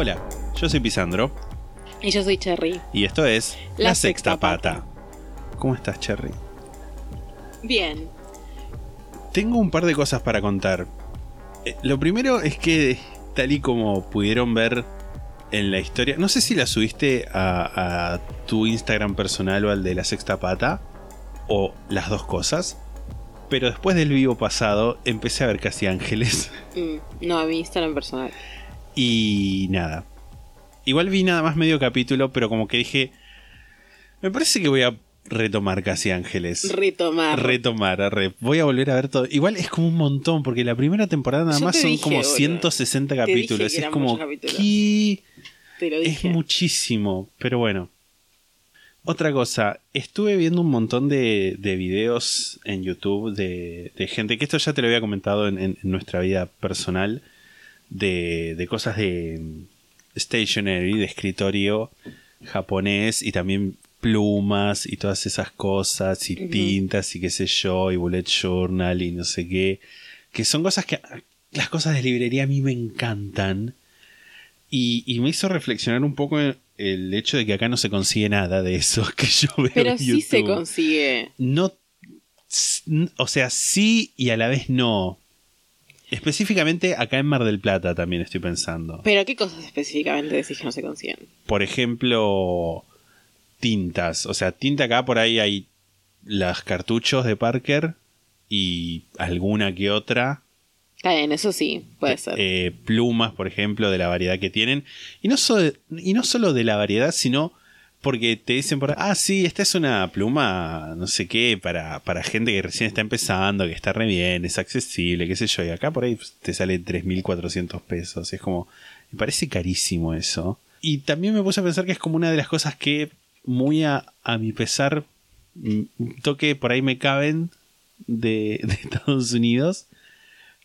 Hola, yo soy Pisandro Y yo soy Cherry. y esto es La La, Sexta Sexta Pata. ¿Cómo estás, Cherry? Bien. Tengo un par de cosas para contar. Eh, Lo primero es que, tal y como pudieron ver en la historia, no sé si la subiste a, a tu Instagram personal o al de La Sexta Pata, o las dos cosas, pero después del vivo pasado empecé a ver Casi Ángeles. Mm, no, a mi Instagram personal. Y nada. Igual vi nada más medio capítulo, pero como que dije. Me parece que voy a retomar Casi Ángeles. Retomar. Retomar, arre. voy a volver a ver todo. Igual es como un montón, porque la primera temporada nada Yo más te son dije, como boludo. 160 Te dije capítulos. Es como. muchos capítulos. ¿qué? Te lo Es muchísimo, pero bueno. Otra cosa, estuve viendo un montón de, de videos en YouTube de, de gente, que esto ya te lo había comentado en, en- en nuestra vida personal, de, de cosas de stationery, de escritorio japonés y también plumas y todas esas cosas y tintas y qué sé yo y bullet journal y no sé qué, que son cosas que las cosas de librería a mí me encantan. Y, y me hizo reflexionar un poco el, el hecho de que acá no se consigue nada de eso que yo veo Pero en sí se consigue. No. O sea, sí y a la vez no. Específicamente acá en Mar del Plata también estoy pensando. Pero ¿qué cosas específicamente decís que no se consiguen? Por ejemplo, tintas. O sea, tinta acá por ahí hay las cartuchos de Parker y alguna que otra. Está bien, eso sí, puede ser. eh, plumas, por ejemplo, de la variedad que tienen. Y no, so- y no solo de la variedad, sino porque te dicen por ahí, ah, sí, esta es una pluma, no sé qué, para, para gente que recién está empezando, que está re bien, es accesible, qué sé yo. Y acá por ahí te sale 3.400 pesos. Es como, me parece carísimo eso. Y también me puse a pensar que es como una de las cosas que, muy a, a mi pesar, mm, toque por ahí me caben de, de Estados Unidos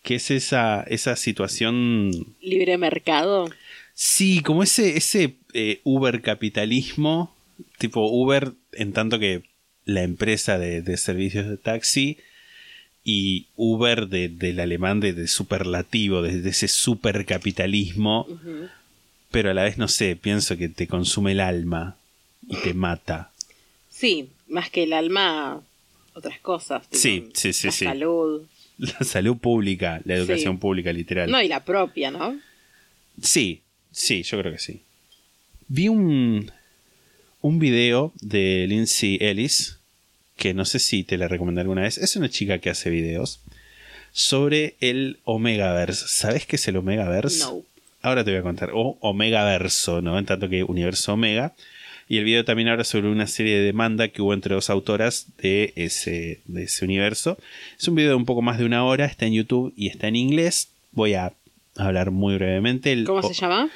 que es esa, esa situación. Libre mercado. Sí, como ese, ese eh, Uber capitalismo, tipo Uber, en tanto que la empresa de, de servicios de taxi y Uber de- del alemán de, de superlativo, de, de ese supercapitalismo, Ujú. pero a la vez no sé, pienso que te consume el alma y te mata. Sí, más que el alma, otras cosas. tipo, Sí, sí, sí, la sí. salud. La salud pública, la educación Sí. pública, literal. No, y la propia, ¿no? Sí, sí, yo creo que sí. Vi un, un video de Lindsay Ellis, que no sé si te la recomendé alguna vez. Es una chica que hace videos sobre el Omegaverse. ¿Sabes qué es el Omegaverse? No. Ahora te voy a contar. O Omegaverso, ¿no? En tanto que Universo Omega. Y el video también habla sobre una serie de demanda que hubo entre dos autoras de ese, de ese universo. Es un video de un poco más de una hora, está en YouTube y está en inglés. Voy a hablar muy brevemente. El- ¿Cómo se llama?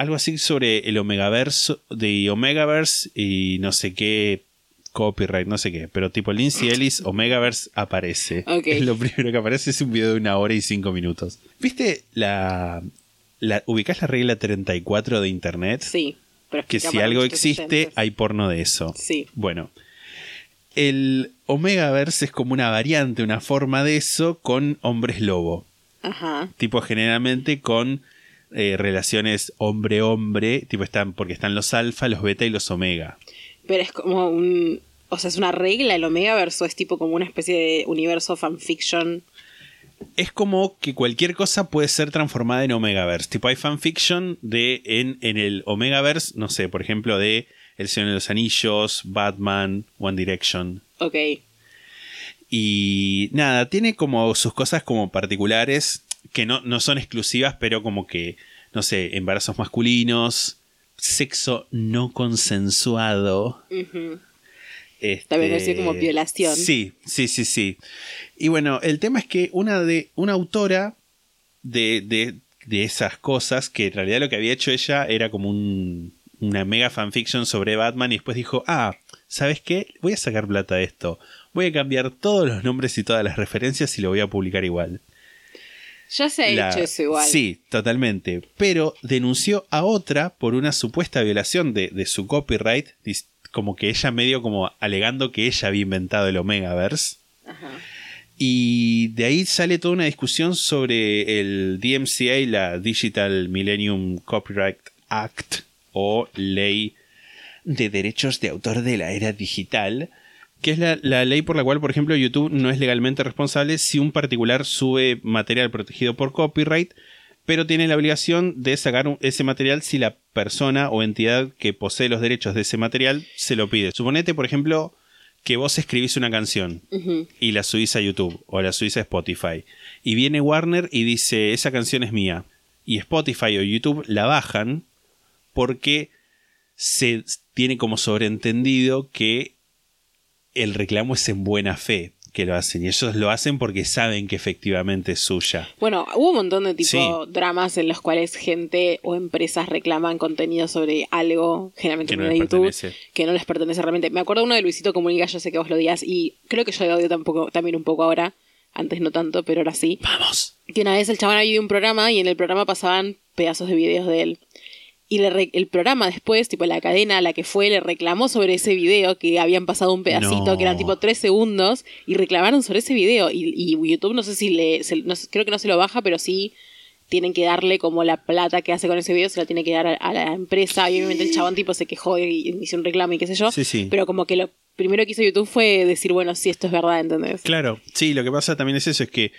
Algo así sobre el Omegaverso de Omegaverse y no sé qué copyright, no sé qué, pero tipo Lindsay Ellis Omegaverse aparece. Ok. Es lo primero que aparece, es un video de una hora y cinco minutos. ¿Viste la, la ubicás la regla 34 de internet? Sí. Pero que si algo existe, hay porno de eso. Sí. Bueno, el Omegaverse es como una variante, una forma de eso con hombres lobo. Ajá. Tipo generalmente con eh, relaciones hombre-hombre, tipo están, porque están los alfa, los beta y los omega. Pero es como un. O sea, es una regla el Omega verso, es tipo como una especie de universo fanfiction. Es como que cualquier cosa puede ser transformada en Omegaverse. Tipo, hay fanfiction de en, en el Omegaverse, no sé, por ejemplo, de El Señor de los Anillos, Batman, One Direction. Ok. Y nada, tiene como sus cosas como particulares que no, no son exclusivas, pero como que, no sé, embarazos masculinos, sexo no consensuado. Este, También decir como violación. Sí, sí, sí, sí. Y bueno, el tema es que una de una autora de, de de esas cosas que en realidad lo que había hecho ella era como un, una mega fanfiction sobre Batman y después dijo, ah, ¿sabes qué? Voy a sacar plata de esto. Voy a cambiar todos los nombres y todas las referencias y lo voy a publicar igual. Ya se ha La- hecho eso igual. Sí, totalmente. Pero denunció a otra por una supuesta violación de, de su copyright, como que ella medio como alegando que ella había inventado el Omegaverse. Y de ahí sale toda una discusión sobre el DMCA, la Digital Millennium Copyright Act o Ley de Derechos de Autor de la Era Digital, que es la, la ley por la cual, por ejemplo, YouTube no es legalmente responsable si un particular sube material protegido por copyright, pero tiene la obligación de sacar ese material si la persona o entidad que posee los derechos de ese material se lo pide. Suponete, por ejemplo, que vos escribís una canción y la subís a YouTube o la subís a Spotify. Y viene Warner y dice, esa canción es mía. Y Spotify o YouTube la bajan porque se tiene como sobreentendido que el reclamo es en buena fe que lo hacen. Y ellos lo hacen porque saben que efectivamente es suya. Bueno, hubo un montón de tipo Sí. dramas en los cuales gente o empresas reclaman contenido sobre algo, generalmente Que no de YouTube, pertenece. que no les pertenece realmente. Me acuerdo uno de Luisito Comunica, yo sé que vos lo digas, y creo que yo lo odio tampoco, también un poco ahora, antes no tanto, pero ahora sí. ¡Vamos! Que una vez el chabón había ido a un programa y en el programa pasaban pedazos de videos de él. Y le re- el programa después, tipo la cadena a la que fue, le reclamó sobre ese video que habían pasado un pedacito, No. que eran tipo tres segundos, y reclamaron sobre ese video. Y, y YouTube no sé si le, se- no sé- creo que no se lo baja, pero sí tienen que darle como la plata que hace con ese video, se la tiene que dar a, a la empresa. Y obviamente el chabón tipo se quejó y, y hizo un reclamo y qué sé yo. Sí, sí. Pero como que lo primero que hizo YouTube fue decir, bueno, sí, esto es verdad, ¿entendés? Claro, sí, lo que pasa también es eso, es que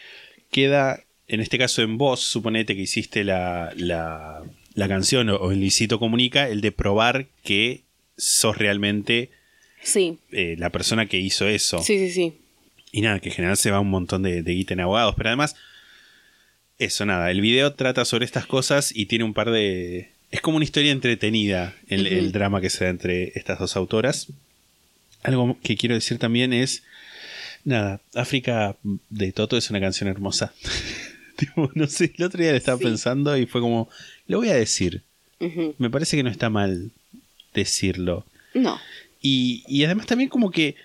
queda, en este caso en vos, suponete que hiciste la, la, la canción o, el Licito Comunica, el de probar que sos realmente Sí, eh, la persona que hizo eso. sí, sí, sí. Y nada, que en general se va un montón de, de guita en abogados, pero además, eso nada, el video trata sobre estas cosas y tiene un par de... Es como una historia entretenida el, el drama que se da entre estas dos autoras. Algo que quiero decir también es, nada, África de Toto es una canción hermosa. Tipo, no sé, el otro día le estaba Sí. pensando y fue como, lo voy a decir. Me parece que no está mal decirlo. No. Y, y además también como que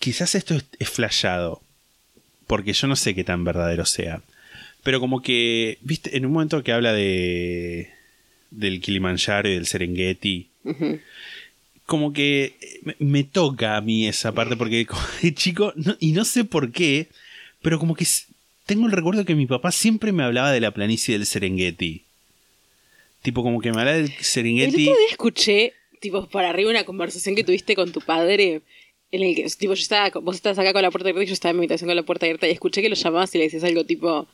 quizás esto es, es flashado, porque yo no sé qué tan verdadero sea. Pero como que, viste, en un momento que habla de del Kilimanjaro y del Serengeti, como que me, me toca a mí esa parte, porque como chico, no- y no sé por qué, pero como que tengo el recuerdo que mi papá siempre me hablaba de la planicie del Serengeti. Tipo, como que me hablaba del El Serengeti. día escuché, tipo, para arriba una conversación que tuviste con tu padre, en el que, tipo, yo estaba, vos estabas acá con la puerta abierta y yo estaba en mi habitación con la puerta abierta y escuché que lo llamabas y le decías algo tipo,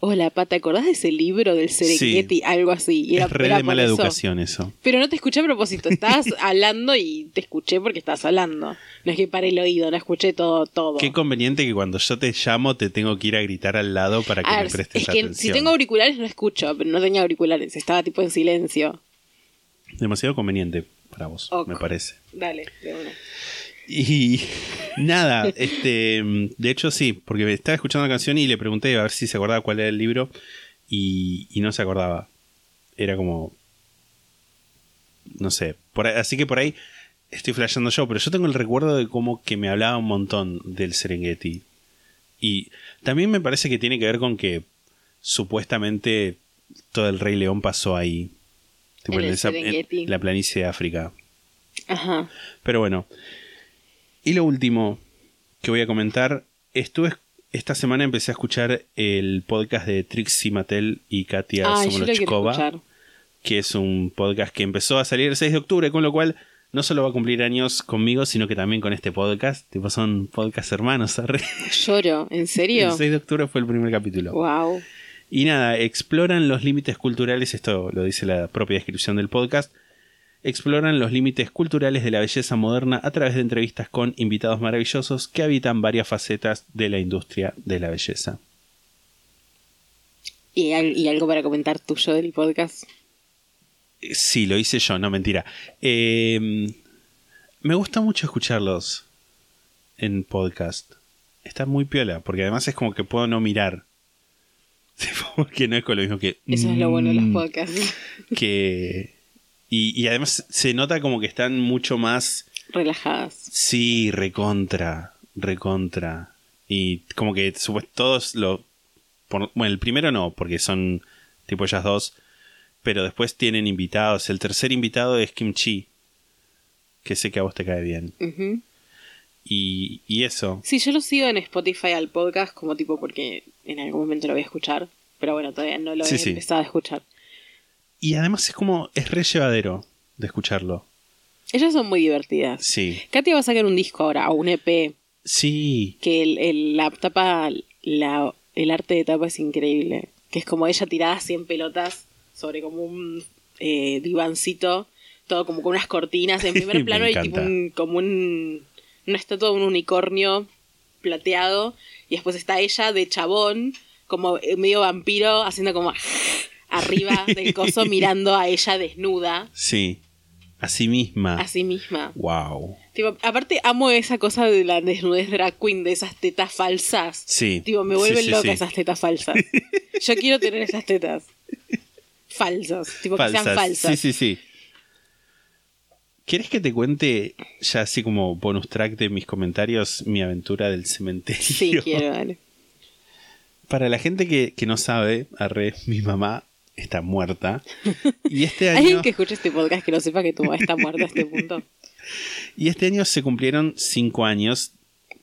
hola, pata, ¿te acordás de ese libro del Serengeti? Algo así. Y era, es re era de mala eso. educación eso. Pero no te escuché a propósito, estabas hablando y te escuché porque estabas hablando. No es que paré el oído, no escuché todo, todo. Qué conveniente que cuando yo te llamo te tengo que ir a gritar al lado para que A me ver, prestes es que atención. si tengo auriculares no escucho, pero no tenía auriculares, estaba tipo en silencio. Demasiado conveniente para vos, me parece. Dale, de una. Y nada, este, de hecho sí, porque estaba escuchando la canción y le pregunté a ver si se acordaba cuál era el libro y, y no se acordaba. Era como, no sé, por ahí- así que por ahí estoy flasheando yo, pero yo tengo el recuerdo de como que me hablaba un montón del Serengeti. Y también me parece que tiene que ver con que supuestamente todo el Rey León pasó ahí. Tipo, En en esa- en la planicie de África. Ajá. Pero bueno. Y lo último que voy a comentar, estuve esta semana empecé a escuchar el podcast de Trixie Mattel y Katia quiero Somolochkova, que es un podcast que empezó a salir el 6 de octubre, con lo cual no solo va a cumplir años conmigo, sino que también con este podcast. Tipo, son podcast hermanos. arre. Lloro, ¿en serio? El 6 de octubre fue el primer capítulo. Wow. Y nada, exploran los límites culturales, esto lo dice la propia descripción del podcast, exploran los límites culturales de la belleza moderna a través de entrevistas con invitados maravillosos que habitan varias facetas de la industria de la belleza. ¿Y, al- y algo para comentar tuyo del podcast? Eh, Sí, lo hice yo, no mentira. Eh, me gusta mucho escucharlos en podcast. Está muy piola, porque además es como que puedo no mirar. Porque no es con lo mismo que. Eso es lo bueno de los mm, podcasts. Que. Y, y además se nota como que están mucho más. Relajadas. Sí, recontra. Recontra. Y como que supuest- todos lo. por- bueno, el primero no, porque son tipo ellas dos. Pero después tienen invitados. El tercer invitado es Kim Chi. Que sé que a vos te cae bien. Y, y eso. Sí, yo lo sigo en Spotify al podcast como tipo porque en algún momento lo voy a escuchar. Pero bueno, todavía no lo Sí, he sí. empezado a escuchar. Y además es como. Es re llevadero de escucharlo. Ellas son muy divertidas. Sí. Katia va a sacar un disco ahora, o un EP, Sí. que el, el- la tapa, la, el arte de tapa es increíble. Que es como ella tirada así en pelotas sobre como un eh, divancito, todo como con unas cortinas en primer Me plano y tipo un, como un, una estatua de un unicornio plateado. Y después está ella de chabón, como eh, medio vampiro, haciendo como arriba del coso, mirando a ella desnuda, Sí. A sí misma. a sí misma. Wow. Tipo, aparte amo esa cosa de la desnudez drag queen, de esas tetas falsas. Sí. Tipo, me vuelven sí, loca sí. esas tetas falsas. Yo quiero tener esas tetas. Falsas. Tipo, que sean falsas. Sí, sí, sí. ¿Quieres que te cuente, ya así como bonus track de mis comentarios, mi aventura del cementerio? Sí, quiero, dale. Para la gente que, que no sabe, arre, mi mamá está muerta. Y este año, Alguien que escuche este podcast que no sepa que tu mamá está muerta a este punto. y este año se cumplieron cinco años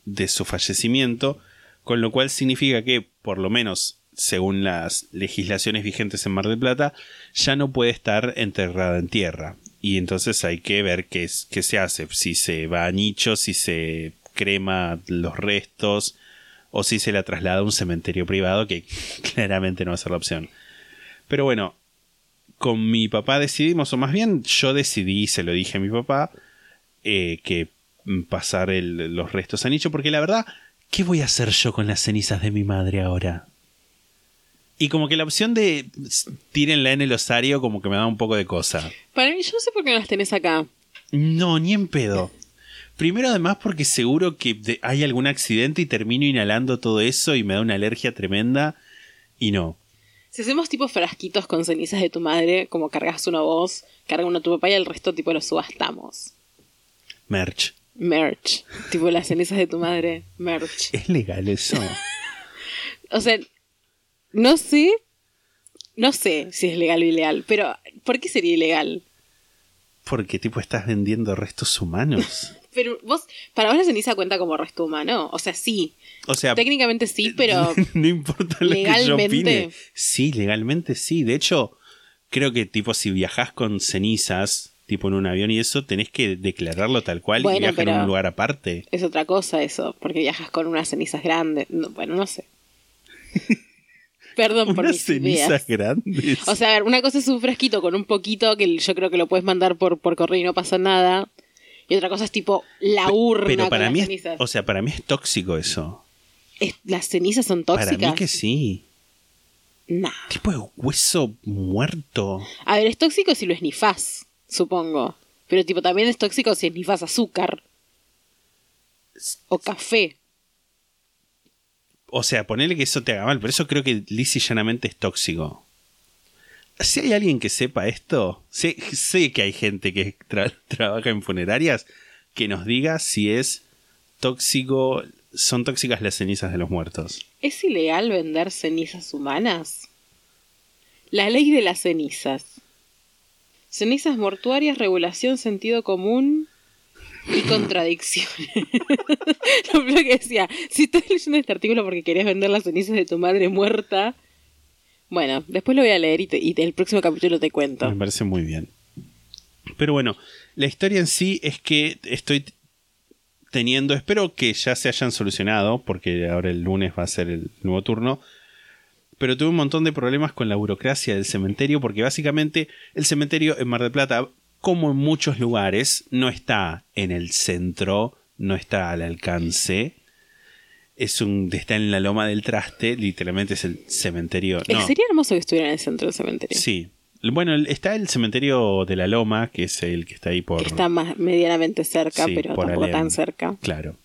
de su fallecimiento, con lo cual significa que, por lo menos según las legislaciones vigentes en Mar del Plata, ya no puede estar enterrada en tierra. Y entonces hay que ver qué, es, qué se hace, si se va a nicho, si se crema los restos o si se la traslada a un cementerio privado, que claramente no va a ser la opción. Pero bueno, con mi papá decidimos, o más bien yo decidí, se lo dije a mi papá, eh, que pasar el- los restos a nicho, porque la verdad, ¿qué voy a hacer yo con las cenizas de mi madre ahora? Y como que la opción de tírenla en el osario como que me da un poco de cosa. Para mí, yo no sé por qué no las tenés acá. No, ni en pedo. Primero además porque seguro que hay algún accidente y termino inhalando todo eso y me da una alergia tremenda. Y no. Si hacemos tipo frasquitos con cenizas de tu madre, como cargas uno vos, carga uno tu papá y el resto tipo lo subastamos. Merch. Merch. Tipo las cenizas de tu madre. Merch. ¿Es legal eso? O sea, no sé. No sé si es legal o ilegal, pero ¿por qué sería ilegal? Porque tipo estás vendiendo restos humanos. Pero vos, para vos la ceniza cuenta como resto humano. O sea, sí. O sea, Técnicamente sí, pero no importa lo que yo legalmente- opine. Sí, legalmente sí. De hecho, creo que tipo si viajas con cenizas, tipo en un avión y eso, tenés que declararlo tal cual y viajar en un lugar aparte. es otra cosa eso, porque viajas con unas cenizas grandes. No, bueno, no sé. Perdón por mis cenizas ideas. grandes. O sea, a ver, una cosa es un fresquito con un poquito que yo creo que lo puedes mandar por, por correo y no pasa nada. Y otra cosa es tipo la urna Pero para las mí, cenizas. o sea, para mí es tóxico eso. Es- ¿Las cenizas son tóxicas? Para mí que sí. Nah. Tipo de hueso muerto. A ver, es tóxico si lo esnifás, supongo. Pero tipo también es tóxico si esnifás azúcar. O café. O sea, ponerle que eso te haga mal, pero eso creo que lisa y llanamente es tóxico. Si hay alguien que sepa esto, sé, sé que hay gente que tra- trabaja en funerarias que nos diga si es tóxico, son tóxicas las cenizas de los muertos. ¿Es ilegal vender cenizas humanas? La ley de las cenizas. Cenizas mortuarias, regulación, sentido común y contradicción. Lo que decía, si estás leyendo este artículo porque querés vender las cenizas de tu madre muerta, bueno, después lo voy a leer y, te- y el próximo capítulo te cuento. Me parece muy bien. Pero bueno, la historia en sí es que estoy teniendo, espero que ya se hayan solucionado, porque ahora el lunes va a ser el nuevo turno. Pero tuve un montón de problemas con la burocracia del cementerio, porque básicamente el cementerio en Mar del Plata, como en muchos lugares, no está en el centro, no está al alcance. Es un. está en la loma del traste, literalmente es el cementerio. No. Sería hermoso que estuviera en el centro del cementerio. Sí. Bueno, está el cementerio de la Loma, que es el que está ahí por. Que está más medianamente cerca, sí, pero tampoco Alem. tan cerca. Claro.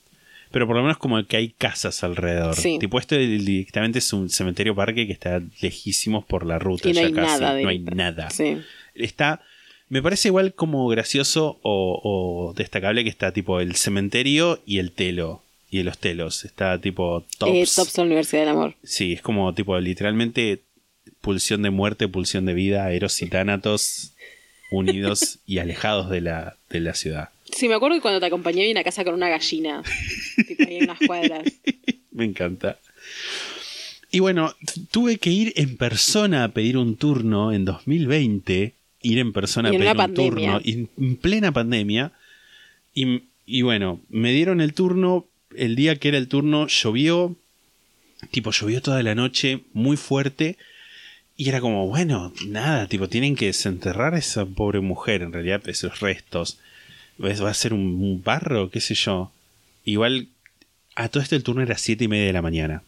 Pero por lo menos como que hay casas alrededor. Sí. Tipo, esto directamente es un cementerio parque que está lejísimos por la ruta. Y no ya hay casi. nada. no hay nada. Sí. Está. Me parece igual como gracioso o, o destacable que está tipo el cementerio y el telo. Y los telos. Está tipo tops. Eh, Tops de la Universidad del Amor. Sí, es como tipo literalmente pulsión de muerte, pulsión de vida, eros y tánatos unidos y alejados de la, de la ciudad. Sí, me acuerdo que cuando te acompañé vi una casa con una gallina. tipo ahí en unas cuadras. Me encanta. Y bueno, tuve que ir en persona a pedir un turno en 2020. Ir en persona Y a pedir un pandemia. turno. En plena pandemia. Y, y bueno, me dieron el turno. El día que era el turno llovió. Tipo, llovió toda la noche, muy fuerte. Y era como, bueno, nada, tipo, tienen que desenterrar a esa pobre mujer, en realidad, esos restos. ¿Ves? Va a ser un, barro, qué sé yo. Igual, a todo esto el turno era siete y media de la mañana.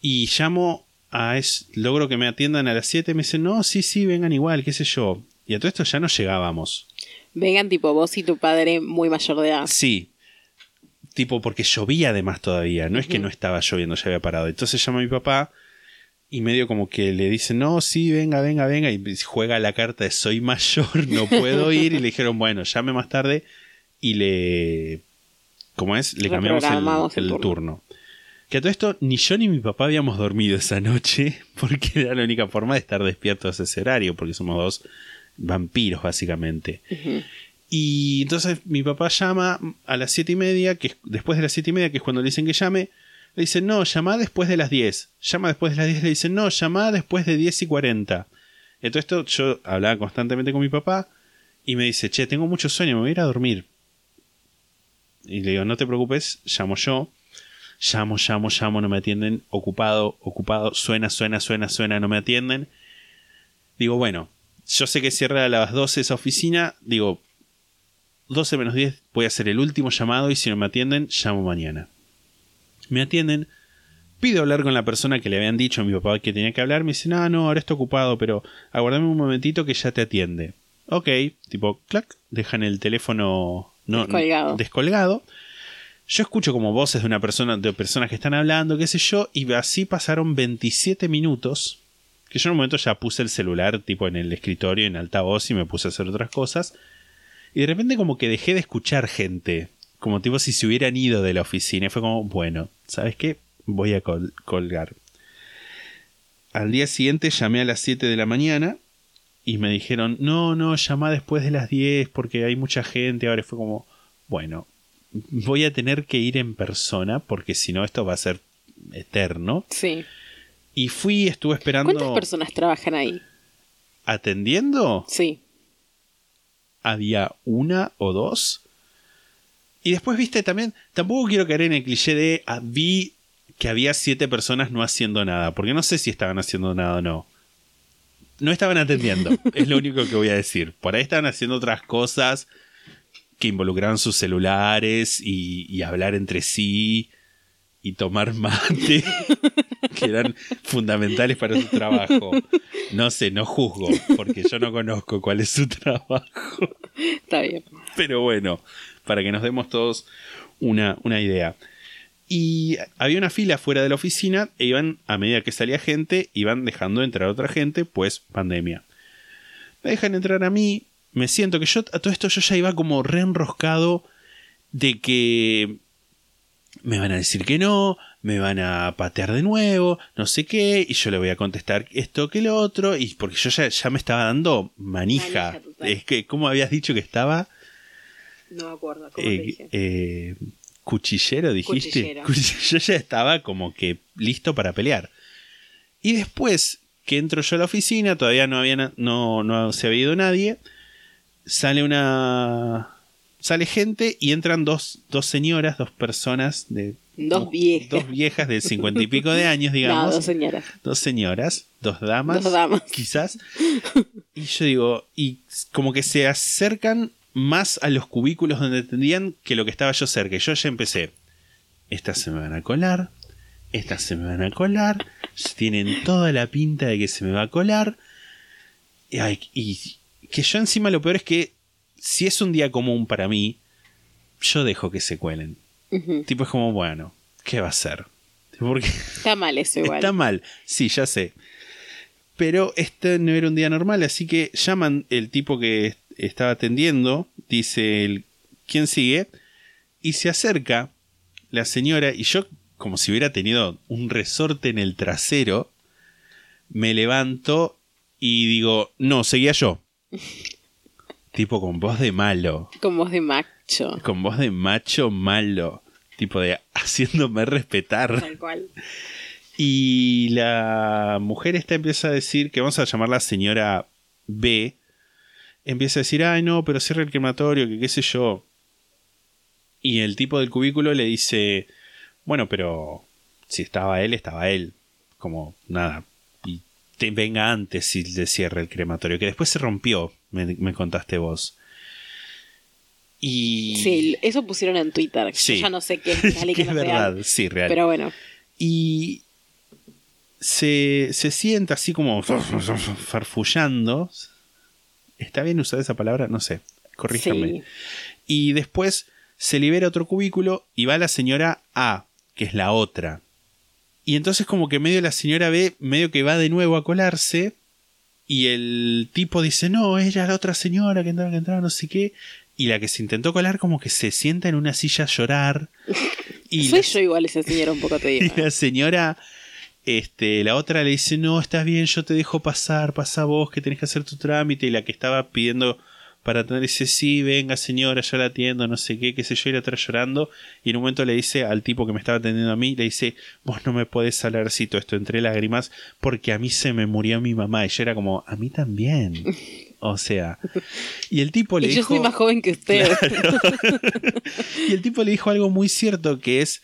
Y llamo a es, logro que me atiendan a las 7 y me dicen, no, sí, sí, vengan igual, qué sé yo. Y a todo esto ya no llegábamos. Vengan tipo vos y tu padre muy mayor de edad. Sí. Tipo, porque llovía además todavía. No es que no estaba lloviendo, ya había parado. Entonces llama a mi papá y medio como que le dice, no, sí, venga, venga, venga. Y juega la carta de soy mayor, no puedo ir. Y le dijeron, bueno, llame más tarde y le... ¿Cómo es? Le cambiamos el, el el turno. turno. Que a todo esto, ni yo ni mi papá habíamos dormido esa noche, porque era la única forma de estar despiertos a ese horario, porque somos dos vampiros, básicamente. Y entonces mi papá llama a las siete y media, que es- después de las siete y media, que es cuando le dicen que llame, le dicen, no, llama después de las 10. Llama después de las 10, le dicen, no, llama después de 10 y 40. Entonces esto yo hablaba constantemente con mi papá y me dice, che, tengo mucho sueño, me voy a ir a dormir. Y le digo, no te preocupes, llamo yo. Llamo, llamo, llamo, no me atienden. Ocupado, ocupado, suena, suena, suena, suena, no me atienden. Digo, bueno, yo sé que cierra a las 12 esa oficina. Digo, 12 menos 10 voy a hacer el último llamado y si no me atienden, llamo mañana. Me atienden. Pido hablar con la persona que le habían dicho a mi papá que tenía que hablar. Me dice, no, no, ahora está ocupado, pero aguardame un momentito que ya te atiende. Ok, tipo, clac, dejan el teléfono no, Descolgado. descolgado. Yo escucho como voces de una persona, de personas que están hablando, qué sé yo, y así pasaron 27 minutos. Que yo en un momento ya puse el celular tipo en el escritorio, en altavoz, y me puse a hacer otras cosas. Y de repente como que dejé de escuchar gente. Como tipo si se hubieran ido de la oficina. Y fue como, bueno, ¿sabes qué? Voy a col- colgar. Al día siguiente llamé a las 7 de la mañana y me dijeron, no, no, llama después de las 10 porque hay mucha gente. Ahora fue como, bueno, voy a tener que ir en persona porque si no esto va a ser eterno. Sí. Y fui, estuve esperando ¿Cuántas personas trabajan ahí? atendiendo. Sí. Había una o dos. Y después, viste, también, tampoco quiero caer en el cliché de ah, vi que había siete personas no haciendo nada, porque no sé si estaban haciendo nada o no. No estaban atendiendo, es lo único que voy a decir. Por ahí estaban haciendo otras cosas que involucraban sus celulares y, y hablar entre sí y tomar mate, que eran fundamentales para su trabajo. No sé, no juzgo, porque yo no conozco cuál es su trabajo. Está bien. Pero bueno, para que nos demos todos una, una idea. Y había una fila fuera de la oficina e iban, a medida que salía gente, iban dejando entrar otra gente, pues pandemia. Me dejan entrar a mí, me siento que yo a todo esto yo ya iba como reenroscado de que me van a decir que no, me van a patear de nuevo, no sé qué, y yo le voy a contestar esto que lo otro, y porque yo ya, ya me estaba dando manija. Es que, ¿cómo habías dicho que estaba? No me acuerdo cómo Eh, te dije. eh, cuchillero, dijiste. Cuchillero. Yo ya estaba como que listo para pelear. Y después que entro yo a la oficina, todavía no había no, no se había ido nadie. Sale una. Sale gente y entran dos, dos señoras, dos personas de. Dos viejas. Dos viejas de cincuenta y pico de años, no, digamos. dos señoras. dos señoras, dos damas, Dos damas. quizás. Y yo digo, y como que se acercan más a los cubículos donde tendrían que lo que estaba yo cerca. Yo ya empecé. Estas se me van a colar, estas se me van a colar, tienen toda la pinta de que se me va a colar. Y, y que yo encima lo peor es que si es un día común para mí, yo dejo que se cuelen. Tipo es como, bueno, ¿qué va a ser? Porque Está mal eso igual. está mal, sí, ya sé. Pero este no era un día normal, así que llaman el tipo que estaba atendiendo, dice el, ¿quién sigue? Y se acerca la señora y yo, como si hubiera tenido un resorte en el trasero, me levanto y digo, no, seguía yo. tipo con voz de malo, Con voz de macho. con voz de macho malo, tipo de haciéndome respetar. Tal cual. Y la mujer esta empieza a decir que vamos a llamarla señora B. Empieza a decir, ay no, pero cierra el crematorio, que qué sé yo. Y el tipo del cubículo le dice, bueno, pero si estaba él, estaba él. Como nada. Y te venga antes si le cierra el crematorio, que después se rompió, me, me contaste vos. Y... Sí, eso pusieron en Twitter. Sí. Yo ya no sé qué es real y que qué es verdad, real. sí, real. Pero bueno. y se, se sienta así como farfullando. ¿Está bien usar esa palabra? No sé, corríjame. Sí. Y después se libera otro cubículo y va la señora A, que es la otra. Y entonces como que medio la señora B, medio que va de nuevo a colarse. Y el tipo dice, no, ella es la otra señora que entraba, que entraba, no sé qué. Y la que se intentó colar como que se sienta en una silla a llorar. Y Soy la- yo igual esa señora un poco, te digo. y la señora, este, la otra le dice, no, estás bien, yo te dejo pasar, pasa vos, que tenés que hacer tu trámite. Y la que estaba pidiendo para atender dice, sí, venga señora, yo la atiendo, no sé qué, qué sé yo, y la otra llorando. Y en un momento le dice al tipo que me estaba atendiendo a mí, le dice, vos no me podés hablar así, todo esto entre lágrimas, porque a mí se me murió mi mamá. Y yo era como, a mí también. O sea, y el tipo le Y yo soy más joven que usted. Y el tipo le dijo algo muy cierto que es,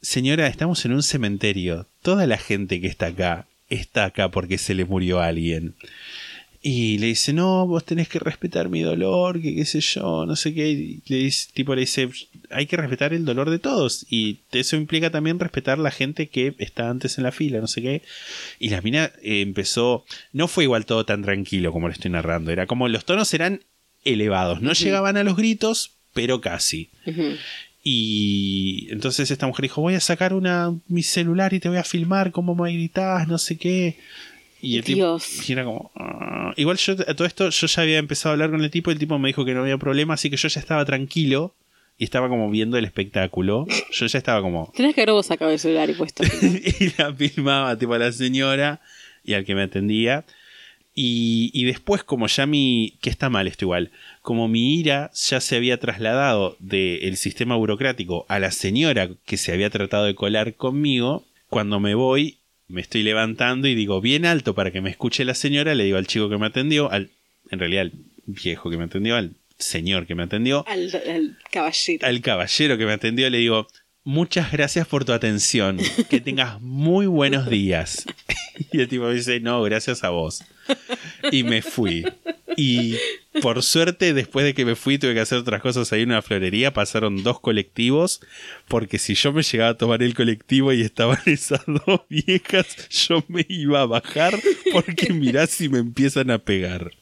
señora, estamos en un cementerio. Toda la gente que está acá está acá porque se le murió a alguien. Y le dice, no, vos tenés que respetar mi dolor, que qué sé yo, no sé qué. Y le dice, tipo le dice, hay que respetar el dolor de todos. Y eso implica también respetar la gente que está antes en la fila, no sé qué. Y la mina eh, empezó, no fue igual todo tan tranquilo como lo estoy narrando. Era como los tonos eran elevados. No llegaban a los gritos, pero casi. Y entonces esta mujer dijo, voy a sacar una, mi celular y te voy a filmar cómo me gritás, no sé qué. Y el tipo y era como... "Ah". Igual yo a todo esto yo ya había empezado a hablar con el tipo y el tipo me dijo que no había problema, así que yo ya estaba tranquilo y estaba como viendo el espectáculo. Yo ya estaba como... Tenés que haber vos sacado el celular y puesto. y la filmaba tipo a la señora y al que me atendía. Y, y después, como ya mi. que está mal esto igual. Como mi ira ya se había trasladado del sistema burocrático a la señora que se había tratado de colar conmigo, cuando me voy, me estoy levantando y digo bien alto para que me escuche la señora, le digo al chico que me atendió, al, en realidad al viejo que me atendió, al señor que me atendió, al, al caballero. al caballero que me atendió le digo, muchas gracias por tu atención, que tengas muy buenos días. Y el tipo me dice, no, gracias a vos. Y me fui. Y por suerte, después de que me fui, tuve que hacer otras cosas ahí en una florería. Pasaron dos colectivos, porque si yo me llegaba a tomar el colectivo y estaban esas dos viejas, yo me iba a bajar, porque mirá si me empiezan a pegar.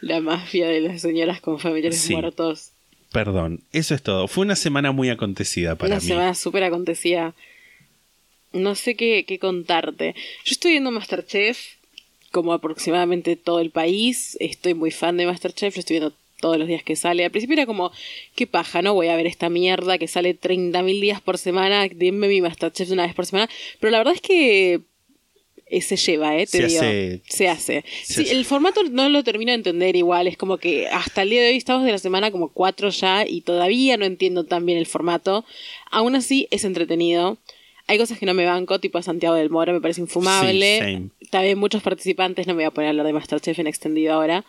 La mafia de las señoras con familiares Sí. muertos. Perdón, eso es todo. Fue una semana muy acontecida para Una mí. semana súper acontecida. No sé qué, qué contarte. Yo estoy viendo Masterchef, como aproximadamente todo el país. Estoy muy fan de Masterchef, lo estoy viendo todos los días que sale. Al principio era como, qué paja, ¿no? Voy a ver esta mierda que sale 30.000 días por semana. Denme mi Masterchef una vez por semana. Pero la verdad es que eh, se lleva, ¿eh? Te Se digo. hace- Se hace. se Sí, hace. el formato no lo termino de entender igual. Es como que hasta el día de hoy estamos de la semana como cuatro ya y todavía no entiendo tan bien el formato. Aún así es entretenido. Hay cosas que no me banco, tipo a Santiago del Moro, me parece infumable. Sí. También muchos participantes, no me voy a poner a hablar de Masterchef en extendido ahora.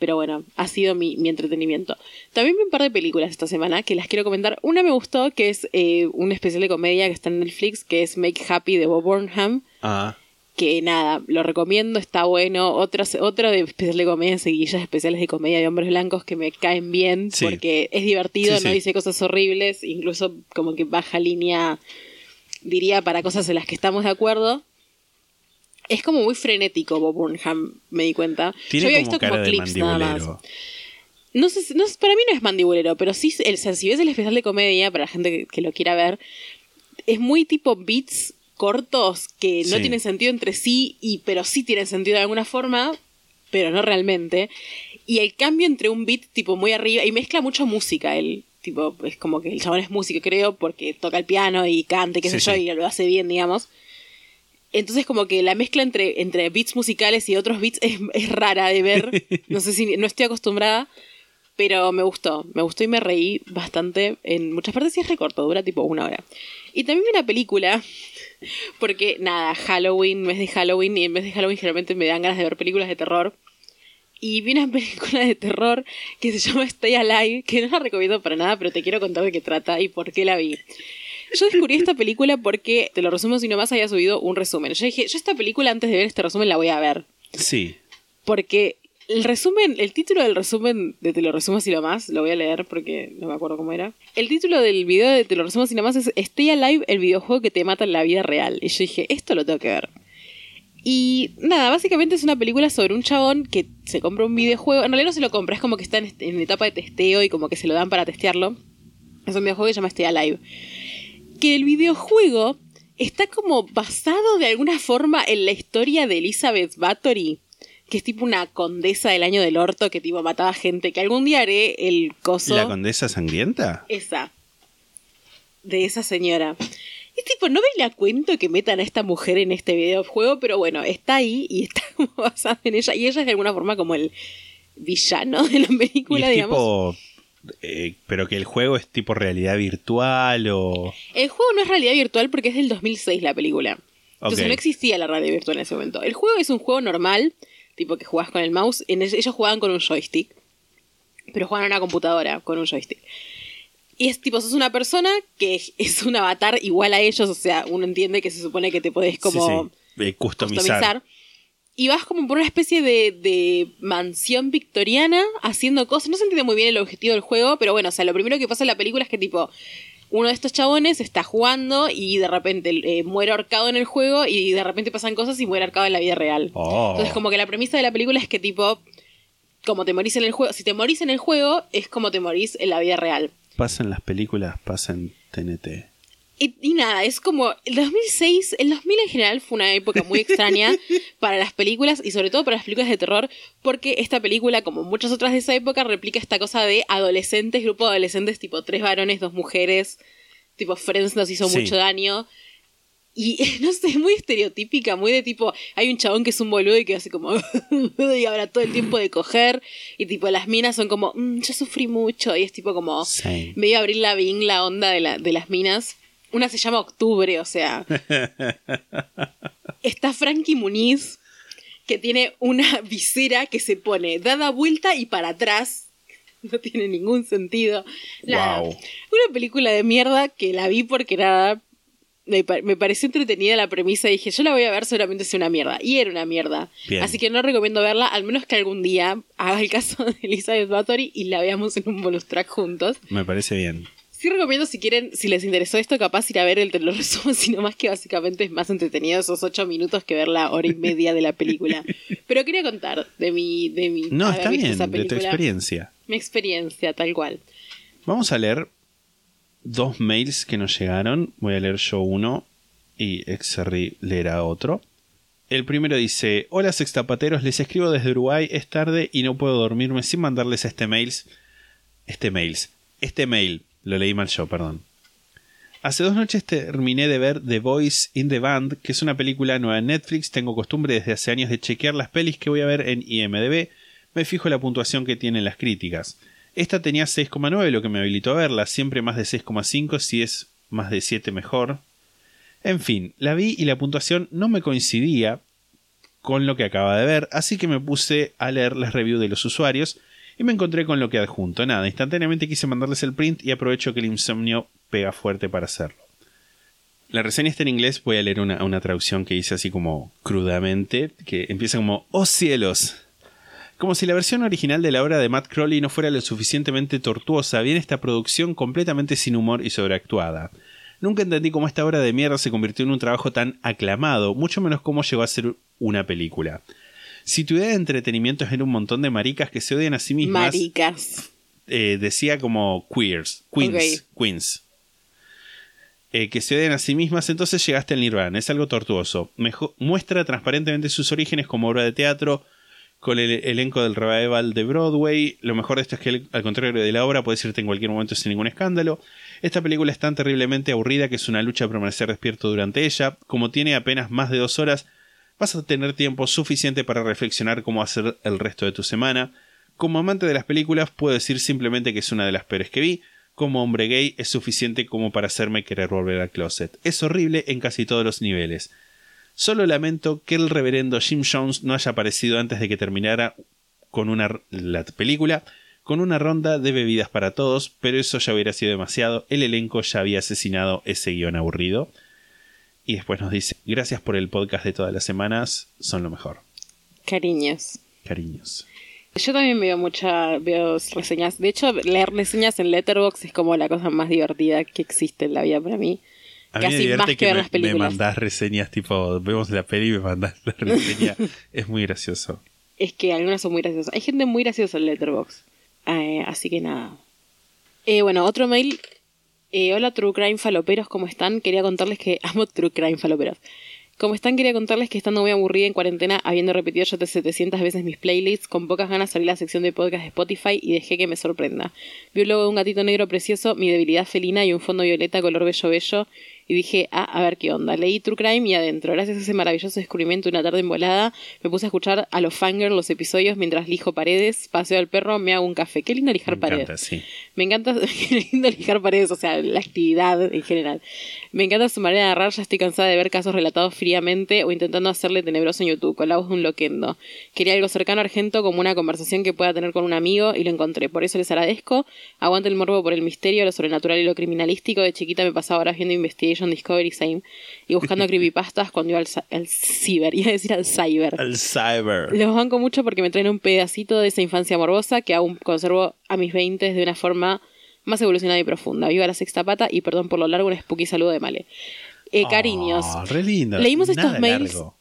Pero bueno, ha sido mi, mi entretenimiento. También vi un par de películas esta semana que las quiero comentar. Una me gustó, que es eh, un especial de comedia que está en Netflix, que es Make Happy de Bob Burnham Ah, que nada, lo recomiendo, está bueno. Otro, otro de especial de comedia, seguillas especiales de comedia de hombres blancos que me caen bien Sí. porque es divertido, Sí, no dice cosas horribles, incluso como que baja línea, diría, para cosas en las que estamos de acuerdo. Es como muy frenético Bob Burnham, me di cuenta. tiene Yo había como visto cara como clips nada más. No sé, no, para mí no es mandibulero, pero sí, el, o sea, si ves el especial de comedia, para la gente que, que lo quiera ver, es muy tipo beats cortos que no Sí. tienen sentido entre sí, y, pero sí tienen sentido de alguna forma, pero no realmente. Y el cambio entre un beat tipo muy arriba, y mezcla mucho música, el tipo, es como que el chabón es músico, creo, porque toca el piano y canta, y qué sé Sí, yo, sí. y lo hace bien, digamos. Entonces como que la mezcla entre, entre beats musicales y otros beats es, es rara de ver. No sé si no estoy acostumbrada, pero me gustó. Me gustó y me reí bastante en muchas partes y es recorto, dura tipo una hora. Y también vi una película, porque nada, Halloween, mes de Halloween, y en mes de Halloween generalmente me dan ganas de ver películas de terror. Y vi una película de terror que se llama Stay Alive, que no la recomiendo para nada, pero te quiero contar de qué trata y por qué la vi. Yo descubrí esta película porque, te lo resumo si nomás había subido un resumen. Yo dije, yo esta película antes de ver este resumen la voy a ver. Sí. Porque el resumen, el título del resumen de Te lo resumo así nomás, lo voy a leer porque no me acuerdo cómo era. El título del video de Te lo resumo así nomás es Stay Alive, el videojuego que te mata en la vida real. Y yo dije, esto lo tengo que ver. Y nada, básicamente es una película sobre un chabón que se compra un videojuego. En realidad no se lo compra, es como que está en, en etapa de testeo y como que se lo dan para testearlo. Es un videojuego que se llama Stay Alive. Que el videojuego está como basado de alguna forma en la historia de Elizabeth Bathory, que es tipo una condesa del año del orto que tipo mataba gente, que algún día haré el coso. ¿La condesa sangrienta? Esa. De esa señora. Es tipo, no me la cuento que metan a esta mujer en este videojuego, pero bueno, está ahí y está como basada en ella. Y ella es de alguna forma como el villano de la Y película, es digamos. tipo. eh, pero que el juego es tipo realidad virtual o. El juego no es realidad virtual porque es del 2006 la película. Entonces no existía la realidad virtual en ese momento. El juego es un juego normal, tipo que jugás con el mouse. En el- ellos jugaban con un joystick, pero juegan en una computadora con un joystick. Y es tipo, sos una persona que es- un avatar igual a ellos, o sea, uno entiende que se supone que te podés como Sí, sí. Customizar. customizar. Y vas como por una especie de, de mansión victoriana haciendo cosas. No se entiende muy bien el objetivo del juego, pero bueno, o sea, lo primero que pasa en la película es que tipo, uno de estos chabones está jugando y de repente eh, muere ahorcado en el juego y de repente pasan cosas y muere ahorcado en la vida real. Oh. Entonces como que la premisa de la película es que tipo, como te morís en el juego, si te morís en el juego es como te morís en la vida real. Pasa en las películas, pasa en TNT. Y, y nada, es como el 2006, el 2000 en general fue una época muy extraña para las películas y sobre todo para las películas de terror, porque esta película, como muchas otras de esa época, replica esta cosa de adolescentes, grupo de adolescentes, tipo tres varones, dos mujeres, tipo Friends nos hizo Sí. mucho daño. Y no sé, muy estereotípica, muy de tipo, hay un chabón que es un boludo y que hace como, y habla todo el tiempo de coger, y tipo las minas son como, "Mm, yo sufrí mucho, y es tipo como, Same. medio abrir la la onda de, la, de las minas. Una se llama Octubre, o sea. Está Frankie Muniz, que tiene una visera que se pone dada vuelta y para atrás. No tiene ningún sentido. Wow. Una película de mierda que la vi porque nada. Me, pa- me pareció entretenida la premisa y dije, yo la voy a ver, seguramente sea una mierda. Y era una mierda. Bien. Así que no recomiendo verla, al menos que algún día haga el caso de Elizabeth Bathory y la veamos en un bonus track juntos. Me parece bien. Sí recomiendo si quieren, si les interesó esto, capaz ir a ver el te lo resumo, sino más que básicamente es más entretenido esos ocho minutos que ver la hora y media de la película. Pero quería contar de mi, de mi No, está bien, de tu experiencia. Mi experiencia, tal cual. Vamos a leer dos mails que nos llegaron. Voy a leer yo uno y Exerry leerá otro. El primero dice: Hola sextapateros, les escribo desde Uruguay, es tarde y no puedo dormirme sin mandarles este mails. Este mails. Este mail. Lo leí mal yo, perdón. Hace dos noches terminé de ver The Voice in the Band, que es una película nueva en Netflix. Tengo costumbre desde hace años de chequear las pelis que voy a ver en IMDb. Me fijo la puntuación que tienen las críticas. Esta tenía 6,9, lo que me habilitó a verla. Siempre más de 6,5, si es más de 7 mejor. En fin, la vi y la puntuación no me coincidía con lo que acaba de ver, así que me puse a leer las reviews de los usuarios y me encontré con lo que adjunto. Nada, instantáneamente quise mandarles el print y aprovecho que el insomnio pega fuerte para hacerlo. La reseña está en inglés, voy a leer una, una traducción que hice así como crudamente, que empieza como ¡Oh cielos! Como si la versión original de la obra de Matt Crowley no fuera lo suficientemente tortuosa, viene esta producción completamente sin humor y sobreactuada. Nunca entendí cómo esta obra de mierda se convirtió en un trabajo tan aclamado, mucho menos cómo llegó a ser una película. Si tu idea de entretenimiento es ver un montón de maricas que se odian a sí mismas, Maricas. eh, decía como queers, queens, queens. Eh, que se odian a sí mismas, entonces llegaste al Nirvana. Es algo tortuoso. Mejo- muestra transparentemente sus orígenes como obra de teatro, con el elenco del revival de Broadway. Lo mejor de esto es que, al contrario de la obra, puedes irte en cualquier momento sin ningún escándalo. Esta película es tan terriblemente aburrida que es una lucha a permanecer despierto durante ella. Como tiene apenas más de dos horas, vas a tener tiempo suficiente para reflexionar cómo hacer el resto de tu semana. Como amante de las películas, puedo decir simplemente que es una de las peores que vi. Como hombre gay, es suficiente como para hacerme querer volver al closet. Es horrible en casi todos los niveles. Solo lamento que el reverendo Jim Jones no haya aparecido antes de que terminara con una la película con una ronda de bebidas para todos, pero eso ya hubiera sido demasiado. El elenco ya había asesinado ese guion aburrido. Y después nos dice, gracias por el podcast de todas las semanas, son lo mejor. Cariños. Cariños. Yo también veo muchas veo reseñas. De hecho, leer reseñas en Letterboxd es como la cosa más divertida que existe en la vida para mí. A mí me Casi divierte más que que ver me, las películas. me mandás reseñas tipo, vemos la peli y me mandás la reseña. es muy gracioso. Es que algunas son muy graciosas. Hay gente muy graciosa en Letterboxd. Eh, así que nada. Eh, bueno, otro mail. Eh, hola True Crime Faloperos, ¿cómo están? Quería contarles que amo True Crime Faloperos. ¿Cómo están? Quería contarles que estando muy aburrida en cuarentena, habiendo repetido ya 700 veces mis playlists, con pocas ganas salí a la sección de podcast de Spotify y dejé que me sorprenda. Vi un logo de un gatito negro precioso, mi debilidad felina y un fondo violeta color bello bello. Y dije, ah, a ver qué onda. Leí True Crime y adentro, gracias a ese maravilloso descubrimiento una tarde envolada, me puse a escuchar a los fangirls los episodios mientras lijo paredes, paseo al perro, me hago un café. Qué lindo lijar Me paredes. encanta, sí. Me encanta, qué lindo lijar paredes, o sea, la actividad en general. Me encanta su manera de narrar, ya estoy cansada de ver casos relatados fríamente o intentando hacerle tenebroso en YouTube, con la voz de un loquendo. Quería algo cercano a Argento como una conversación que pueda tener con un amigo y lo encontré. Por eso les agradezco. Aguante el morbo por el misterio, lo sobrenatural y lo criminalístico. De chiquita me pasaba horas viendo Investigation, Discovery, Same y buscando creepypastas cuando iba al, al ciber, iba a decir al cyber. El cyber. Los banco mucho porque me traen un pedacito de esa infancia morbosa que aún conservo a mis 20 de una forma más evolucionada y profunda. Viva la sexta pata y perdón por lo largo, un spooky saludo de Male. Eh, cariños. Oh, re lindo. Leímos estos mails. largo.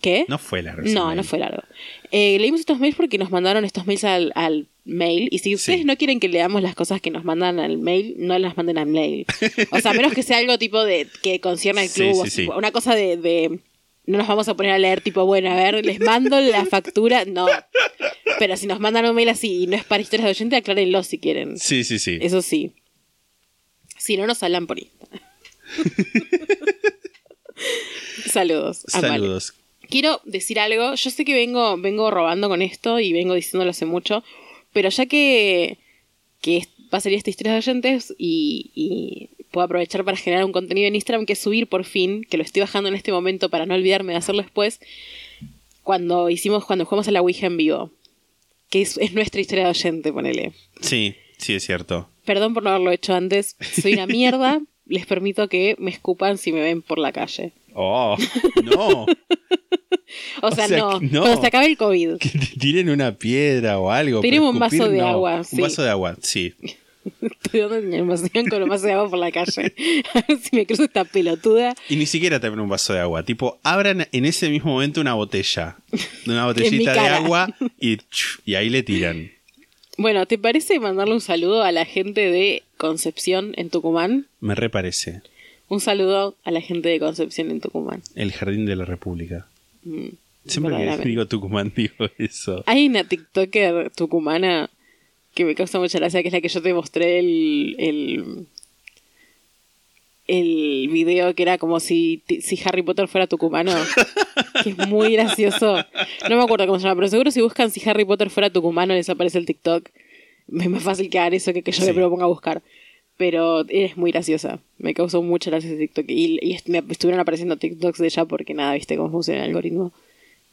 ¿Qué? No fue largo. No, no fue largo. Eh, leímos estos mails porque nos mandaron estos mails al, al mail. Y si ustedes Sí. no quieren que leamos las cosas que nos mandan al mail, no las manden al mail. O sea, menos que sea algo tipo de que concierne al club. sí, o sí. Una cosa de, de- No nos vamos a poner a leer tipo, bueno, a ver, les mando la factura. No. Pero si nos mandan un mail así y no es para historias de oyente, aclárenlo si quieren. Sí, sí, sí. Eso sí. Si no, nos hablan por Instagram. Saludos. Saludos. Quiero decir algo. Yo sé que vengo, vengo robando con esto y vengo diciéndolo hace mucho. Pero ya que, que va a salir esta historia de oyentes y, y puedo aprovechar para generar un contenido en Instagram que es subir por fin, que lo estoy bajando en este momento para no olvidarme de hacerlo después, cuando hicimos, cuando jugamos a la Ouija en vivo. Que es, es nuestra historia de oyente, ponele. Sí, sí, es cierto. Perdón por no haberlo hecho antes. Soy una mierda. Les permito que me escupan si me ven por la calle. Oh, no. O sea, sea, no. no. Cuando se acabe el COVID. que tiren una piedra o algo. Pero un vaso de no. agua, sí. Un vaso de agua, sí. Estoy dando mi emoción con lo más de agua por la calle. A ver si me cruzo esta pelotuda. Y ni siquiera también un vaso de agua. Tipo, abran en ese mismo momento una botella. Una botellita de agua y, y ahí le tiran. Bueno, ¿te parece mandarle un saludo a la gente de Concepción en Tucumán? Me reparece. Un saludo a la gente de Concepción en Tucumán. El jardín de la República. Mm, Siempre que digo Tucumán digo eso. Hay una TikToker tucumana que me causa mucha gracia, que es la que yo te mostré el, el, el video que era como si, si Harry Potter fuera tucumano. que es muy gracioso. No me acuerdo cómo se llama, pero seguro si buscan si Harry Potter fuera tucumano les aparece el TikTok. Es más fácil que hagan eso que que yo Sí. me proponga buscar. Pero es muy graciosa. Me causó mucha gracia ese TikTok. Y, y est- me estuvieron apareciendo TikToks de ella porque nada, viste cómo funciona el algoritmo.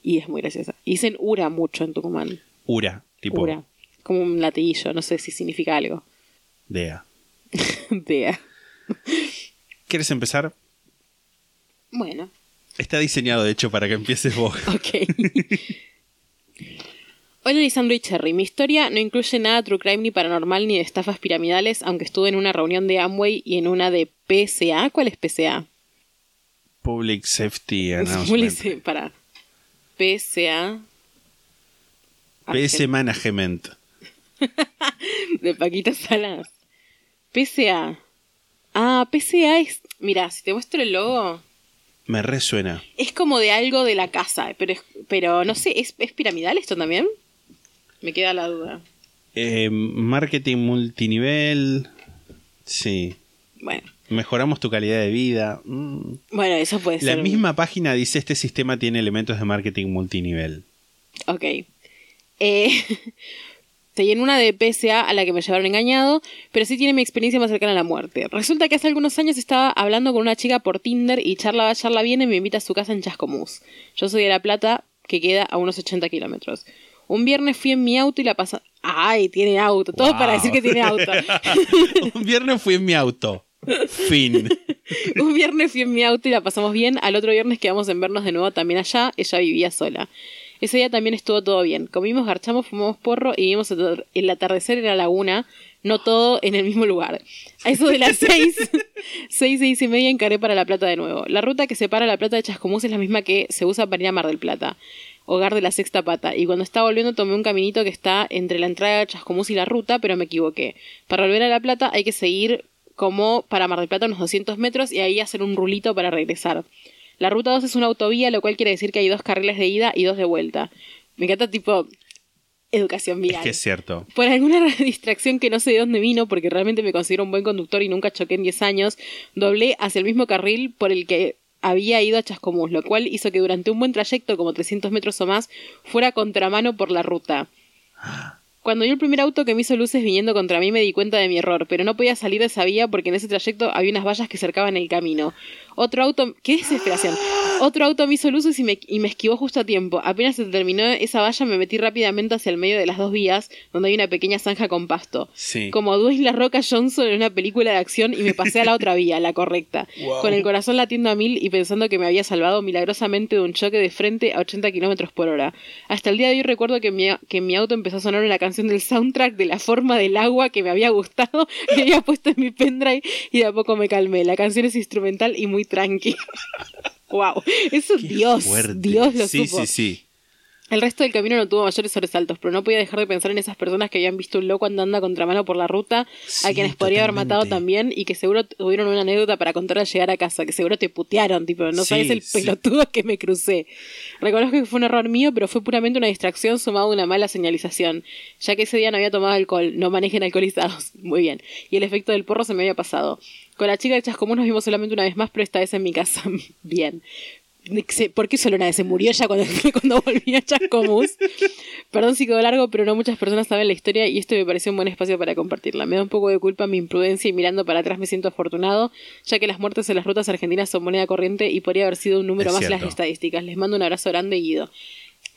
Y es muy graciosa. Y dicen Ura mucho en Tucumán. Ura, tipo Ura. Como un latiguillo, no sé si significa algo. Dea. Dea. ¿Quieres empezar? Bueno, Está diseñado, de hecho, para que empieces vos. ok. Hola Lisandro y Cherry. Mi historia no incluye nada true crime ni paranormal ni de estafas piramidales, aunque estuve en una reunión de Amway y en una de PSA. ¿Cuál es PSA? Public Safety Public- Announcement. Para. PSA. PS Management. de Paquita Salas. PSA. Ah, PSA es. Mira, si te muestro el logo. Me resuena. Es como de algo de la casa, pero, es- pero no sé, ¿es, ¿es piramidal esto también? Me queda la duda. Eh, marketing multinivel. Sí. Bueno, Mejoramos tu calidad de vida. Mm. bueno, eso puede La ser. misma página dice este sistema tiene elementos de marketing multinivel. Ok. Eh, estoy en una de PSA a la que me llevaron engañado, pero sí tiene mi experiencia más cercana a la muerte. Resulta que hace algunos años estaba hablando con una chica por Tinder y charla va, charla viene y me invita a su casa en Chascomús. Yo soy de La Plata, que queda a unos 80 kilómetros. Un viernes fui en mi auto y la pasamos... ¡Ay, tiene auto! Todo Wow. para decir que tiene auto. Un viernes fui en mi auto. Fin. Un viernes fui en mi auto y la pasamos bien. Al otro viernes quedamos en vernos de nuevo también allá. Ella vivía sola. Ese día también estuvo todo bien. Comimos, garchamos, fumamos porro y vimos el atardecer en la laguna. No todo en el mismo lugar. A eso de las seis, seis, seis y media encaré para La Plata de nuevo. La ruta que separa La Plata de Chascomús es la misma que se usa para ir a Mar del Plata, hogar de la sexta pata. Y cuando estaba volviendo tomé un caminito que está entre la entrada de Chascomús y la ruta, pero me equivoqué. Para volver a La Plata hay que seguir como para Mar del Plata unos 200 metros y ahí hacer un rulito para regresar. La ruta 2 es una autovía, lo cual quiere decir que hay dos carriles de ida y dos de vuelta. Me encanta tipo educación Es vial. que es cierto. Por alguna distracción que no sé de dónde vino, porque realmente me considero un buen conductor y nunca choqué en 10 años, doblé hacia el mismo carril por el que había ido a Chascomús, lo cual hizo que durante un buen trayecto, como 300 metros o más, fuera contramano por la ruta. Cuando vi el primer auto que me hizo luces viniendo contra mí me di cuenta de mi error, pero no podía salir de esa vía porque en ese trayecto había unas vallas que cercaban el camino. Otro auto... ¡Qué desesperación! Otro auto me hizo luces y me, y me esquivó justo a tiempo. Apenas se terminó esa valla me metí rápidamente hacia el medio de las dos vías, donde hay una pequeña zanja con pasto. Sí. Como Dwayne La Roca Johnson en una película de acción y me pasé a la otra vía, la correcta. Wow. Con el corazón latiendo a mil y pensando que me había salvado milagrosamente de un choque de frente a 80 kilómetros por hora. Hasta el día de hoy recuerdo que mi, que mi auto empezó a sonar una canción del soundtrack de la forma del agua que me había gustado, que había puesto en mi pendrive y de a poco me calmé. La canción es instrumental y muy tranqui. wow, eso Qué Dios, fuerte. Dios lo sí, supo. Sí, sí, El resto del camino no tuvo mayores sobresaltos, pero no podía dejar de pensar en esas personas que habían visto un loco andando a contramano por la ruta, a quienes podría haber matado también y que seguro tuvieron una anécdota para contar al llegar a casa, que seguro te putearon, tipo, no Sí, sabes el sí. pelotudo que me crucé. Reconozco que fue un error mío, pero fue puramente una distracción sumado a una mala señalización, ya que ese día no había tomado alcohol, no manejen alcoholizados, muy bien, y el efecto del porro se me había pasado. Con la chica de Chascomús nos vimos solamente una vez más, pero esta vez en mi casa, bien. ¿Por qué solo una vez se murió ya cuando, cuando volví a Chascomús? Perdón si quedó largo, pero no muchas personas saben la historia y esto me pareció un buen espacio para compartirla. Me da un poco de culpa mi imprudencia y mirando para atrás me siento afortunado, ya que las muertes en las rutas argentinas son moneda corriente y podría haber sido un número Es más en las estadísticas. Les mando un abrazo grande, Guido.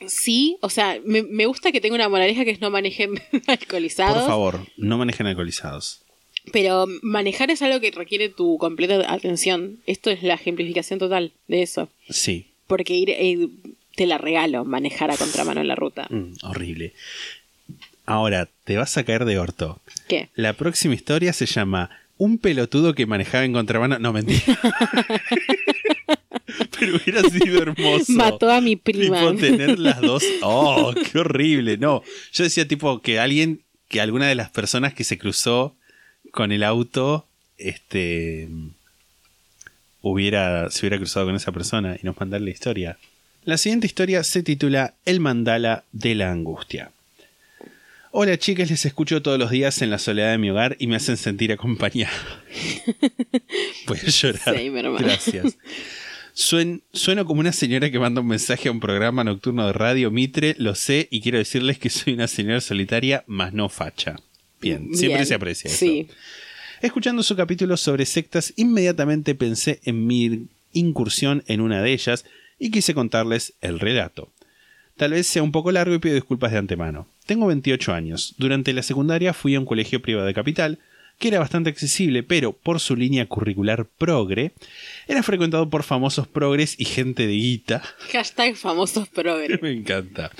Sí, o sea, me, me gusta que tenga una moraleja que es no manejen alcoholizados. Por favor, no manejen alcoholizados. Pero manejar es algo que requiere tu completa atención. Esto es la ejemplificación total de eso. Sí, Porque ir, eh, te la regalo, manejar a contramano en la ruta. Mm, horrible. Ahora, te vas a caer de orto. ¿Qué? La próxima historia se llama Un pelotudo que manejaba en contramano. No, mentira. Pero hubiera sido hermoso. Mató a mi prima. Tipo, tener las dos. ¡Oh, qué horrible! No, yo decía tipo que alguien, que alguna de las personas que se cruzó con el auto, este, hubiera, se hubiera cruzado con esa persona y nos mandar la historia. La siguiente historia se titula El mandala de la angustia. Hola chicas, les escucho todos los días en la soledad de mi hogar y me hacen sentir acompañada. Voy a llorar. Sí, mi hermano. Gracias. Suen- sueno como una señora que manda un mensaje a un programa nocturno de radio Mitre, lo sé, y quiero decirles que soy una señora solitaria, más no facha. Bien, siempre Bien. se aprecia eso. Sí. Escuchando su capítulo sobre sectas, inmediatamente pensé en mi incursión en una de ellas y quise contarles el relato. Tal vez sea un poco largo y pido disculpas de antemano. Tengo 28 años. Durante la secundaria fui a un colegio privado de capital, que era bastante accesible, pero por su línea curricular progre, era frecuentado por famosos progres y gente de guita. Hashtag famosos progres. Me encanta.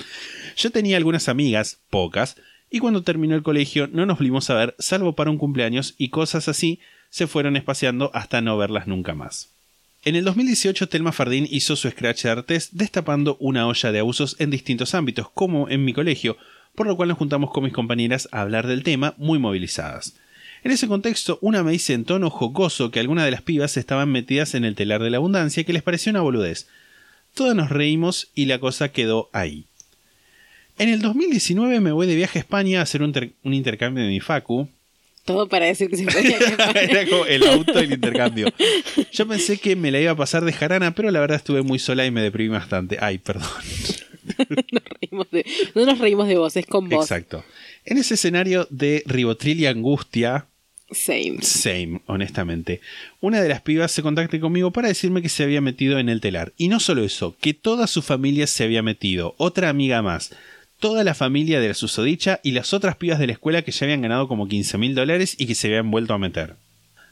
Yo tenía algunas amigas, pocas, y cuando terminó el colegio no nos volvimos a ver, salvo para un cumpleaños y cosas así, se fueron espaciando hasta no verlas nunca más. En el 2018, Telma Fardín hizo su Scratch Art Test destapando una olla de abusos en distintos ámbitos, como en mi colegio, por lo cual nos juntamos con mis compañeras a hablar del tema, muy movilizadas. En ese contexto, una me dice en tono jocoso que algunas de las pibas estaban metidas en el telar de la abundancia que les pareció una boludez. Todas nos reímos y la cosa quedó ahí. En el 2019 me voy de viaje a España a hacer un, ter- un intercambio de mi facu. Todo para decir que se Era como el auto del intercambio. Yo pensé que me la iba a pasar de jarana, pero la verdad estuve muy sola y me deprimí bastante. Ay, perdón. nos reímos de- no nos reímos de vos, es con vos. Exacto. En ese escenario de ribotril y angustia, Same. Same, honestamente. Una de las pibas se contacta conmigo para decirme que se había metido en el telar. Y no solo eso, que toda su familia se había metido. Otra amiga más. Toda la familia de la susodicha y las otras pibas de la escuela que ya habían ganado como 15 mil dólares y que se habían vuelto a meter.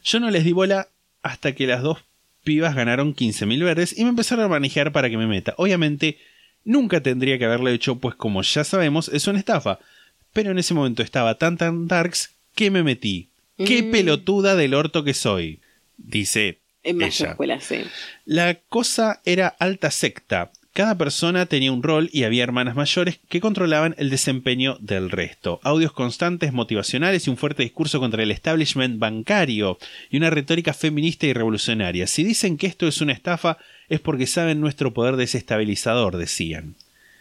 Yo no les di bola hasta que las dos pibas ganaron 15 mil verdes y me empezaron a manejar para que me meta. Obviamente, nunca tendría que haberlo hecho, pues como ya sabemos, es una estafa. Pero en ese momento estaba tan tan darks que me metí. ¡Qué Mm. pelotuda del orto que soy! Dice En más ella. escuelas, sí. La cosa era alta secta. Cada persona tenía un rol y había hermanas mayores que controlaban el desempeño del resto. Audios constantes, motivacionales y un fuerte discurso contra el establishment bancario y una retórica feminista y revolucionaria. Si dicen que esto es una estafa es porque saben nuestro poder desestabilizador, decían.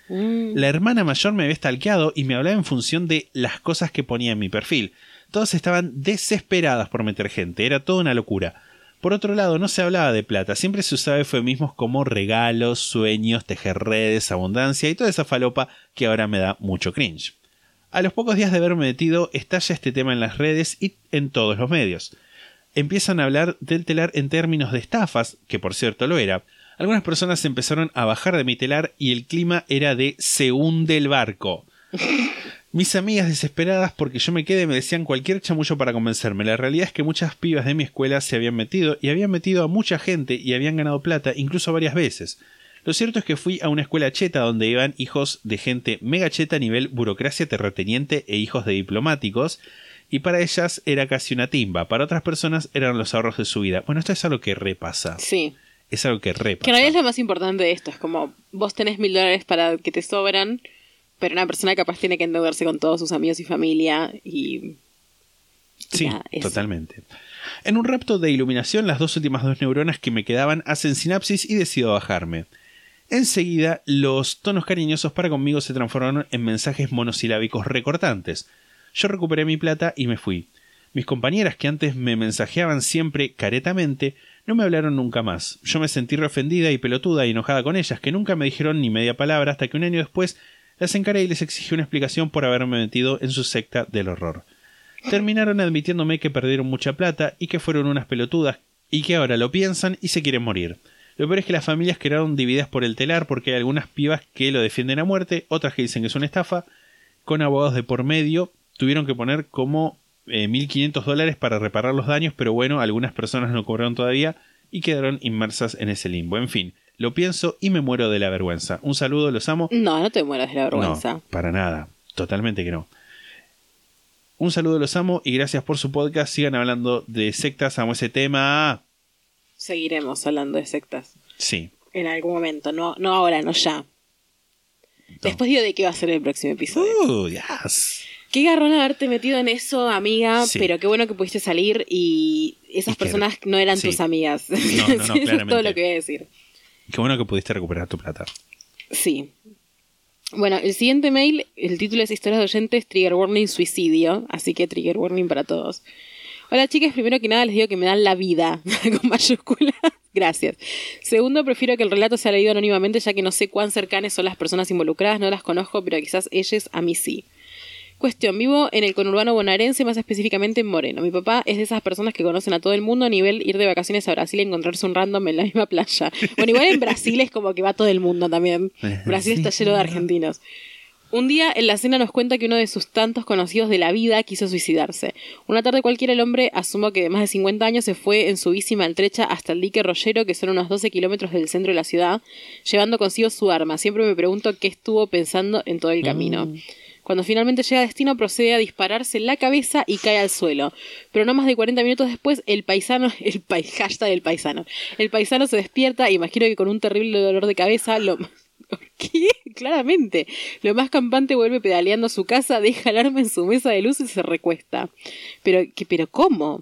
Mm. La hermana mayor me había stalkeado y me hablaba en función de las cosas que ponía en mi perfil. Todas estaban desesperadas por meter gente, era toda una locura. Por otro lado, no se hablaba de plata, siempre se usaba eufemismos como regalos, sueños, tejer redes, abundancia y toda esa falopa que ahora me da mucho cringe. A los pocos días de haberme metido, estalla este tema en las redes y en todos los medios. Empiezan a hablar del telar en términos de estafas, que por cierto lo era. Algunas personas empezaron a bajar de mi telar y el clima era de se hunde el barco. Mis amigas desesperadas porque yo me quedé me decían cualquier chamullo para convencerme. La realidad es que muchas pibas de mi escuela se habían metido y habían metido a mucha gente y habían ganado plata incluso varias veces. Lo cierto es que fui a una escuela cheta donde iban hijos de gente mega cheta a nivel burocracia terrateniente e hijos de diplomáticos y para ellas era casi una timba, para otras personas eran los ahorros de su vida. Bueno, esto es algo que repasa. Sí. Es algo que repasa. Que en realidad es lo más importante de esto. Es como vos tenés mil dólares para que te sobran, pero una persona capaz tiene que endeudarse con todos sus amigos y familia y... Sí, Nada, totalmente. En un rapto de iluminación, las dos últimas dos neuronas que me quedaban hacen sinapsis y decido bajarme. Enseguida, los tonos cariñosos para conmigo se transformaron en mensajes monosilábicos recortantes. Yo recuperé mi plata y me fui. Mis compañeras que antes me mensajeaban siempre caretamente no me hablaron nunca más. Yo me sentí reofendida y pelotuda y enojada con ellas, que nunca me dijeron ni media palabra hasta que un año después las encaré y les exigí una explicación por haberme metido en su secta del horror. Terminaron admitiéndome que perdieron mucha plata y que fueron unas pelotudas y que ahora lo piensan y se quieren morir. Lo peor es que las familias quedaron divididas por el telar porque hay algunas pibas que lo defienden a muerte, otras que dicen que es una estafa, con abogados de por medio, tuvieron que poner como eh, 1.500 dólares para reparar los daños, pero bueno, algunas personas no cobraron todavía y quedaron inmersas en ese limbo. En fin, lo pienso y me muero de la vergüenza. Un saludo, los amo. No, no te mueras de la vergüenza. No, para nada. Totalmente que no. Un saludo, los amo y gracias por su podcast. Sigan hablando de sectas, amo ese tema. Seguiremos hablando de sectas Sí. en algún momento. No, no ahora, no ya. Después digo de qué va a ser el próximo episodio. Uh, yes. Qué garrón haberte metido en eso, amiga, Sí. pero qué bueno que pudiste salir y esas Y que- personas no eran sí. tus amigas. no, no, eso es todo lo que voy a decir. Qué bueno que pudiste recuperar tu plata. Sí. Bueno, el siguiente mail, el título es Historias de oyentes, Trigger Warning Suicidio, así que Trigger Warning para todos. Hola chicas, primero que nada les digo que me dan la vida, con mayúsculas. Gracias. Segundo, prefiero que el relato sea leído anónimamente ya que no sé cuán cercanas son las personas involucradas, no las conozco, pero quizás ellas a mí sí. Cuestión, vivo en el conurbano bonaerense, más específicamente en Moreno. Mi papá es de esas personas que conocen a todo el mundo a nivel ir de vacaciones a Brasil y encontrarse un random en la misma playa. Bueno, igual en Brasil es como que va todo el mundo también. Brasil está lleno de argentinos. Un día en la cena nos cuenta que uno de sus tantos conocidos de la vida quiso suicidarse. Una tarde cualquiera el hombre, asumo que de más de 50 años, se fue en su bici maltrecha hasta el dique Rollero, que son unos 12 kilómetros del centro de la ciudad, llevando consigo su arma. Siempre me pregunto qué estuvo pensando en todo el camino. Cuando finalmente llega a destino, procede a dispararse la cabeza y cae al suelo. Pero no más de 40 minutos después, el paisano, el pai- hashtag del paisano, el paisano se despierta, imagino que con un terrible dolor de cabeza, lo... ¿Qué? Claramente. Lo más campante vuelve pedaleando a su casa, deja el arma en su mesa de luz y se recuesta. Pero, ¿qué, pero ¿cómo?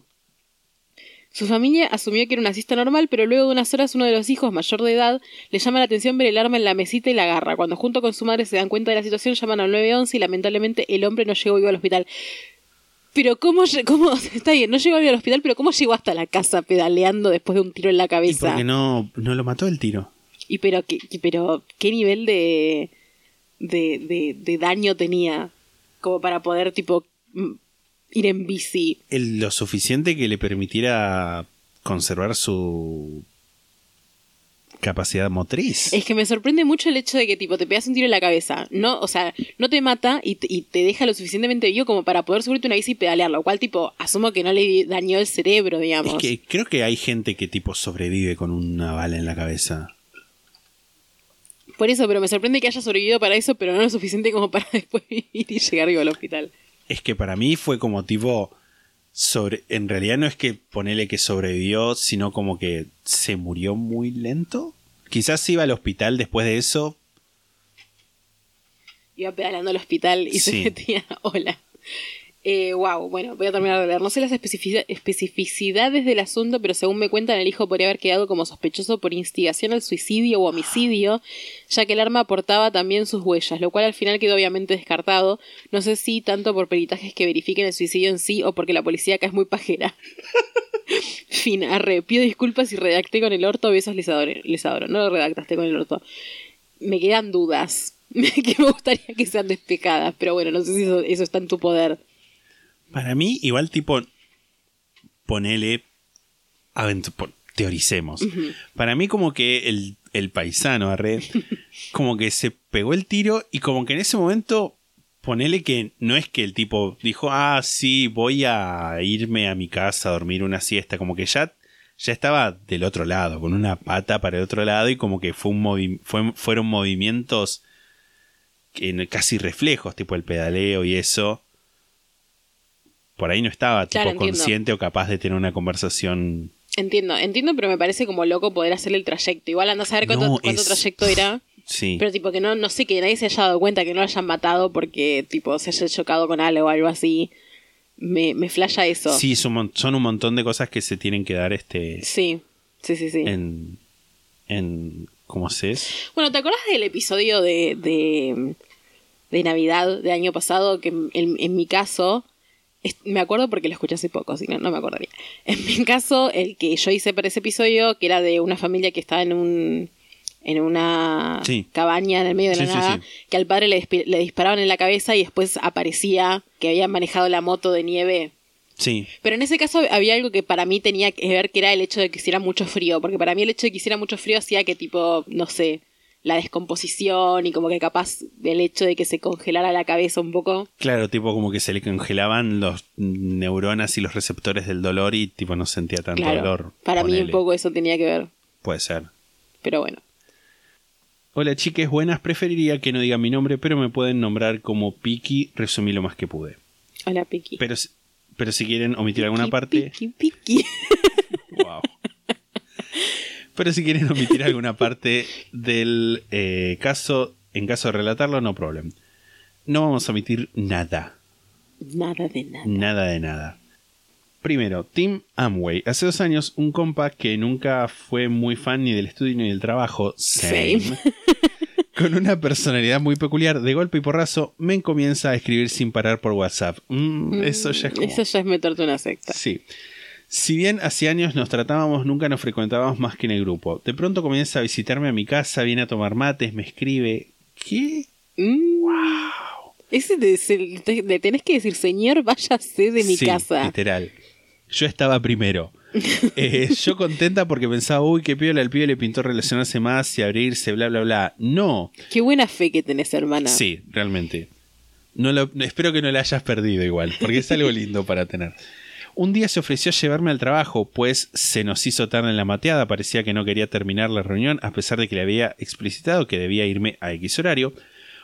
Su familia asumió que era una siesta normal, pero luego de unas horas uno de los hijos, mayor de edad, le llama la atención ver el arma en la mesita y la agarra. Cuando junto con su madre se dan cuenta de la situación, llaman al 911 y lamentablemente el hombre no llegó vivo al hospital. Pero ¿cómo, cómo está bien, no llegó vivo al hospital, pero ¿cómo llegó hasta la casa pedaleando después de un tiro en la ¿Y cabeza? porque no, no lo mató el tiro? Y pero, ¿qué, pero qué nivel de, de, de, de daño tenía como para poder tipo ir en bici. El- lo suficiente que le permitiera conservar su capacidad motriz. Es que me sorprende mucho el hecho de que tipo te pegas un tiro en la cabeza, no, o sea, no te mata y, te- y te deja lo suficientemente vivo como para poder subirte una bici y pedalear, lo cual tipo asumo que no le dañó el cerebro, digamos. Es que creo que hay gente que tipo sobrevive con una bala en la cabeza. Por eso, pero me sorprende que haya sobrevivido para eso, pero no lo suficiente como para después vivir y llegar vivo al hospital. Es que para mí fue como tipo sobre en realidad no es que ponele que sobrevivió, sino como que se murió muy lento. Quizás iba al hospital después de eso. Iba pedaleando al hospital y se Sí. metía. Hola. Eh, wow, bueno, voy a terminar de leer. No sé las especifici- especificidades del asunto, pero según me cuentan, el hijo podría haber quedado como sospechoso por instigación al suicidio o homicidio, ya que el arma aportaba también sus huellas, lo cual al final quedó obviamente descartado. No sé si tanto por peritajes que verifiquen el suicidio en sí o porque la policía acá es muy pajera. fin, arre, pido disculpas y redacté con el orto, besos les adoro, les adoro. No lo redactaste con el orto. Me quedan dudas que me gustaría que sean despejadas, pero bueno, no sé si eso está en tu poder. Para mí, igual tipo, ponele, teoricemos. Para mí como que el, el paisano, arre, como que se pegó el tiro y como que en ese momento, ponele que no es que el tipo dijo, ah, sí, voy a irme a mi casa a dormir una siesta, como que ya, ya estaba del otro lado, con una pata para el otro lado y como que fue un movi- fue- fueron movimientos que casi reflejos, tipo el pedaleo y eso. Por ahí no estaba tipo entiendo. consciente o capaz de tener una conversación. Entiendo, entiendo, pero me parece como loco poder hacer el trayecto. Igual anda a saber cuánto, No, cuánto es- trayecto era. Sí. Pero tipo que no, no sé, que nadie se haya dado cuenta que no lo hayan matado porque tipo se haya chocado con algo o algo así. Me, me flasha eso. Sí, son, son un montón de cosas que se tienen que dar este sí, sí, sí. sí. en en ¿cómo se es? Bueno, ¿te acordás del episodio de, de, de Navidad del año pasado? Que en, en mi caso, me acuerdo porque lo escuché hace poco, si no, no me acordaría. En mi caso, el que yo hice para ese episodio, que era de una familia que estaba en un en una Sí. cabaña en el medio de la Sí, nada, sí. que al padre le, le disparaban en la cabeza y después aparecía que habían manejado la moto de nieve Sí. pero en ese caso había algo que para mí tenía que ver, que era el hecho de que hiciera mucho frío, porque para mí el hecho de que hiciera mucho frío hacía que tipo, no sé, la descomposición y como que capaz del hecho de que se congelara la cabeza un poco. Claro, tipo como que se le congelaban los neuronas y los receptores del dolor y tipo no sentía tanto Claro, dolor. para mí un poco eso tenía que ver, Puede ser. pero bueno. Hola chiques, buenas. Preferiría que no digan mi nombre, pero me pueden nombrar como Piki. Resumí lo más que pude. Hola, Piki. Pero, pero si quieren omitir alguna parte... Piki, Piki. Wow. Pero si quieren omitir alguna parte del eh, caso, en caso de relatarlo, no problem. No vamos a omitir nada. Nada de nada. Nada de nada. Primero, Tim Amway. Hace dos años, un compa que nunca fue muy fan ni del estudio ni del trabajo, same, Same. con una personalidad muy peculiar, de golpe y porrazo, me comienza a escribir sin parar por WhatsApp. Mm, eso ya es como... Eso ya es meterte una secta. Sí. Si bien hace años nos tratábamos, nunca nos frecuentábamos más que en el grupo. De pronto comienza a visitarme a mi casa, viene a tomar mates, me escribe. ¿Qué? wow. Ese de, se- te- le tenés que decir, señor, váyase de mi Sí, casa. Literal. Yo estaba primero. Eh, yo contenta porque pensaba, uy, qué piola, el pibe le pintó relacionarse más y abrirse, bla, bla, bla. No. Qué buena fe que tenés, hermana. Sí, realmente. No lo- espero que no la hayas perdido igual, porque es algo lindo para tener. Un día se ofreció a llevarme al trabajo, pues se nos hizo tarde en la mateada, parecía que no quería terminar la reunión, a pesar de que le había explicitado que debía irme a X horario.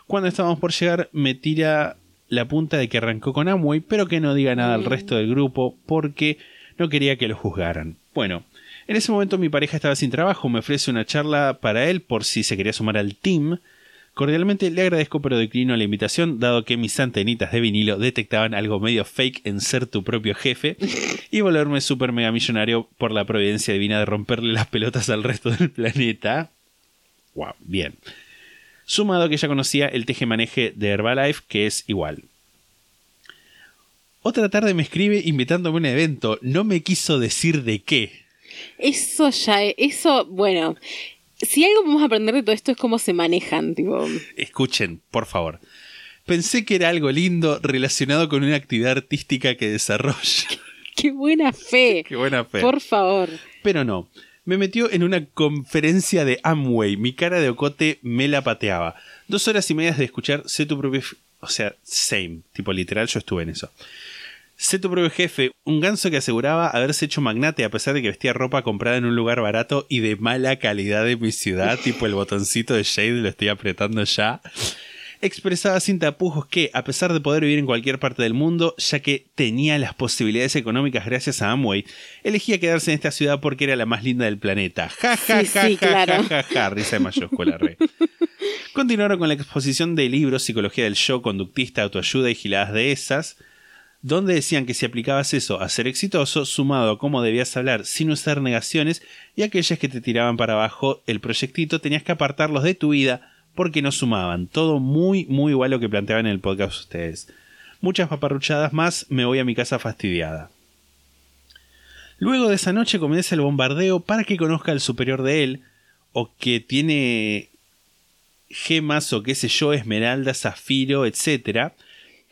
Cuando estábamos por llegar, me tira la punta de que arrancó con Amway, pero que no diga nada al resto del grupo, porque no quería que lo juzgaran. Bueno, en ese momento mi pareja estaba sin trabajo, me ofrece una charla para él por si se quería sumar al team. Cordialmente le agradezco pero declino la invitación dado que mis antenitas de vinilo detectaban algo medio fake en ser tu propio jefe y volverme super mega millonario por la providencia divina de romperle las pelotas al resto del planeta. Wow, bien. Sumado que ya conocía el teje-maneje de Herbalife que es igual. Otra tarde me escribe invitándome a un evento. No me quiso decir de qué. Eso ya, es- eso, bueno, si algo podemos aprender de todo esto es cómo se manejan, tipo. Escuchen, por favor. Pensé que era algo lindo relacionado con una actividad artística que desarrollo. ¡Qué buena fe! Qué buena fe. Por favor. Pero no. Me metió en una conferencia de Amway. Mi cara de ocote me la pateaba. Dos horas y media de escuchar Sé tu propio... O sea, same. Tipo literal, yo estuve en eso. Sé tu propio jefe, un ganso que aseguraba haberse hecho magnate a pesar de que vestía ropa comprada en un lugar barato y de mala calidad de mi ciudad, tipo el botoncito de Shade lo estoy apretando ya. Expresaba sin tapujos que, a pesar de poder vivir en cualquier parte del mundo, ya que tenía las posibilidades económicas gracias a Amway, elegía quedarse en esta ciudad porque era la más linda del planeta. Ja, ja, Sí, ja, sí, ja, claro. ja, ja, ja, risa de mayúscula, re. Continuaron con la exposición de libros, psicología del show, conductista, autoayuda y giladas de esas, donde decían que si aplicabas eso a ser exitoso, sumado a cómo debías hablar sin usar negaciones y aquellas que te tiraban para abajo el proyectito, tenías que apartarlos de tu vida porque no sumaban. Todo muy, muy igual lo que planteaban en el podcast ustedes. Muchas paparruchadas más, me voy a mi casa fastidiada. Luego de esa noche comienza el bombardeo para que conozca al superior de él, o que tiene gemas o qué sé yo, esmeralda, zafiro, etcétera,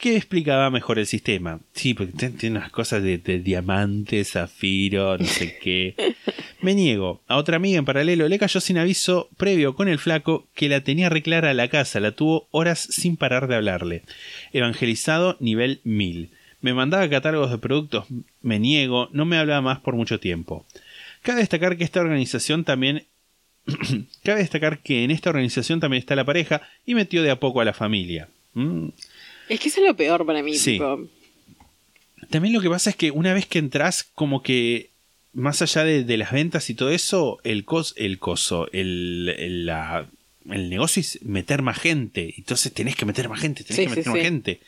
que explicaba mejor el sistema. Sí, porque tiene unas cosas de, de diamante, zafiro, no sé qué. Me niego. A otra amiga en paralelo le cayó sin aviso previo con el flaco que la tenía reclara a la casa, la tuvo horas sin parar de hablarle. Evangelizado nivel 1000. Me mandaba catálogos de productos, me niego, no me hablaba más por mucho tiempo. Cabe destacar que esta organización también Cabe destacar que en esta organización también está la pareja y metió de a poco a la familia. Mm. Es que eso es lo peor para mí, Sí. tipo. También lo que pasa es que una vez que entras, como que más allá de, de las ventas y todo eso, el, cos, el coso, el, el, la- el negocio es meter más gente. Entonces tenés que meter más gente, tenés Sí, que sí, meter más sí. gente.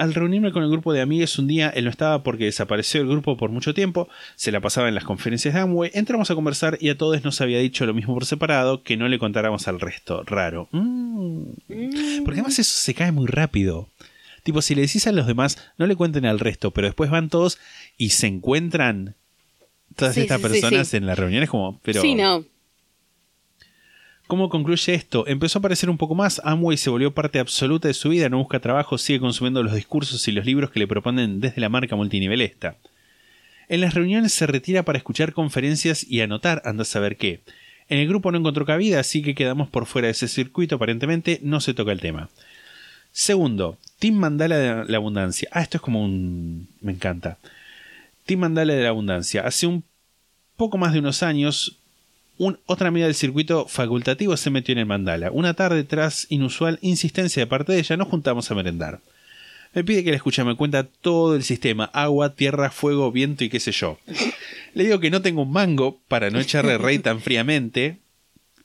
Al reunirme con el grupo de amigos un día, él no estaba porque desapareció el grupo por mucho tiempo, se la pasaba en las conferencias de Amway, entramos a conversar y a todos nos había dicho lo mismo por separado, que no le contáramos al resto. Raro. Mm. Porque además eso se cae muy rápido. Tipo, si le decís a los demás, no le cuenten al resto, pero después van todos y se encuentran todas Sí, estas sí, personas sí. en la reunión, es como, pero... Sí, no. ¿Cómo concluye esto? Empezó a aparecer un poco más, Amway se volvió parte absoluta de su vida, no busca trabajo, sigue consumiendo los discursos y los libros que le proponen desde la marca multinivel esta. En las reuniones se retira para escuchar conferencias y anotar, anda a saber qué. En el grupo no encontró cabida, así que quedamos por fuera de ese circuito, aparentemente no se toca el tema. Segundo, Team Mandala de la Abundancia. Ah, esto es como un... me encanta. Team Mandala de la Abundancia. Hace un poco más de unos años, un- otra amiga del circuito facultativo se metió en el mandala. Una tarde, tras inusual insistencia de parte de ella, nos juntamos a merendar. Me pide que la escuche, me cuenta todo el sistema: agua, tierra, fuego, viento y qué sé yo. Le digo que no tengo un mango para no echarle rey tan fríamente,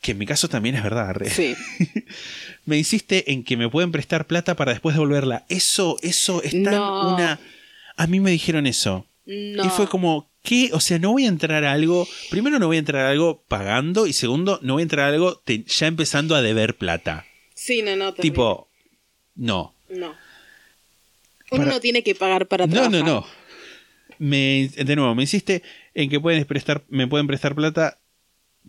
que en mi caso también es verdad. re. Sí. Me insiste en que me pueden prestar plata para después devolverla. Eso, eso es tan No. una. A mí me dijeron eso. No. Y fue como, ¿qué? O sea, no voy a entrar a algo. Primero, no voy a entrar a algo pagando. Y segundo, no voy a entrar a algo te- ya empezando a deber plata. Sí, no, no. Tipo, no. No. Uno Para- no tiene que pagar para No, trabajar. no, no. Me, de nuevo, me insiste en que pueden prestar, me pueden prestar plata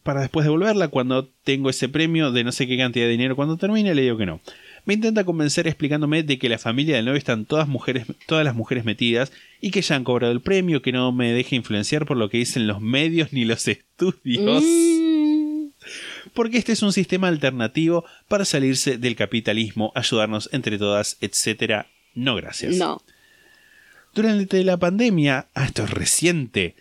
para después devolverla cuando tengo ese premio de no sé qué cantidad de dinero cuando termine, le digo que no. Me intenta convencer explicándome de que la familia del novio están todas mujeres, todas las mujeres metidas y que ya han cobrado el premio, que no me deje influenciar por lo que dicen los medios ni los estudios. Mm, Porque este es un sistema alternativo para salirse del capitalismo, ayudarnos entre todas, etcétera. No, gracias. no. Durante la pandemia, ah, esto es reciente,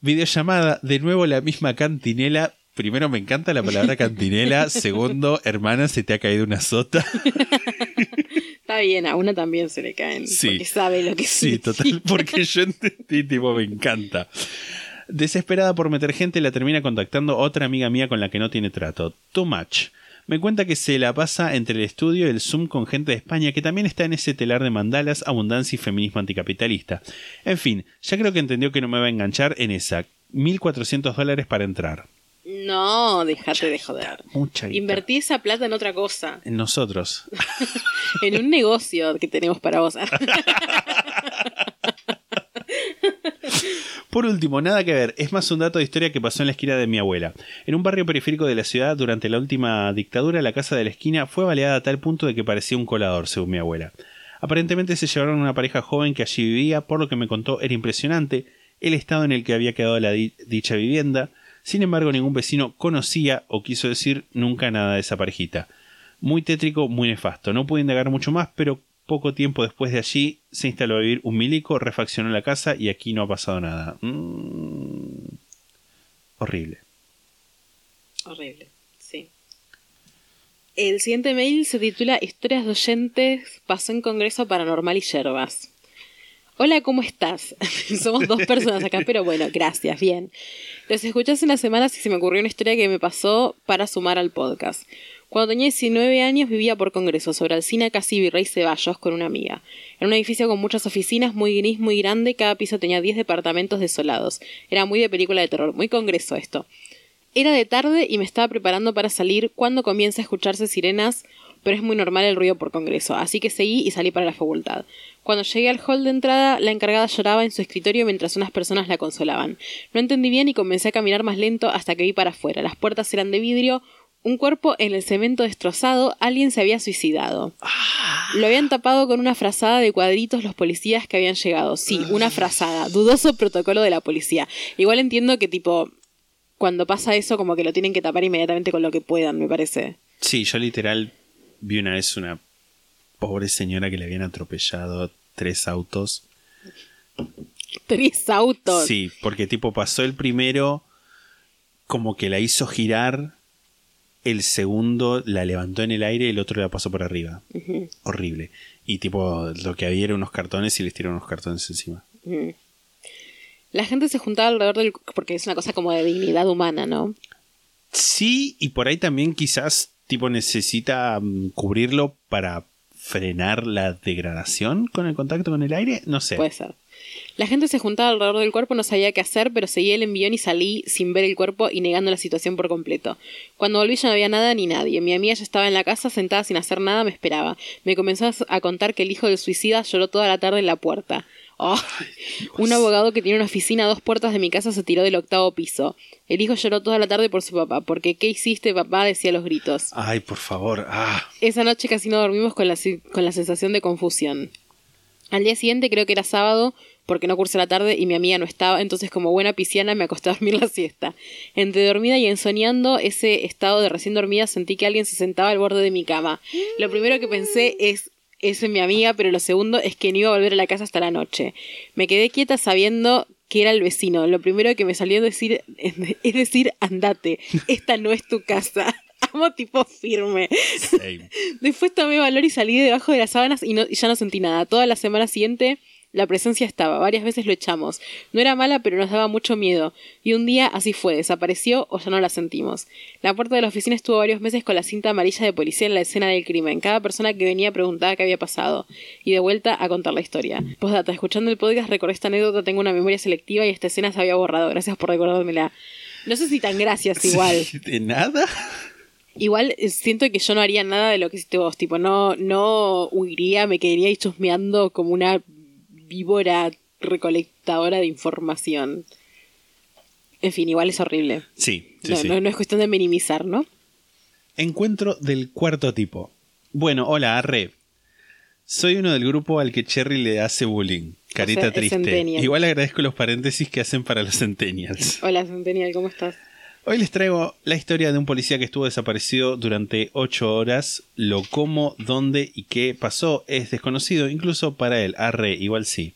videollamada, de nuevo la misma cantinela. Primero, me encanta la palabra cantinela. Segundo, hermana, se te ha caído una sota. Está bien, a una también se le caen. Sí. Porque sabe lo que Sí, significa. total, porque yo entendí, tipo, me encanta. Desesperada por meter gente, la termina contactando otra amiga mía con la que no tiene trato. Too much. Me cuenta que se la pasa entre el estudio y el Zoom con gente de España que también está en ese telar de mandalas, abundancia y feminismo anticapitalista. En fin, ya creo que entendió que no me va a enganchar en esa. 1.400 dólares para entrar. No, déjate de joder. Mucha guita. Invertí esa plata en otra cosa. En nosotros. En un negocio que tenemos para vos. Por último, nada que ver, es más un dato de historia que pasó en la esquina de mi abuela. En un barrio periférico de la ciudad, durante la última dictadura, la casa de la esquina fue baleada a tal punto de que parecía un colador, según mi abuela. Aparentemente se llevaron a una pareja joven que allí vivía, por lo que me contó era impresionante el estado en el que había quedado la di- dicha vivienda. Sin embargo, ningún vecino conocía o quiso decir nunca nada de esa parejita. Muy tétrico, muy nefasto. No pude indagar mucho más, pero poco tiempo después de allí se instaló a vivir un milico, refaccionó la casa y aquí no ha pasado nada. Mm. Horrible. Horrible, sí. El siguiente mail se titula Historias de oyentes pasó en Congreso Paranormal y Yerbas. Hola, ¿cómo estás? Somos dos personas acá, pero bueno, gracias, bien. Los escuché hace unas semanas y se me ocurrió una historia que me pasó para sumar al podcast. Cuando tenía 19 años vivía por Congreso, sobre Alcina, casi Virrey Ceballos, con una amiga. En un edificio con muchas oficinas, muy gris, muy grande, cada piso tenía 10 departamentos desolados. Era muy de película de terror, muy Congreso esto. Era de tarde y me estaba preparando para salir cuando comienza a escucharse sirenas, pero es muy normal el ruido por Congreso, así que seguí y salí para la facultad. Cuando llegué al hall de entrada, la encargada lloraba en su escritorio mientras unas personas la consolaban. No entendí bien y comencé a caminar más lento hasta que vi para afuera. Las puertas eran de vidrio, un cuerpo en el cemento destrozado, alguien se había suicidado. Lo habían tapado con una frazada de cuadritos los policías que habían llegado. Sí, una frazada. Dudoso protocolo de la policía. Igual entiendo que tipo, cuando pasa eso como que lo tienen que tapar inmediatamente con lo que puedan, me parece. Sí, yo literal vi una vez una pobre señora que le habían atropellado tres autos. Tres autos. Sí, porque tipo pasó el primero, como que la hizo girar, el segundo la levantó en el aire y el otro la pasó por arriba. Horrible. Y tipo, lo que había eran unos cartones y les tiraron unos cartones encima. La gente se juntaba alrededor del... porque es una cosa como de dignidad humana, ¿no? Sí, y por ahí también quizás tipo necesita mm, cubrirlo para frenar la degradación con el contacto con el aire, no sé. Puede ser. La gente se juntaba alrededor del cuerpo, no sabía qué hacer, pero seguí el envión y salí sin ver el cuerpo y negando la situación por completo. Cuando volví ya no había nada ni nadie. Mi amiga ya estaba en la casa, sentada sin hacer nada, me esperaba. Me comenzó a contar que el hijo del suicida lloró toda la tarde en la puerta. Oh, un abogado que tiene una oficina a dos puertas de mi casa se tiró del octavo piso. El hijo lloró toda la tarde por su papá, porque ¿qué hiciste, papá? decía los gritos. Ay, por favor. Ah, Esa noche casi no dormimos con la, con la sensación de confusión. Al día siguiente, creo que era sábado, porque no cursé la tarde y mi amiga no estaba, entonces como buena pisciana me acosté a dormir la siesta. Entre dormida y ensoñando ese estado de recién dormida sentí que alguien se sentaba al borde de mi cama. Lo primero que pensé es es mi amiga, pero lo segundo es que no iba a volver a la casa hasta la noche. Me quedé quieta sabiendo que era el vecino. Lo primero que me salió decir es decir, andate, esta no es tu casa. Amo tipo firme. same. Después tomé valor y salí debajo de las sábanas y, no- y ya no sentí nada. Toda la semana siguiente la presencia estaba. Varias veces lo echamos. No era mala, pero nos daba mucho miedo. Y un día así fue. Desapareció o ya no la sentimos. La puerta de la oficina estuvo varios meses con la cinta amarilla de policía en la escena del crimen. Cada persona que venía preguntaba qué había pasado. Y de vuelta a contar la historia. Postdata, escuchando el podcast recordé esta anécdota, tengo una memoria selectiva y esta escena se había borrado. Gracias por recordármela. No sé si tan gracias igual. ¿De nada? Igual eh, siento que yo no haría nada de lo que hiciste vos, tipo, no, no huiría, me quedaría ahí chusmeando como una víbora recolectadora de información. En fin, igual es horrible. Sí, sí, no, sí. no, no es cuestión de minimizar, ¿no? Encuentro del cuarto tipo. Bueno, hola, Arre. Soy uno del grupo al que Cherry le hace bullying. Carita O sea, es triste. Igual agradezco los paréntesis que hacen para los centennials. Hola, Centennial, ¿cómo estás? Hoy les traigo la historia de un policía que estuvo desaparecido durante 8 horas. Lo cómo, dónde y qué pasó es desconocido, incluso para él. Arre, igual sí.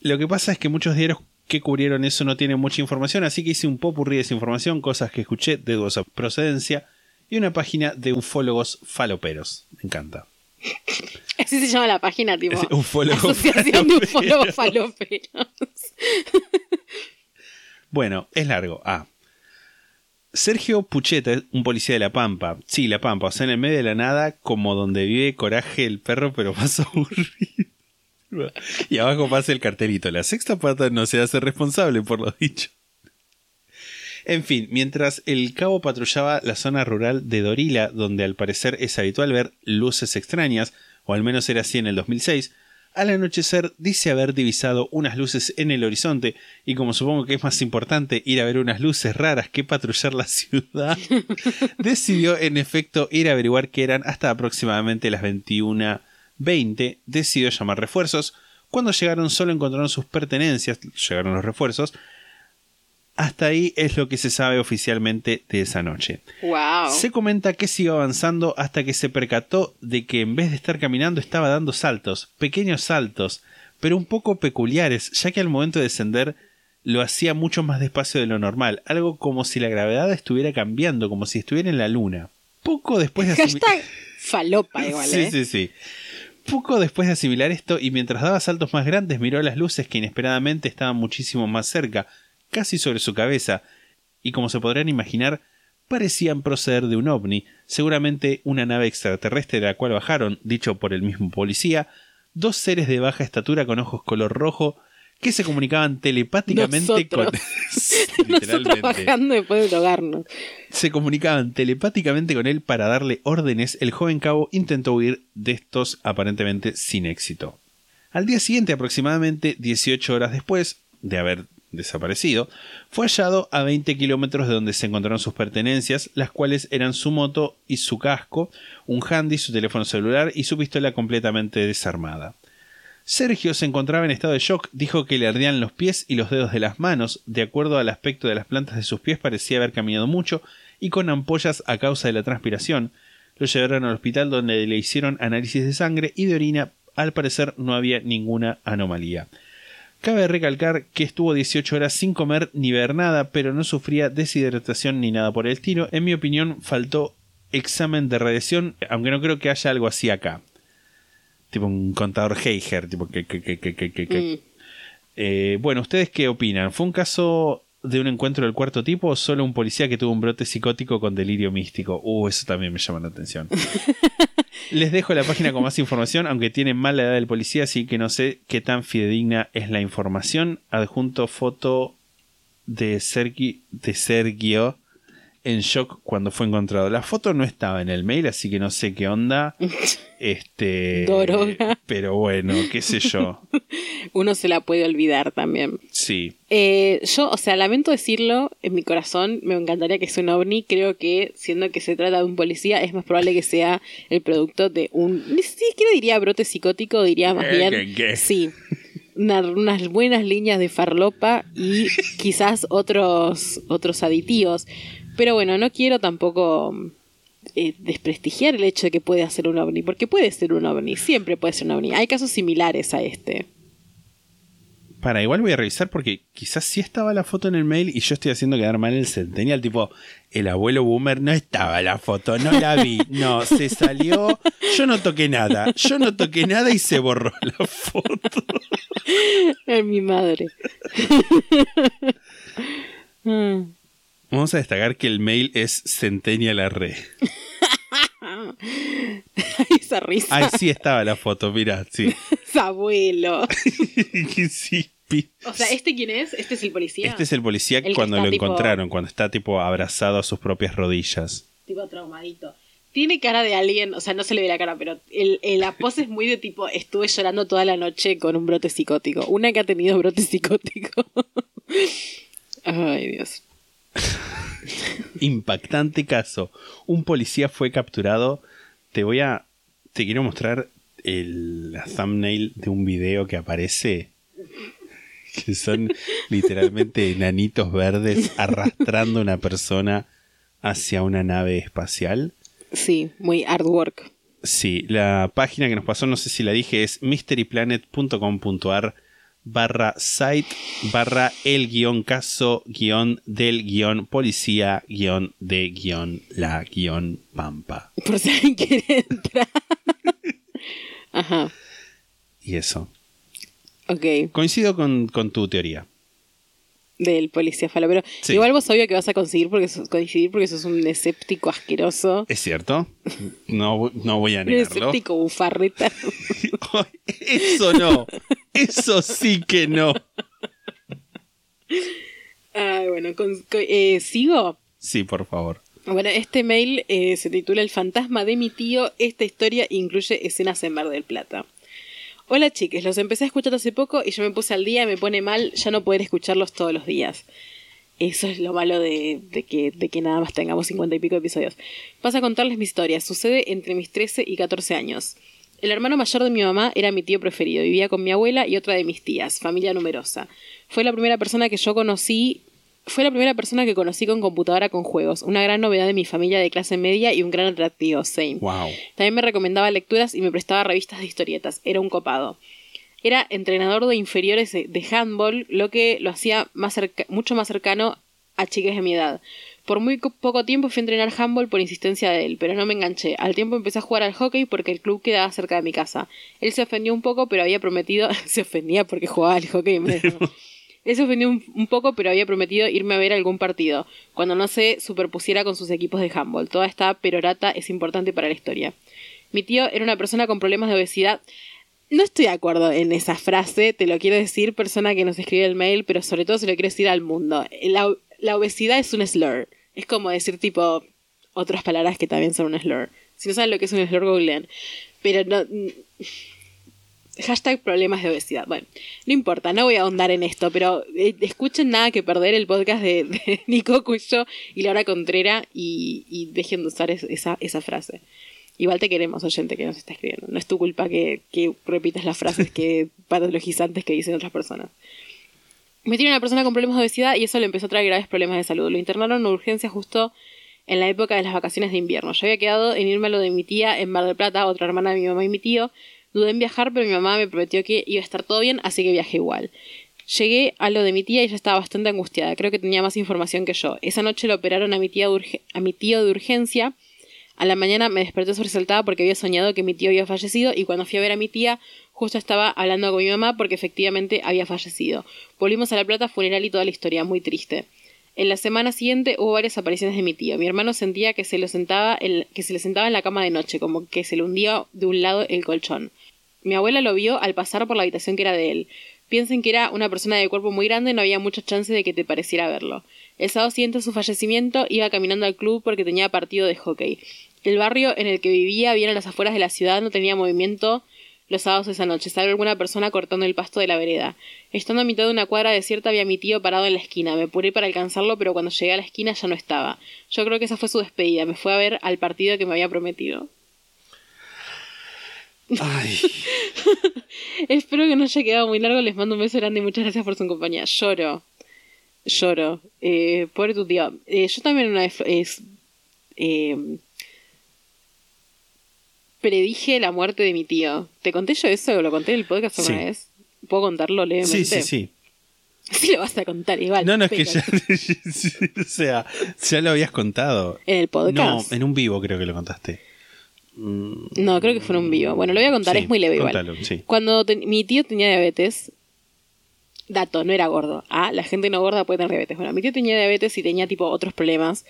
Lo que pasa es que muchos diarios que cubrieron eso no tienen mucha información, así que hice un popurrí de esa información, cosas que escuché de dudosa procedencia, y una página de ufólogos faloperos. Me encanta. Así se llama la página, tipo. Es ufólogo Asociación de ufólogos faloperos. Bueno, es largo. Ah. Sergio Pucheta, un policía de La Pampa. Sí, La Pampa, o sea, en el medio de la nada, como donde vive Coraje el perro, pero más aburrido. Y abajo pasa el cartelito. La sexta pata no se hace responsable por lo dicho. En fin, mientras el cabo patrullaba la zona rural de Dorila, donde al parecer es habitual ver luces extrañas, o al menos era así en el 2006, al anochecer dice haber divisado unas luces en el horizonte y como supongo que es más importante ir a ver unas luces raras que patrullar la ciudad, decidió en efecto ir a averiguar qué eran. Hasta aproximadamente las 21.20, decidió llamar refuerzos, cuando llegaron solo encontraron sus pertenencias, llegaron los refuerzos, hasta ahí es lo que se sabe oficialmente de esa noche. Wow. Se comenta que siguió avanzando hasta que se percató de que en vez de estar caminando estaba dando saltos, pequeños saltos, pero un poco peculiares, ya que al momento de descender lo hacía mucho más despacio de lo normal, algo como si la gravedad estuviera cambiando, como si estuviera en la luna. Poco después de asimi- Hashtag falopa igual, Sí, ¿eh? sí, sí. Poco después de asimilar esto y mientras daba saltos más grandes miró las luces que inesperadamente estaban muchísimo más cerca, casi sobre su cabeza, y como se podrán imaginar, parecían proceder de un ovni, seguramente una nave extraterrestre de la cual bajaron, dicho por el mismo policía, dos seres de baja estatura con ojos color rojo que se comunicaban telepáticamente con... Nosotros literalmente bajando después de drogarnos. se comunicaban telepáticamente con él para darle órdenes, el joven cabo intentó huir de estos aparentemente sin éxito. Al día siguiente, aproximadamente 18 horas después de haber desaparecido, fue hallado a 20 kilómetros de donde se encontraron sus pertenencias, las cuales eran su moto y su casco, un handy, su teléfono celular y su pistola completamente desarmada. Sergio se encontraba en estado de shock, dijo que le ardían los pies y los dedos de las manos, de acuerdo al aspecto de las plantas de sus pies parecía haber caminado mucho y con ampollas a causa de la transpiración. Lo llevaron al hospital donde le hicieron análisis de sangre y de orina, al parecer no había ninguna anomalía. Cabe recalcar que estuvo 18 horas sin comer ni ver nada, pero no sufría deshidratación ni nada por el estilo. En mi opinión, faltó examen de radiación, aunque no creo que haya algo así acá. Tipo un contador Geiger, tipo que, que, que, que, que, que, que. Mm. Eh, bueno, ¿ustedes qué opinan? ¿Fue un caso de un encuentro del cuarto tipo o solo un policía que tuvo un brote psicótico con delirio místico? Uh, eso también me llama la atención. Les dejo la página con más información, aunque tiene mal la edad del policía, así que no sé qué tan fidedigna es la información. Adjunto foto de, Sergi, de Sergio en shock cuando fue encontrado. La foto no estaba en el mail, así que no sé qué onda. Este. Doroga. Pero bueno, qué sé yo. Uno se la puede olvidar también. Sí. Eh, yo, o sea, lamento decirlo, en mi corazón me encantaría que sea un ovni. Creo que, siendo que se trata de un policía, es más probable que sea el producto de un. Ni siquiera diría brote psicótico, diría más Eh, bien. ¿qué, qué? Sí. una- unas buenas líneas de farlopa y quizás otros, otros aditivos. Pero bueno, no quiero tampoco eh, desprestigiar el hecho de que puede ser un ovni, porque puede ser un ovni, siempre puede ser un ovni. Hay casos similares a este. Para, igual voy a revisar porque quizás sí estaba la foto en el mail y yo estoy haciendo quedar mal el centennial. Tipo, el abuelo boomer no estaba la foto, no la vi. No, se salió. Yo no toqué nada. Yo no toqué nada y se borró la foto. Es mi madre. Mm. Vamos a destacar que el mail es Centennial Arre. Esa risa. Ay, sí estaba la foto, mira, sí. Es abuelo. sí. O sea, ¿este quién es? ¿Este es el policía? Este es el policía El cuando lo tipo- encontraron, cuando está tipo abrazado a sus propias rodillas. Tipo traumadito. Tiene cara de alguien, o sea, no se le ve la cara, pero el, el- la pose es muy de tipo, estuve llorando toda la noche con un brote psicótico. Una que ha tenido brote psicótico. Ay, Dios. Impactante caso. Un policía fue capturado. Te voy a. Te quiero mostrar el la thumbnail de un video que aparece. Que son literalmente enanitos verdes arrastrando a una persona hacia una nave espacial. Sí, muy artwork. Sí, la página que nos pasó, no sé si la dije, es mysteryplanet.com.ar barra site barra el guion caso guion del guion policía guion de guion la guion pampa. Por si alguien quiere entrar. Ajá, Y eso. ok. Coincido con, con tu teoría. Del policía falo. Pero Sí. igual vos obvio que vas a conseguir porque sos, coincidir porque sos un escéptico asqueroso. ¿Es cierto? No, no voy a Un negarlo. escéptico bufarreta. Eso no. Eso sí que no. Ay, bueno, con- con- eh, ¿sigo? Sí, por favor. Bueno, este mail eh, se titula El fantasma de mi tío. Esta historia incluye escenas en Mar del Plata. Hola chiques, los empecé a escuchar hace poco y yo me puse al día, me pone mal ya no poder escucharlos todos los días. Eso es lo malo de, de que, de que nada más tengamos cincuenta y pico episodios. Paso a contarles mi historia. Sucede entre mis 13 y 14 años. El hermano mayor de mi mamá era mi tío preferido. Vivía con mi abuela y otra de mis tías, familia numerosa. Fue la primera persona que yo conocí fue la primera persona que conocí con computadora con juegos, una gran novedad de mi familia de clase media y un gran atractivo, same. Wow. También me recomendaba lecturas y me prestaba revistas de historietas, era un copado. Era entrenador de inferiores de handball, lo que lo hacía más mucho más cercano a chicas de mi edad. Por muy co- poco tiempo fui a entrenar handball por insistencia de él, pero no me enganché. Al tiempo empecé a jugar al hockey porque el club quedaba cerca de mi casa. Él se ofendió un poco, pero había prometido... se ofendía porque jugaba al hockey. él se ofendió un, poco, pero había prometido irme a ver algún partido, cuando no se superpusiera con sus equipos de handball. Toda esta perorata es importante para la historia. Mi tío era una persona con problemas de obesidad. No estoy de acuerdo en esa frase, te lo quiero decir, persona que nos escribe el mail, pero sobre todo se lo quiero decir al mundo. La, la obesidad es un slur. Es como decir tipo otras palabras que también son un slur. Si no saben lo que es un slur, googleen. Pero no... Hashtag problemas de obesidad. Bueno, no importa, no voy a ahondar en esto, pero eh, escuchen nada que perder el podcast de, de Nico Cuyo y Laura Contrera y, y dejen de usar es- esa, esa frase. Igual te queremos, oyente, que nos está escribiendo. No es tu culpa que, que repitas las frases que patologizantes que dicen otras personas. Me tiene una persona con problemas de obesidad y eso le empezó a traer graves problemas de salud. Lo internaron en urgencia justo en la época de las vacaciones de invierno. Yo había quedado en irme a lo de mi tía en Mar del Plata, otra hermana de mi mamá y mi tío. Dudé en viajar, pero mi mamá me prometió que iba a estar todo bien, así que viajé igual. Llegué a lo de mi tía y ella estaba bastante angustiada. Creo que tenía más información que yo. Esa noche lo operaron a mi, tía a mi tío de urgencia. A la mañana me desperté sobresaltada porque había soñado que mi tío había fallecido y cuando fui a ver a mi tía justo estaba hablando con mi mamá porque efectivamente había fallecido. Volvimos a la plata funeral y toda la historia, muy triste. En la semana siguiente hubo varias apariciones de mi tío. Mi hermano sentía que se, lo sentaba en, que se le sentaba en la cama de noche, como que se le hundía de un lado el colchón. Mi abuela lo vio al pasar por la habitación que era de él. Piensen que era una persona de cuerpo muy grande, no había mucha chance de que te pareciera verlo. El sábado siguiente a su fallecimiento iba caminando al club porque tenía partido de hockey. El barrio en el que vivía, bien a las afueras de la ciudad, no tenía movimiento los sábados esa noche, salvo alguna persona cortando el pasto de la vereda. Estando a mitad de una cuadra desierta había mi tío parado en la esquina. Me apuré para alcanzarlo, pero cuando llegué a la esquina ya no estaba. Yo creo que esa fue su despedida. Me fue a ver al partido que me había prometido. Ay, Espero que no haya quedado muy largo. Les mando un beso grande y muchas gracias por su compañía. Lloro. Lloro. Eh, pobre tu tío. Eh, yo también una vez es, eh, predije la muerte de mi tío. ¿Te conté yo eso? ¿Lo conté en el podcast alguna Sí. vez? ¿Puedo contarlo levemente? sí, sí, sí. Sí lo vas a contar igual. No, no, es que ya. o sea, ya lo habías contado. ¿En el podcast? No, en un vivo creo que lo contaste. No, creo que fue un vivo. Bueno, lo voy a contar, Sí, es muy leve igual. contalo, sí. Cuando te- mi tío tenía diabetes, dato, no era gordo. Ah, la gente no gorda puede tener diabetes. Bueno, mi tío tenía diabetes y tenía tipo otros problemas.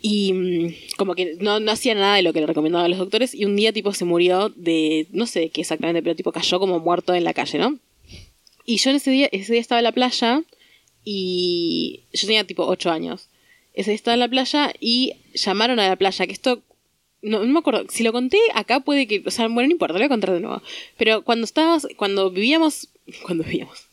Y mm, como que no, no hacía nada de lo que le recomendaban los doctores. Y un día tipo se murió de, no sé qué exactamente, pero tipo cayó como muerto en la calle, ¿no? Y yo en ese día, ese día estaba en la playa y yo tenía tipo 8 años. Ese día estaba en la playa y llamaron a la playa, que esto no, no me acuerdo, si lo conté acá puede que, o sea, bueno, no importa, lo voy a contar de nuevo. Pero cuando estábamos, cuando vivíamos, cuando vivíamos,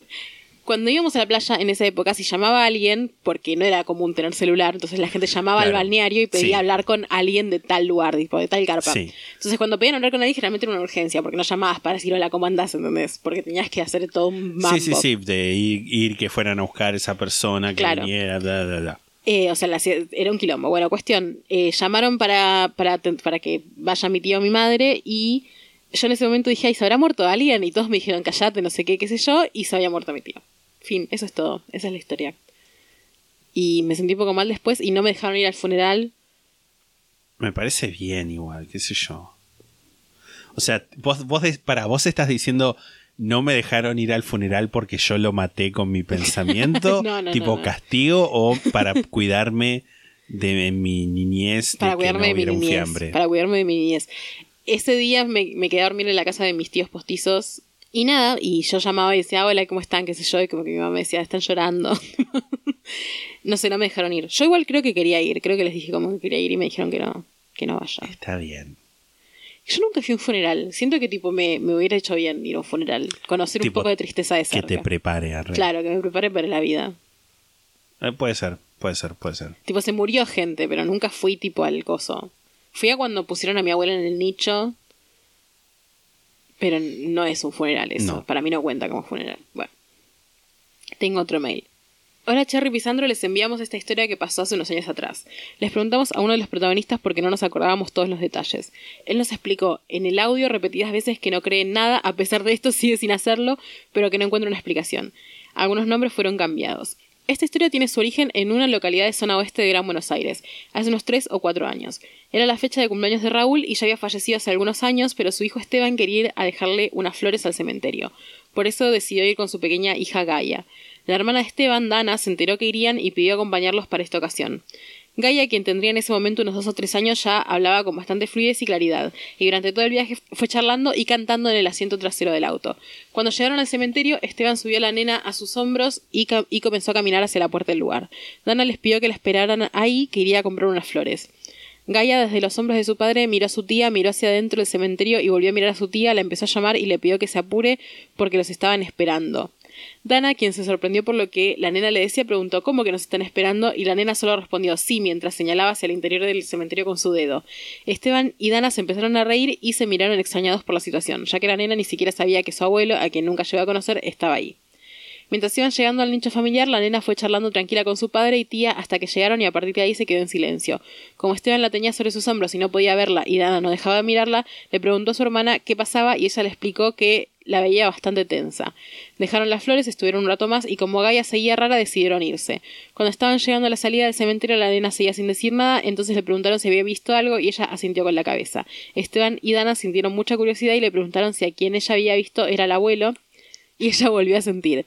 cuando íbamos a la playa en esa época, si llamaba a alguien, porque no era común tener celular, entonces la gente llamaba al balneario y pedía Sí. hablar con alguien de tal lugar, tipo, de tal carpa. Sí. Entonces cuando pedían hablar con alguien, generalmente era una urgencia, porque no llamabas para decir hola, ¿cómo andás? ¿Entendés? Porque tenías que hacer todo un mambo. Sí, sí, sí, de ir, ir que fueran a buscar esa persona que Claro. viniera, bla, bla, bla. Eh, o sea, era un quilombo. Bueno, cuestión, eh, llamaron para, para, para que vaya mi tío o mi madre y yo en ese momento dije, ay, ¿se habrá muerto alguien? Y todos me dijeron, callate, no sé qué, qué sé yo, y se había muerto mi tío. Fin, eso es todo, esa es la historia. Y me sentí un poco mal después y no me dejaron ir al funeral. Me parece bien igual, qué sé yo. O sea, vos, vos para vos estás diciendo no me dejaron ir al funeral porque yo lo maté con mi pensamiento, No, no, tipo no, castigo o para cuidarme de mi niñez, para de cuidarme de mi niñez. fiambre. Para cuidarme de mi niñez. Ese día me, me quedé a dormir en la casa de mis tíos postizos. Y nada, y yo llamaba y decía, hola, ¿cómo están? ¿Qué sé yo? Y como que mi mamá me decía, están llorando. no sé, no me dejaron ir. Yo igual creo que quería ir. Creo que les dije como que quería ir y me dijeron que no, que no vaya. Está bien. Yo nunca fui a un funeral. Siento que tipo me, me hubiera hecho bien ir a un funeral. Conocer Tipo, un poco de tristeza de Que cerca. te prepare a Claro, que me prepare para la vida. Eh, puede ser, puede ser, puede ser. Tipo, se murió gente, pero nunca fui tipo al coso. Fui a cuando pusieron a mi abuela en el nicho. Pero no es un funeral eso. No. Para mí no cuenta como funeral. Bueno. Tengo otro mail. Hola Cherry Pisandro, les enviamos esta historia que pasó hace unos años atrás. Les preguntamos a uno de los protagonistas porque no nos acordábamos todos los detalles. Él nos explicó en el audio repetidas veces que no cree en nada, a pesar de esto sigue sin hacerlo, pero que no encuentra una explicación. Algunos nombres fueron cambiados. Esta historia tiene su origen en una localidad de zona oeste de Gran Buenos Aires, hace unos 3 o 4 años. Era la fecha de cumpleaños de Raúl y ya había fallecido hace algunos años, pero su hijo Esteban quería ir a dejarle unas flores al cementerio. Por eso decidió ir con su pequeña hija Gaia. La hermana de Esteban, Dana, se enteró que irían y pidió acompañarlos para esta ocasión. Gaia, quien tendría en ese momento unos dos o tres años, ya hablaba con bastante fluidez y claridad, y durante todo el viaje fue charlando y cantando en el asiento trasero del auto. Cuando llegaron al cementerio, Esteban subió a la nena a sus hombros y, comenzó a caminar hacia la puerta del lugar. Dana les pidió que la esperaran ahí, que iría a comprar unas flores. Gaia, desde los hombros de su padre, miró a su tía, miró hacia adentro del cementerio y volvió a mirar a su tía, la empezó a llamar y le pidió que se apure porque los estaban esperando. Dana, quien se sorprendió por lo que la nena le decía, preguntó ¿Cómo que nos están esperando? y la nena solo respondió sí mientras señalaba hacia el interior del cementerio con su dedo. Esteban y Dana se empezaron a reír y se miraron extrañados por la situación, ya que la nena ni siquiera sabía que su abuelo, a quien nunca llegó a conocer, estaba ahí. Mientras iban llegando al nicho familiar, la nena fue charlando tranquila con su padre y tía hasta que llegaron y a partir de ahí se quedó en silencio. Como Esteban la tenía sobre sus hombros y no podía verla y Dana no dejaba de mirarla, le preguntó a su hermana qué pasaba y ella le explicó que la veía bastante tensa. Dejaron las flores, estuvieron un rato más y como Gaia seguía rara decidieron irse. Cuando estaban llegando a la salida del cementerio la nena seguía sin decir nada, entonces le preguntaron si había visto algo y ella asintió con la cabeza. Esteban y Dana sintieron mucha curiosidad y le preguntaron si a quien ella había visto era el abuelo y ella volvió a sentir.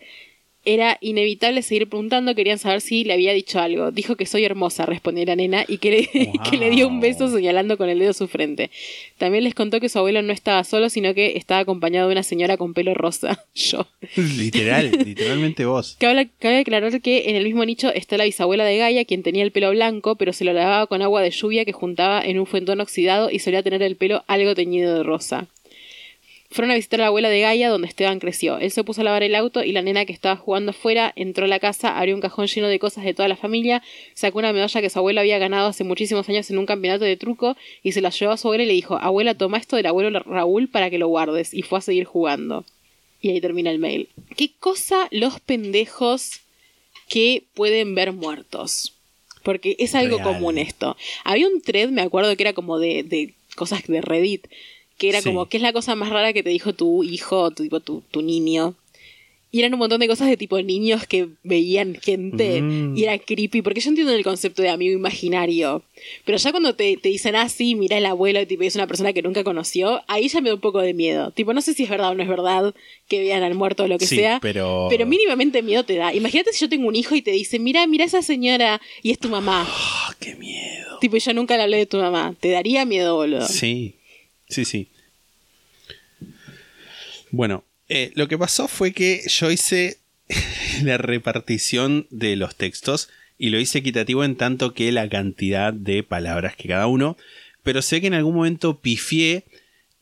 Era inevitable seguir preguntando, querían saber si le había dicho algo. Dijo que soy hermosa, respondió la nena, y que le, que le dio un beso señalando con el dedo su frente. También les contó que su abuelo no estaba solo, sino que estaba acompañado de una señora con pelo rosa. Yo. Literal, literalmente vos. Cabe, cabe aclarar que en el mismo nicho está la bisabuela de Gaia, quien tenía el pelo blanco, pero se lo lavaba con agua de lluvia que juntaba en un fuentón oxidado y solía tener el pelo algo teñido de rosa. Fueron a visitar a la abuela de Gaia, donde Esteban creció. Él se puso a lavar el auto y la nena que estaba jugando afuera entró a la casa, abrió un cajón lleno de cosas de toda la familia, sacó una medalla que su abuela había ganado hace muchísimos años en un campeonato de truco y se la llevó a su abuela y le dijo, abuela, toma esto del abuelo Raúl para que lo guardes. Y fue a seguir jugando. Y ahí termina el mail. ¿Qué cosa los pendejos que pueden ver muertos? Porque es algo Real. común esto. Había un thread, me acuerdo que era como de, de cosas de Reddit, que era Sí. como, ¿qué es la cosa más rara que te dijo tu hijo, tu, tipo, tu, tu niño? Y eran un montón de cosas de tipo niños que veían gente Mm. y era creepy, porque yo entiendo el concepto de amigo imaginario, pero ya cuando te, te dicen, ah, sí, mira el abuelo, tipo, y es una persona que nunca conoció, ahí ya me da un poco de miedo. Tipo, no sé si es verdad o no es verdad que vean al muerto o lo que Sí, sea, pero- pero mínimamente miedo te da. Imagínate si yo tengo un hijo y te dice, mira, mira esa señora y es tu mamá. Ah, qué miedo. Tipo, yo nunca le hablé de tu mamá. Te daría miedo, boludo. Sí, sí, sí. Bueno, eh, lo que pasó fue que yo hice la repartición de los textos y lo hice equitativo en tanto que la cantidad de palabras que cada uno, pero sé que en algún momento pifié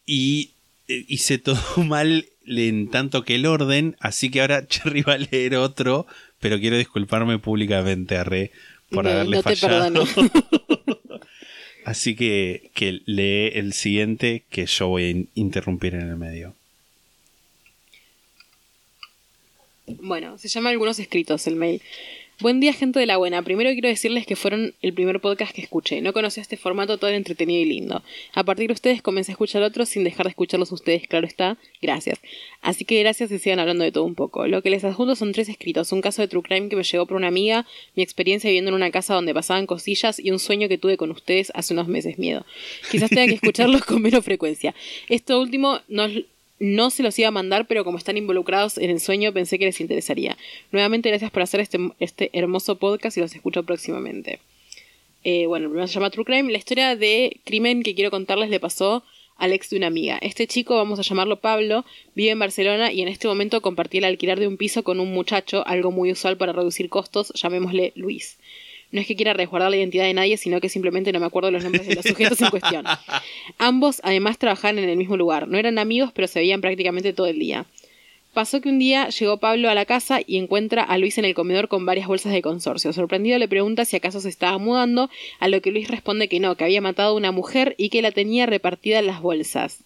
y eh, hice todo mal en tanto que el orden, así que ahora Cherry va a leer otro, pero quiero disculparme públicamente a Re por No, haberle no fallado. Así que, que lee el siguiente que yo voy a in- interrumpir en el medio. Bueno, se llama Algunos Escritos el mail. Buen día, gente de la buena. Primero quiero decirles que fueron el primer podcast que escuché. No conocía este formato tan entretenido y lindo. A partir de ustedes comencé a escuchar otros sin dejar de escucharlos ustedes, claro está. Gracias. Así que gracias y sigan hablando de todo un poco. Lo que les adjunto son tres escritos. Un caso de True Crime que me llegó por una amiga, mi experiencia viviendo en una casa donde pasaban cosillas y un sueño que tuve con ustedes hace unos meses. Miedo. Quizás tenga que escucharlos con menos frecuencia. Esto último no es no se los iba a mandar, pero como están involucrados en el sueño, pensé que les interesaría. Nuevamente, gracias por hacer este, este hermoso podcast y los escucho próximamente. Eh, bueno, el primero se llama True Crime. La historia de crimen que quiero contarles le pasó al ex de una amiga. Este chico, vamos a llamarlo Pablo, vive en Barcelona y en este momento compartía el alquiler de un piso con un muchacho, algo muy usual para reducir costos, llamémosle Luis. No es que quiera resguardar la identidad de nadie, sino que simplemente no me acuerdo los nombres de los sujetos en cuestión. Ambos además trabajaban en el mismo lugar. No eran amigos, pero se veían prácticamente todo el día. Pasó que un día llegó Pablo a la casa y encuentra a Luis en el comedor con varias bolsas de consorcio. Sorprendido le pregunta si acaso se estaba mudando, a lo que Luis responde que no, que había matado a una mujer y que la tenía repartida en las bolsas.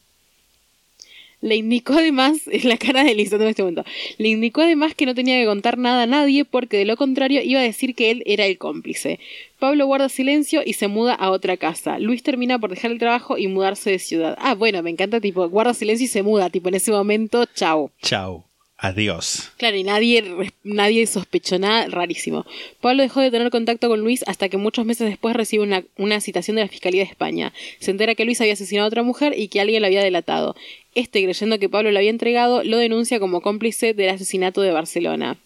Le indicó además, la cara de Luis en este momento, le indicó además que no tenía que contar nada a nadie porque de lo contrario iba a decir que él era el cómplice. Pablo guarda silencio y se muda a otra casa. Luis termina por dejar el trabajo y mudarse de ciudad. Ah, bueno, me encanta, tipo, guarda silencio y se muda, tipo, en ese momento, chao. Chao. Adiós. Claro, y nadie, nadie sospechó nada, rarísimo. Pablo dejó de tener contacto con Luis hasta que muchos meses después recibe una, una, citación de la Fiscalía de España. Se entera que Luis había asesinado a otra mujer y que alguien lo había delatado. Este, creyendo que Pablo lo había entregado, lo denuncia como cómplice del asesinato de Barcelona.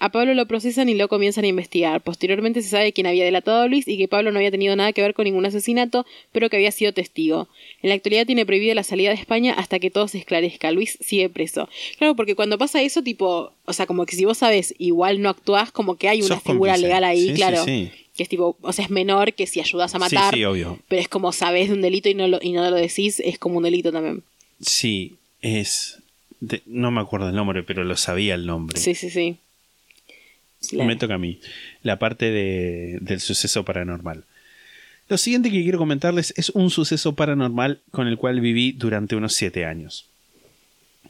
A Pablo lo procesan y lo comienzan a investigar. Posteriormente se sabe quién había delatado a Luis y que Pablo no había tenido nada que ver con ningún asesinato, pero que había sido testigo. En la actualidad tiene prohibida la salida de España hasta que todo se esclarezca. Luis sigue preso. Claro, porque cuando pasa eso, tipo, o sea, como que si vos sabes, igual no actuás, como que hay una Sos figura cómplice. legal ahí, Sí, claro. sí, sí. Que es tipo, o sea, es menor que si ayudas a matar. Sí, sí, obvio. Pero es como sabes de un delito y no lo, y no lo decís, es como un delito también. Sí, es. de- no me acuerdo el nombre, pero lo sabía el nombre. Sí, sí, sí. Me toca a mí. La parte de- del suceso paranormal. Lo siguiente que quiero comentarles es un suceso paranormal con el cual viví durante unos 7 años.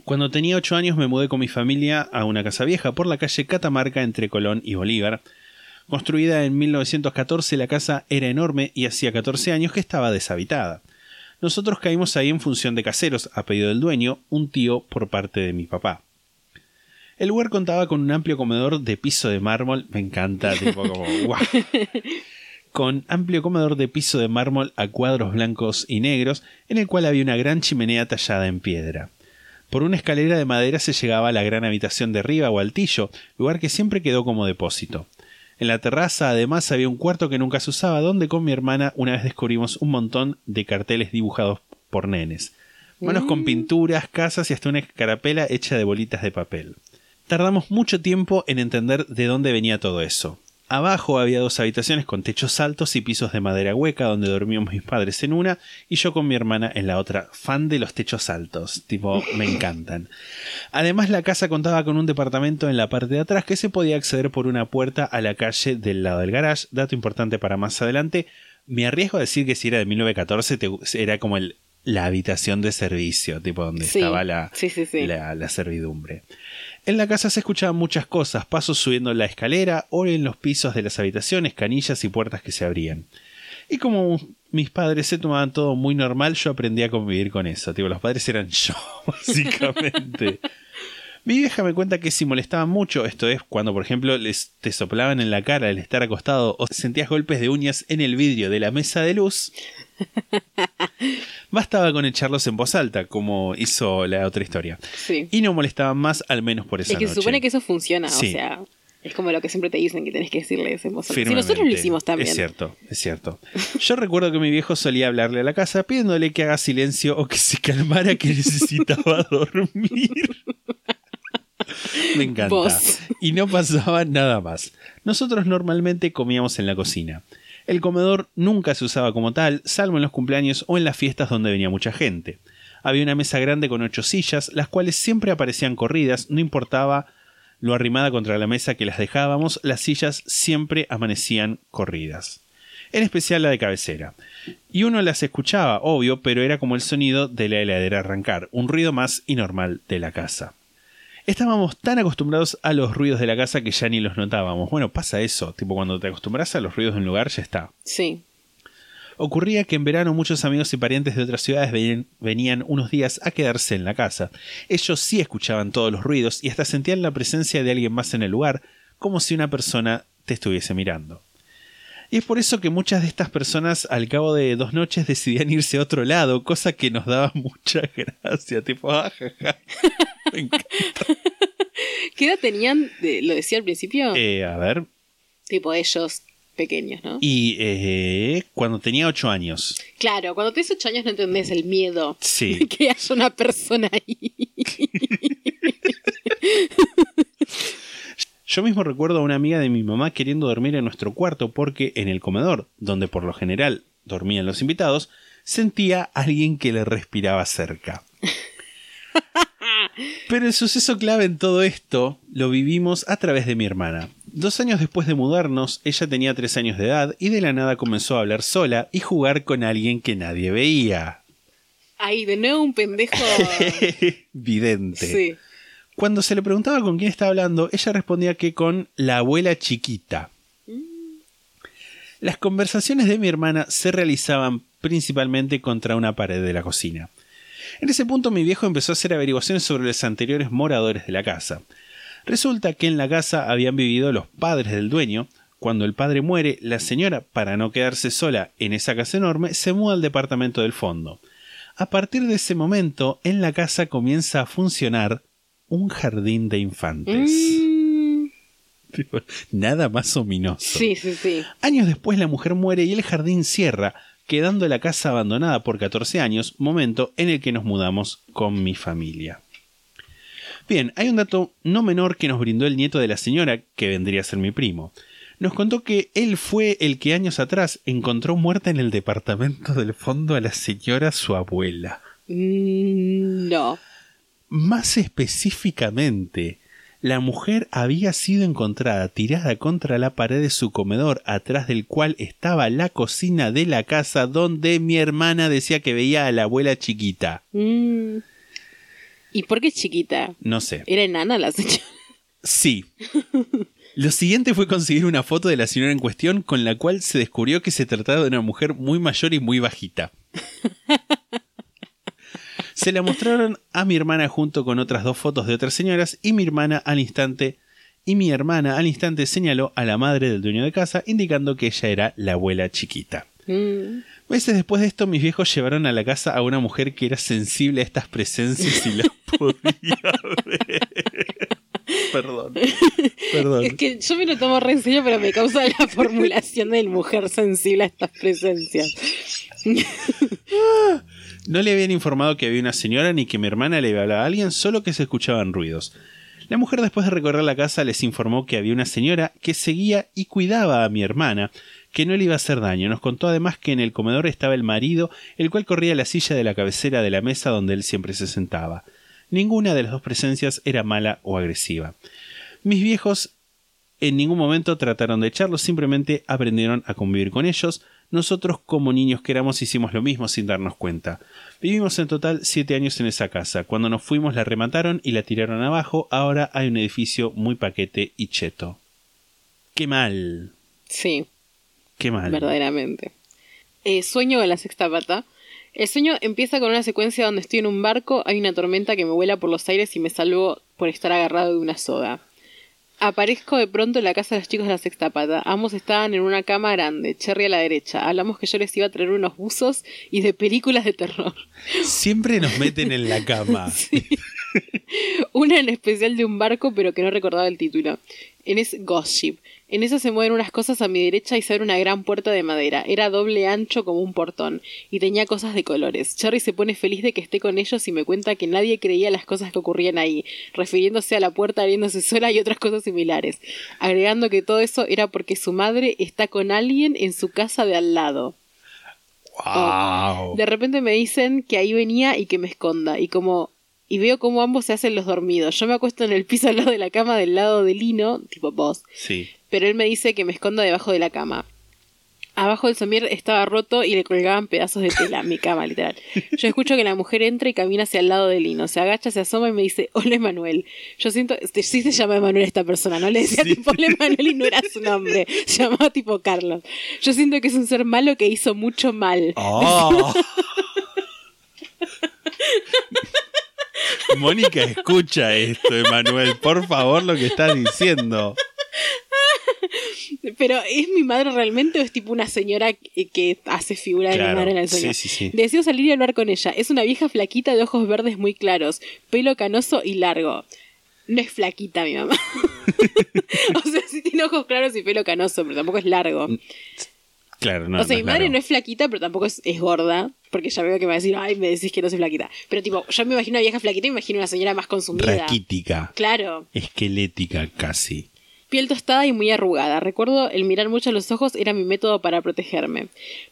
Cuando tenía 8 años me mudé con mi familia a una casa vieja por la calle Catamarca entre Colón y Bolívar. Construida en 1914, la casa era enorme y hacía 14 años que estaba deshabitada. Nosotros caímos ahí en función de caseros, a pedido del dueño, un tío por parte de mi papá. El lugar contaba con un amplio comedor de piso de mármol, me encanta, tipo como guau. Con amplio comedor de piso de mármol a cuadros blancos y negros, en el cual había una gran chimenea tallada en piedra. Por una escalera de madera se llegaba a la gran habitación de arriba o altillo, lugar que siempre quedó como depósito. En la terraza además había un cuarto que nunca se usaba, donde con mi hermana una vez descubrimos un montón de carteles dibujados por nenes. Manos con pinturas, casas y hasta una escarapela hecha de bolitas de papel. Tardamos mucho tiempo en entender de dónde venía todo eso. Abajo había dos habitaciones con techos altos y pisos de madera hueca donde dormíamos mis padres en una y yo con mi hermana en la otra. Fan de los techos altos, tipo, me encantan. Además la casa contaba con un departamento en la parte de atrás que se podía acceder por una puerta a la calle del lado del garage. Dato importante para más adelante. Me arriesgo a decir que si era de 1914 te- era como el, la habitación de servicio, tipo donde Sí, estaba la, sí, sí, sí. la, la servidumbre. En la casa se escuchaban muchas cosas, pasos subiendo la escalera o en los pisos de las habitaciones, canillas y puertas que se abrían. Y como mis padres se tomaban todo muy normal, yo aprendí a convivir con eso. Tipo, los padres eran yo, básicamente. Mi vieja me cuenta que si molestaban mucho, esto es cuando por ejemplo les te soplaban en la cara al estar acostado o sentías golpes de uñas en el vidrio de la mesa de luz, bastaba con echarlos en voz alta, como hizo la otra historia. Sí. Y no molestaban más, al menos por esa Es que noche. se supone que eso funciona, Sí. o sea, es como lo que siempre te dicen que tenés que decirles en voz alta. Si nosotros lo hicimos también. Es cierto, es cierto. Yo recuerdo que mi viejo solía hablarle a la casa pidiéndole que haga silencio o que se calmara que necesitaba dormir. Me encanta. Vos. Y no pasaba nada más. Nosotros normalmente comíamos en la cocina. El comedor nunca se usaba como tal, salvo en los cumpleaños o en las fiestas donde venía mucha gente. Había una mesa grande con ocho sillas, las cuales siempre aparecían corridas, no importaba lo arrimada contra la mesa que las dejábamos, las sillas siempre amanecían corridas. En especial la de cabecera. Y uno las escuchaba, obvio, pero era como el sonido de la heladera arrancar, un ruido más y normal de la casa. Estábamos tan acostumbrados a los ruidos de la casa que ya ni los notábamos. Bueno, pasa eso, tipo cuando te acostumbras a los ruidos de un lugar ya está. Sí. Ocurría que en verano muchos amigos y parientes de otras ciudades venían, venían unos días a quedarse en la casa. Ellos sí escuchaban todos los ruidos y hasta sentían la presencia de alguien más en el lugar, como si una persona te estuviese mirando. Y es por eso que muchas de estas personas al cabo de dos noches decidían irse a otro lado, cosa que nos daba mucha gracia, tipo, ah, ja, ja. Me encanta. ¿Qué edad tenían? lo decía al principio. Eh, a ver, Tipo ellos pequeños, ¿no? y eh, cuando tenía ocho años, Claro, cuando tienes 8 años no entendés el miedo Sí. de que haya una persona ahí. Yo mismo recuerdo a una amiga de mi mamá queriendo dormir en nuestro cuarto porque en el comedor, donde por lo general dormían los invitados, sentía a alguien que le respiraba cerca. Pero el suceso clave en todo esto lo vivimos a través de mi hermana. Dos años después de mudarnos, ella tenía tres años de edad y de la nada comenzó a hablar sola y jugar con alguien que nadie veía. Ay, de nuevo un pendejo. Vidente. sí. Cuando se le preguntaba con quién estaba hablando, ella respondía que con la abuela chiquita. Las conversaciones de mi hermana se realizaban principalmente contra una pared de la cocina. En ese punto mi viejo empezó a hacer averiguaciones sobre los anteriores moradores de la casa. Resulta que en la casa habían vivido los padres del dueño. Cuando el padre muere, la señora, para no quedarse sola en esa casa enorme, se muda al departamento del fondo. A partir de ese momento, en la casa comienza a funcionar un jardín de infantes. Mm, Nada más ominoso. sí, sí, sí. Años después la mujer muere y el jardín cierra, quedando la casa abandonada por 14 años, momento en el que nos mudamos con mi familia. Bien, hay un dato no menor que nos brindó el nieto de la señora, que vendría a ser mi primo. Nos contó que él fue el que años atrás encontró muerta en el departamento del fondo a la señora su abuela. Mm, no. Más específicamente, la mujer había sido encontrada tirada contra la pared de su comedor, atrás del cual estaba la cocina de la casa donde mi hermana decía que veía a la abuela chiquita. Mm. ¿Y por qué chiquita? No sé. ¿Era enana la señora? Sí. Lo siguiente fue conseguir una foto de la señora en cuestión con la cual se descubrió que se trataba de una mujer muy mayor y muy bajita. Se la mostraron a mi hermana junto con otras dos fotos de otras señoras y mi hermana al instante y mi hermana al instante señaló a la madre del dueño de casa indicando que ella era la abuela chiquita. Mm. Meses después de esto mis viejos llevaron a la casa a una mujer que era sensible a estas presencias y las podía ver. Perdón. Perdón. Es que yo me lo tomo re en serio, pero me causa la formulación del mujer sensible a estas presencias. No le habían informado que había una señora ni que mi hermana le hablaba a alguien, solo que se escuchaban ruidos. La mujer después de recorrer la casa les informó que había una señora que seguía y cuidaba a mi hermana, que no le iba a hacer daño. Nos contó además que en el comedor estaba el marido, el cual corría la silla de la cabecera de la mesa donde él siempre se sentaba. Ninguna de las dos presencias era mala o agresiva. Mis viejos en ningún momento trataron de echarlos, simplemente aprendieron a convivir con ellos. Nosotros, como niños que éramos, hicimos lo mismo sin darnos cuenta. Vivimos en total siete años en esa casa. Cuando nos fuimos la remataron y la tiraron abajo. Ahora hay un edificio muy paquete y cheto. Qué mal, Sí, qué mal. verdaderamente. Eh, sueño con la sexta pata. El sueño empieza con una secuencia donde estoy en un barco, hay una tormenta que me vuela por los aires y me salvo por estar agarrado de una soga. Aparezco de pronto en la casa de los chicos de la sexta pata. Ambos estaban en una cama grande, Cherry a la derecha. Hablamos que yo les iba a traer unos buzos y de películas de terror. Siempre nos meten en la cama. Una en especial de un barco, pero que no recordaba el título. En es Ghost Ship. En esa se mueven unas cosas a mi derecha y se abre una gran puerta de madera. Era doble ancho como un portón y tenía cosas de colores. Cherry se pone feliz de que esté con ellos y me cuenta que nadie creía las cosas que ocurrían ahí, refiriéndose a la puerta abriéndose sola y otras cosas similares, agregando que todo eso era porque su madre está con alguien en su casa de al lado. Wow. De repente me dicen que ahí venía y que me esconda. Y como. Y veo cómo ambos se hacen los dormidos. Yo me acuesto en el piso al lado de la cama del lado de Lino, tipo vos. Sí. Pero él me dice que me esconda debajo de la cama. Abajo el somier estaba roto y le colgaban pedazos de tela, mi cama, literal. Yo escucho que la mujer entra y camina hacia el lado de Lino. Se agacha, se asoma y me dice, hola Emanuel. Yo siento, este, sí se llama Emanuel esta persona, no le decía Sí. tipo hola Emanuel y no era su nombre. Se llamaba tipo Carlos. Yo siento que es un ser malo que hizo mucho mal. Oh. Mónica, escucha esto, Emanuel. Por favor, lo que estás diciendo. Pero ¿es mi madre realmente o es tipo una señora que, que hace figura de mi madre en el sueño? sí, sí, sí. Deseo salir y hablar con ella. Es una vieja flaquita de ojos verdes muy claros, pelo canoso y largo. No es flaquita mi mamá. o sea, sí tiene ojos claros y pelo canoso, pero tampoco es largo. Claro, no. o sea, no mi madre largo. no es flaquita, pero tampoco es, es gorda. Porque ya veo que me va a decir, ay, me decís que no soy flaquita. Pero tipo, yo me imagino una vieja flaquita y me imagino una señora más consumida. Raquítica. Claro. Esquelética casi. Piel tostada y muy arrugada. Recuerdo el mirar mucho a los ojos era mi método para protegerme.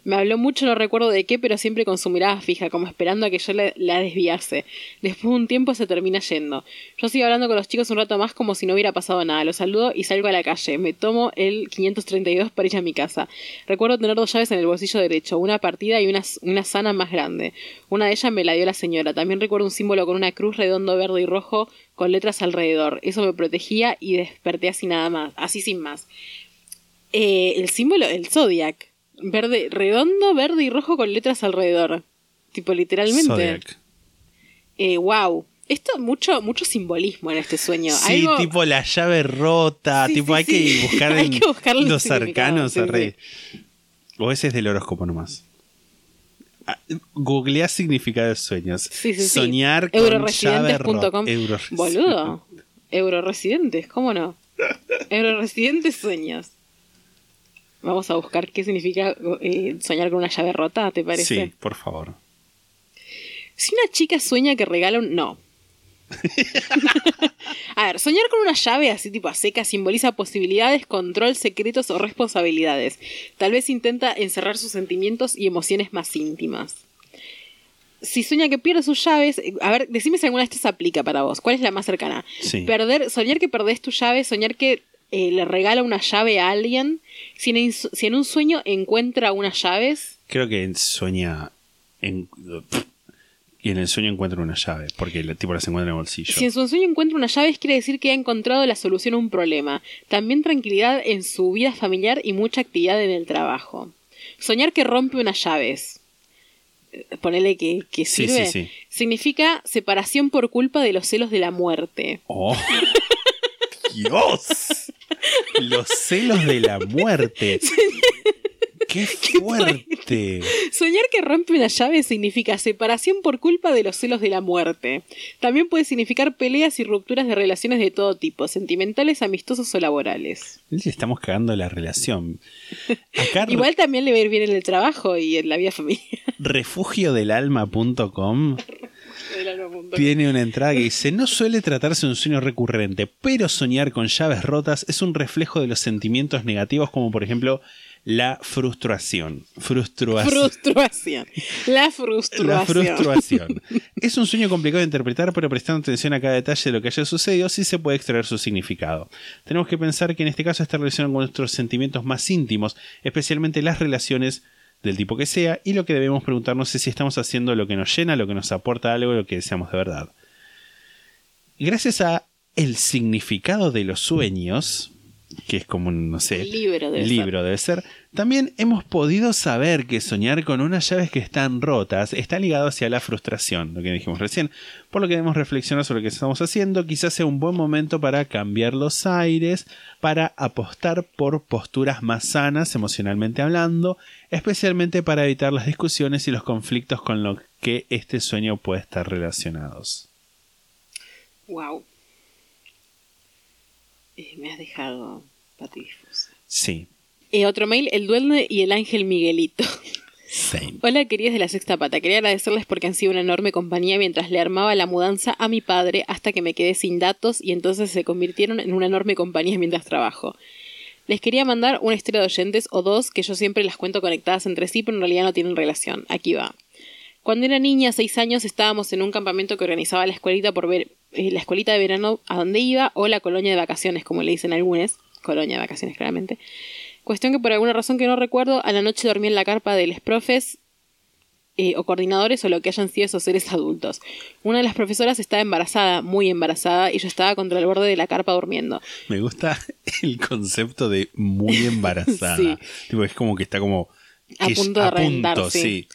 Me habló mucho, no recuerdo de qué, pero siempre con su mirada fija, como esperando a que yo la, desviase. Después de un tiempo se termina yendo. Yo sigo hablando con los chicos un rato más como si no hubiera pasado nada. Los saludo y salgo a la calle. Me tomo el 532 para ir a mi casa. Recuerdo tener dos llaves en el bolsillo derecho, una partida y una, una sana más grande. Una de ellas me la dio la señora. También recuerdo un símbolo con una cruz redondo verde y rojo con letras alrededor. Eso me protegía y desperté así nada más, así sin más. Eh, el símbolo, el Zodiac. Verde, redondo, verde y rojo con letras alrededor. Tipo, literalmente. Zodiac. Eh, wow. Esto, mucho, mucho simbolismo en este sueño. Sí, Algo- tipo la llave rota, Sí, tipo sí, hay sí. que buscar Hay en que buscarle el los arcanos. O ese es del horóscopo nomás. Ah, Googlea significado de sueños. Sí, sí, sí. Soñar rota. Euroresidentes.com. Euro- Boludo. Euroresidentes, ¿cómo no? Euroresidentes sueños. Vamos a buscar qué significa eh, soñar con una llave rota, ¿te parece? Sí, por favor. Si una chica sueña que regala un... No. a ver, soñar con una llave así tipo a seca simboliza posibilidades, control, secretos o responsabilidades. Tal vez intenta encerrar sus sentimientos y emociones más íntimas. Si sueña que pierde sus llaves, eh, a ver, decime si alguna de estas aplica para vos. ¿Cuál es la más cercana? Sí. Perder, soñar que perdés tu llave, soñar que eh, le regala una llave a alguien. Si en, si en un sueño encuentra unas llaves, Creo que sueña en, y en el sueño encuentra una llave, porque el tipo las encuentra en el bolsillo. Si en su sueño encuentra una llave, quiere decir que ha encontrado la solución a un problema. También tranquilidad en su vida familiar y mucha actividad en el trabajo. Soñar que rompe unas llaves. eh, Ponele que, que Sí, sirve. sí, sí. Significa separación por culpa de los celos de la muerte. ¡Oh! ¡Dios! Los celos de la muerte. ¡Qué fuerte! Soñar que rompe una llave significa separación por culpa de los celos de la muerte. También puede significar peleas y rupturas de relaciones de todo tipo, sentimentales, amistosos o laborales. Le estamos cagando la relación. Acá Igual también le va a ir bien en el trabajo y en la vida familiar. refugiodelalma.com tiene una entrada que dice, no suele tratarse de un sueño recurrente, pero soñar con llaves rotas es un reflejo de los sentimientos negativos como por ejemplo la frustración. Frustración. Frustración. La frustración. La frustración. Es un sueño complicado de interpretar, pero prestando atención a cada detalle de lo que haya sucedido, sí se puede extraer su significado. Tenemos que pensar que en este caso está relacionado con nuestros sentimientos más íntimos, especialmente las relaciones del tipo que sea, y lo que debemos preguntarnos es si estamos haciendo lo que nos llena, lo que nos aporta algo, lo que deseamos de verdad. Gracias a el significado de los sueños, que es como un, no sé, Libro debe libro debe ser, también hemos podido saber que soñar con unas llaves que están rotas está ligado hacia la frustración, lo que dijimos recién, por lo que debemos reflexionar sobre lo que estamos haciendo, quizás sea un buen momento para cambiar los aires, para apostar por posturas más sanas emocionalmente hablando, especialmente para evitar las discusiones y los conflictos con los que este sueño puede estar relacionados. Wow. Eh, me has dejado patidifusa. Sí, Eh, otro mail, el duende y el ángel Miguelito. same. Hola queridos de la sexta pata, quería agradecerles porque han sido una enorme compañía mientras le armaba la mudanza a mi padre hasta que me quedé sin datos y entonces se convirtieron en una enorme compañía mientras trabajo. Les quería mandar una historia de oyentes o dos que yo siempre las cuento conectadas entre sí, pero en realidad no tienen relación. Aquí va. Cuando era niña, seis años, estábamos en un campamento que organizaba la escuelita por ver la escuelita de verano a donde iba o la colonia de vacaciones, como le dicen algunos. Colonia de vacaciones, claramente. Cuestión que por alguna razón que no recuerdo, a la noche dormí en la carpa de los profes eh, o coordinadores o lo que hayan sido esos seres adultos. Una de las profesoras estaba embarazada, muy embarazada, y yo estaba contra el borde de la carpa durmiendo. Me gusta el concepto de muy embarazada. Sí. Tipo, es como que está como A es punto de a punto, sí. sí.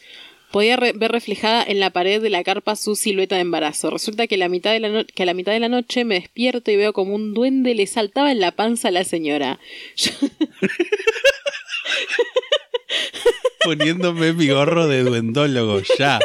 Podía re- ver reflejada en la pared de la carpa su silueta de embarazo. Resulta que, la mitad de la no- que a la mitad de la noche me despierto y veo como un duende le saltaba en la panza a la señora. Poniéndome mi gorro de duendólogo, ya.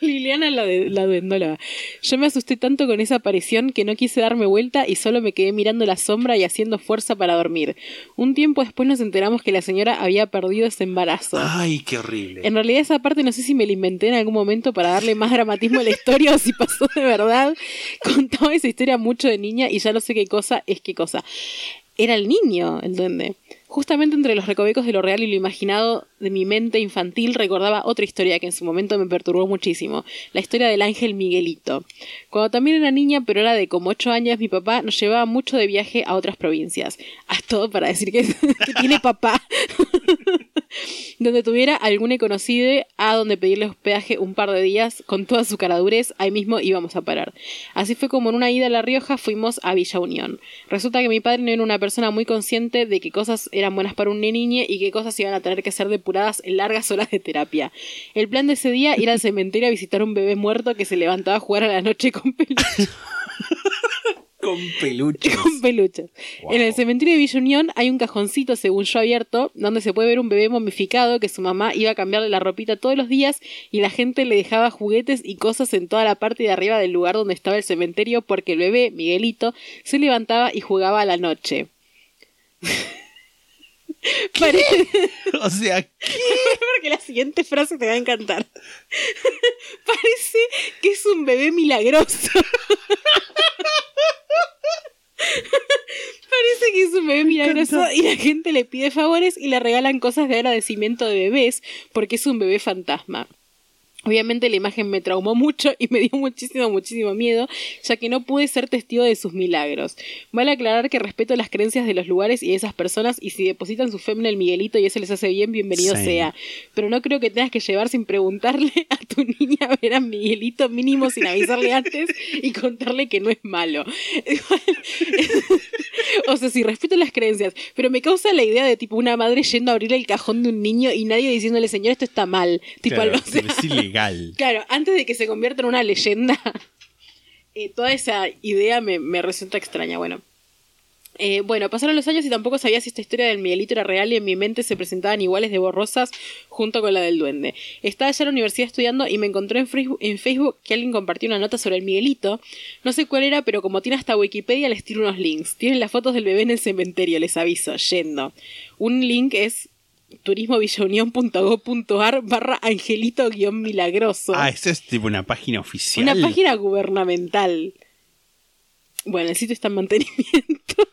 Liliana la, de, la duendóloga. Yo me asusté tanto con esa aparición que no quise darme vuelta y solo me quedé mirando la sombra y haciendo fuerza para dormir. Un tiempo después nos enteramos que la señora había perdido ese embarazo. Ay, qué horrible. En realidad esa parte no sé si me la inventé en algún momento para darle más dramatismo a la historia o si pasó de verdad. Contaba esa historia mucho de niña y ya no sé qué cosa es qué cosa. Era el niño, el duende. Justamente entre los recovecos de lo real y lo imaginado de mi mente infantil recordaba otra historia que en su momento me perturbó muchísimo, la historia del ángel Miguelito. Cuando también era niña, pero era de como ocho años, mi papá nos llevaba mucho de viaje a otras provincias. Haz todo para decir que, que tiene papá. donde tuviera algún conocido a donde pedirle hospedaje un par de días con toda su caradurez, ahí mismo íbamos a parar. Así fue como en una ida a La Rioja fuimos a Villa Unión. Resulta que mi padre no era una persona muy consciente de qué cosas eran buenas para un niñe y qué cosas iban a tener que ser depuradas en largas horas de terapia. El plan de ese día ir al cementerio a visitar un bebé muerto que se levantaba a jugar a la noche con peluches. Con peluches. con peluches. En el cementerio de Villa Unión hay un cajoncito, según yo, abierto, donde se puede ver un bebé momificado que su mamá iba a cambiarle la ropita todos los días y la gente le dejaba juguetes y cosas en toda la parte de arriba del lugar donde estaba el cementerio porque el bebé, Miguelito, se levantaba y jugaba a la noche. O sea, porque la siguiente frase te va a encantar. Parece que es un bebé milagroso. Parece que es un bebé milagroso y la gente le pide favores y le regalan cosas de agradecimiento de bebés porque es un bebé fantasma. Obviamente la imagen me traumó mucho y me dio muchísimo, muchísimo miedo, ya que no pude ser testigo de sus milagros. Vale aclarar que respeto las creencias de los lugares y de esas personas y si depositan su fe en el Miguelito y eso les hace bien, bienvenido Sí. sea. Pero no creo que tengas que llevar sin preguntarle a tu niña a ver a Miguelito mínimo sin avisarle antes y contarle que no es malo. o sea, sí, respeto las creencias, pero me causa la idea de tipo una madre yendo a abrir el cajón de un niño y nadie diciéndole, señor, esto está mal. Tipo, claro, o sea, Claro, antes de que se convierta en una leyenda, eh, toda esa idea me, me resulta extraña. Bueno. Eh, bueno, pasaron los años y tampoco sabía si esta historia del Miguelito era real y en mi mente se presentaban iguales de borrosas junto con la del duende. Estaba ya en la universidad estudiando y me encontré en en Facebook que alguien compartió una nota sobre el Miguelito. No sé cuál era, pero como tiene hasta Wikipedia les tiro unos links. Tienen las fotos del bebé en el cementerio, les aviso, yendo. Un link es turismovillaunión.gov.ar barra angelito guion milagroso. Ah, esa es tipo una página oficial. Una página gubernamental. Bueno, el sitio está en mantenimiento.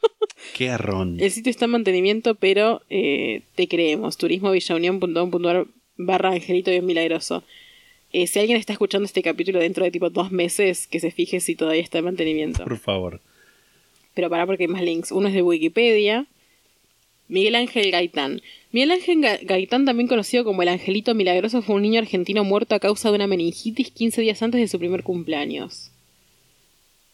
Qué arrón. El sitio está en mantenimiento, pero eh, te creemos. turismovillaunión.com.ar barra angelito guion milagroso. Eh, si alguien está escuchando este capítulo dentro de tipo dos meses, que se fije si todavía está en mantenimiento. Por favor. Pero para porque hay más links. Uno es de Wikipedia. Miguel Ángel Gaitán. Miguel Ángel Ga- Gaitán, también conocido como el Angelito Milagroso, fue un niño argentino muerto a causa de una meningitis 15 días antes de su primer cumpleaños.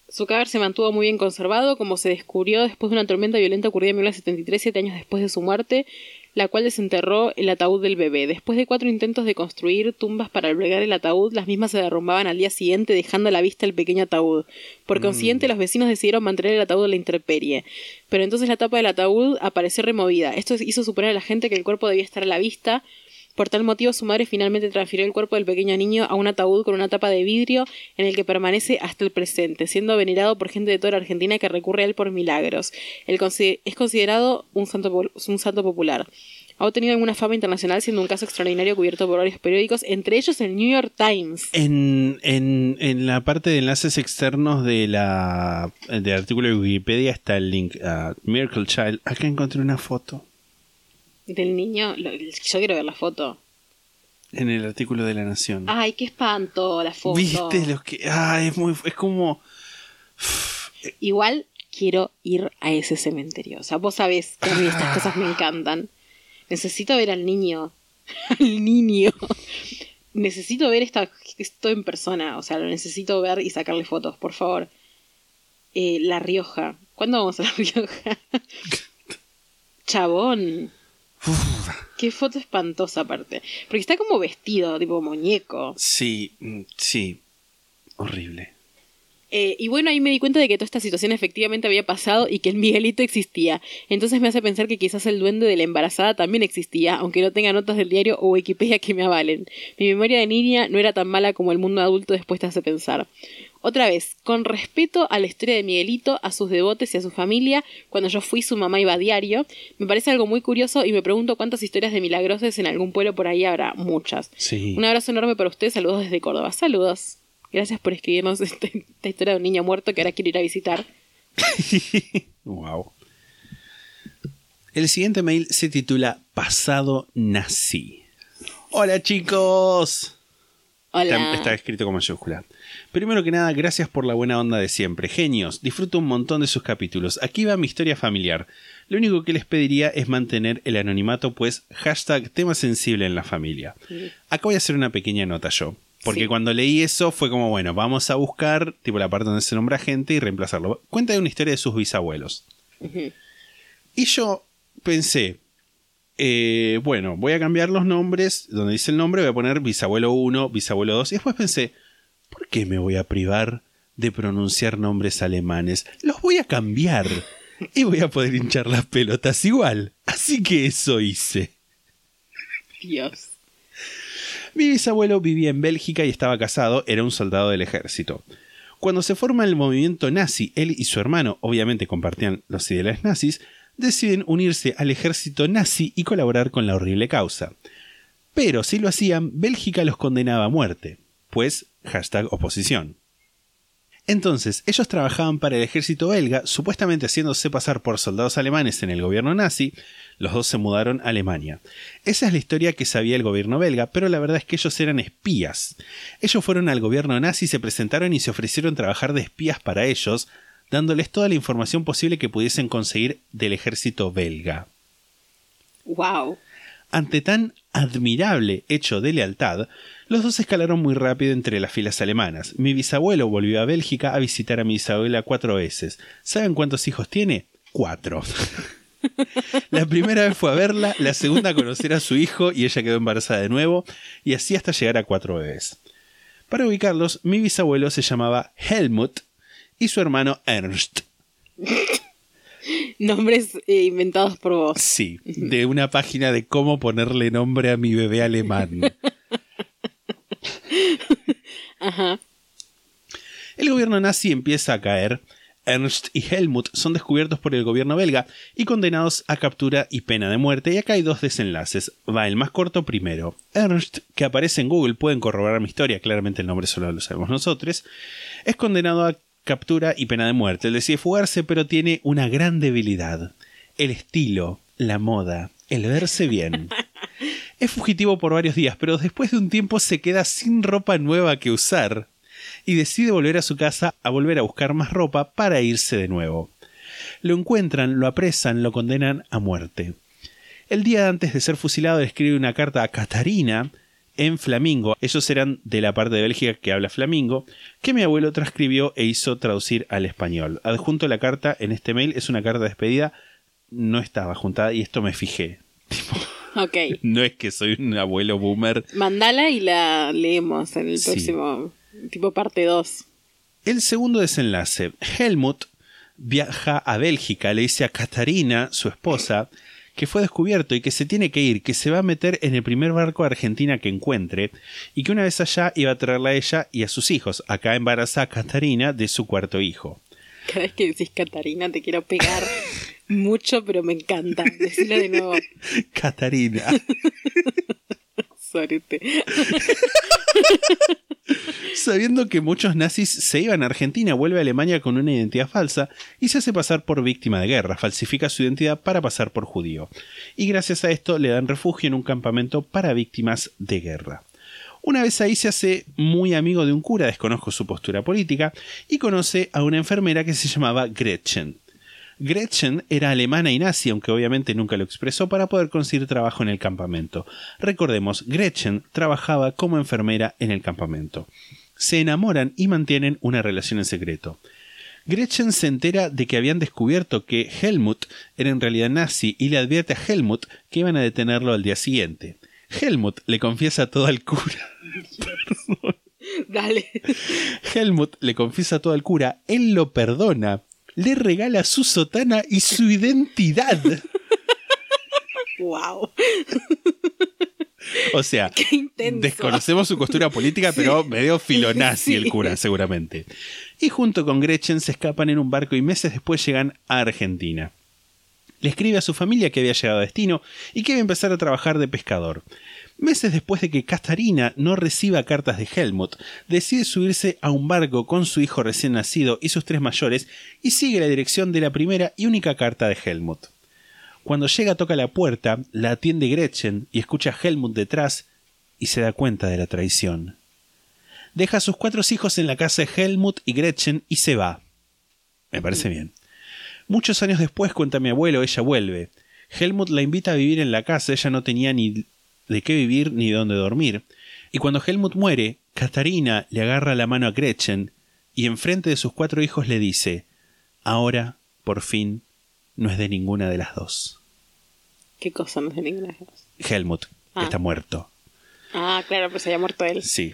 Su cadáver se mantuvo muy bien conservado, como se descubrió después de una tormenta violenta ocurrida en 1973, siete años después de su muerte, la cual desenterró el ataúd del bebé. Después de cuatro intentos de construir tumbas para albergar el ataúd, las mismas se derrumbaban al día siguiente, dejando a la vista el pequeño ataúd. Por consiguiente, los vecinos decidieron mantener el ataúd a la intemperie. Pero entonces la tapa del ataúd apareció removida. Esto hizo suponer a la gente que el cuerpo debía estar a la vista. Por tal motivo, su madre finalmente transfirió el cuerpo del pequeño niño a un ataúd con una tapa de vidrio en el que permanece hasta el presente, siendo venerado por gente de toda la Argentina que recurre a él por milagros. Él es considerado un santo, un santo popular. Ha obtenido alguna fama internacional siendo un caso extraordinario cubierto por varios periódicos, entre ellos el New York Times. En, en, en la parte de enlaces externos de la, del artículo de Wikipedia está el link a Miracle Child. Acá encontré una foto Del niño, lo- yo quiero ver la foto. en el artículo de La Nación. Ay, qué espanto la foto. ¿Viste los que.? Ah, es muy. Es como. Igual quiero ir a ese cementerio. O sea, vos sabés que a mí estas cosas me encantan. Necesito ver al niño. al niño. Necesito ver esta, esto en persona. O sea, lo necesito ver y sacarle fotos, por favor. Eh, la Rioja. ¿Cuándo vamos a La Rioja? Chabón. Qué foto espantosa aparte. Porque está como vestido, tipo muñeco. Sí, mm, sí. Horrible. Eh, y bueno, ahí me di cuenta de que toda esta situación efectivamente había pasado y que el Miguelito existía. Entonces me hace pensar que quizás el duende de la embarazada también existía, aunque no tenga notas del diario o Wikipedia que me avalen. Mi memoria de niña no era tan mala como el mundo adulto después te hace pensar. Otra vez, con respeto a la historia de Miguelito, a sus devotes y a su familia, cuando yo fui su mamá iba a diario, me parece algo muy curioso y me pregunto cuántas historias de milagroses en algún pueblo por ahí habrá. Muchas. Sí. Un abrazo enorme para ustedes, saludos desde Córdoba. Saludos. Gracias por escribirnos este- esta historia de un niño muerto que ahora quiero ir a visitar. wow. El siguiente mail se titula Pasado Nací. Hola chicos. Hola. Está, está escrito con mayúscula. Primero que nada, gracias por la buena onda de siempre. Genios, disfruto un montón de sus capítulos. Aquí va mi historia familiar. Lo único que les pediría es mantener el anonimato, pues hashtag tema sensible en la familia. Acá voy a hacer una pequeña nota yo. Porque Sí. cuando leí eso fue como, bueno, vamos a buscar, tipo la parte donde se nombra gente y reemplazarlo. Cuenta de una historia de sus bisabuelos. Y yo pensé, eh, bueno, voy a cambiar los nombres, donde dice el nombre voy a poner bisabuelo 1, bisabuelo 2, y después pensé, ¿por qué me voy a privar de pronunciar nombres alemanes? Los voy a cambiar y voy a poder hinchar las pelotas igual. Así que eso hice. Dios. Mi bisabuelo vivía en Bélgica y estaba casado, era un soldado del ejército. Cuando se forma el movimiento nazi, él y su hermano, obviamente compartían los ideales nazis, deciden unirse al ejército nazi y colaborar con la horrible causa. Pero si lo hacían, Bélgica los condenaba a muerte, pues hashtag oposición. Entonces, ellos trabajaban para el ejército belga, supuestamente haciéndose pasar por soldados alemanes en el gobierno nazi, los dos se mudaron a Alemania. Esa es la historia que sabía el gobierno belga, pero la verdad es que ellos eran espías. Ellos fueron al gobierno nazi, se presentaron y se ofrecieron trabajar de espías para ellos, dándoles toda la información posible que pudiesen conseguir del ejército belga. Wow. Ante tan admirable hecho de lealtad, los dos escalaron muy rápido entre las filas alemanas. Mi bisabuelo volvió a Bélgica a visitar a mi bisabuela cuatro veces. ¿Saben cuántos hijos tiene? Cuatro. La primera vez fue a verla, la segunda a conocer a su hijo y ella quedó embarazada de nuevo, y así hasta llegar a cuatro bebés. Para ubicarlos, mi bisabuelo se llamaba Helmut y su hermano Ernst. Nombres eh, inventados por vos. Sí, de una página de cómo ponerle nombre a mi bebé alemán. Ajá. El gobierno nazi empieza a caer. Ernst y Helmut son descubiertos por el gobierno belga y condenados a captura y pena de muerte. Y acá hay dos desenlaces. Va el más corto primero. Ernst, que aparece en Google, pueden corroborar mi historia, claramente el nombre solo lo sabemos nosotros, es condenado a captura y pena de muerte. Él decide fugarse, pero tiene una gran debilidad. El estilo, la moda, el verse bien. Es fugitivo por varios días, pero después de un tiempo se queda sin ropa nueva que usar y decide volver a su casa a volver a buscar más ropa para irse de nuevo. Lo encuentran, lo apresan, lo condenan a muerte. El día antes de ser fusilado escribe una carta a Catarina en flamingo, ellos eran de la parte de Bélgica que habla flamingo, que mi abuelo transcribió e hizo traducir al español. Adjunto la carta en este mail, es una carta de despedida, no estaba juntada y esto me fijé. Ok. No es que soy un abuelo boomer Mandala y la leemos en el Sí. próximo, tipo parte 2. El segundo desenlace. Helmut viaja a Bélgica, le dice a Catarina, su esposa, que fue descubierto y que se tiene que ir, que se va a meter en el primer barco de Argentina que encuentre, y que una vez allá iba a traerla a ella y a sus hijos. Acá embaraza a Catarina de su cuarto hijo. Cada vez que decís Catarina te quiero pegar mucho, pero me encanta. Decilo de nuevo. Catarina. Sorete. Sabiendo que muchos nazis se iban a Argentina, vuelve a Alemania con una identidad falsa y se hace pasar por víctima de guerra, falsifica su identidad para pasar por judío. Y gracias a esto le dan refugio en un campamento para víctimas de guerra. Una vez ahí se hace muy amigo de un cura, desconozco su postura política, y conoce a una enfermera que se llamaba Gretchen. Gretchen era alemana y nazi, aunque obviamente nunca lo expresó para poder conseguir trabajo en el campamento. Recordemos, Gretchen trabajaba como enfermera en el campamento. Se enamoran y mantienen una relación en secreto. Gretchen se entera de que habían descubierto que Helmut era en realidad nazi y le advierte a Helmut que iban a detenerlo al día siguiente. Helmut le confiesa todo al cura. Dale. Helmut le confiesa todo al cura, él lo perdona, le regala su sotana y su identidad. wow. O sea, desconocemos su costura política, pero medio filonazi el cura, seguramente. Y junto con Gretchen se escapan en un barco y meses después llegan a Argentina. Le escribe a su familia que había llegado a destino y que iba a empezar a trabajar de pescador. Meses después de que Catarina no reciba cartas de Helmut, decide subirse a un barco con su hijo recién nacido y sus tres mayores y sigue la dirección de la primera y única carta de Helmut. Cuando llega toca la puerta, la atiende Gretchen y escucha a Helmut detrás y se da cuenta de la traición. Deja a sus cuatro hijos en la casa de Helmut y Gretchen y se va. Me parece bien. Muchos años después, cuenta mi abuelo, ella vuelve. Helmut la invita a vivir en la casa, ella no tenía ni de qué vivir ni dónde dormir. Y cuando Helmut muere, Katarina le agarra la mano a Gretchen y enfrente de sus cuatro hijos le dice, ahora, por fin, no es de ninguna de las dos. ¿Qué cosa no sé ninguna de las dos? Helmut, que Ah. está muerto. Ah, claro, pues se había muerto él. Sí.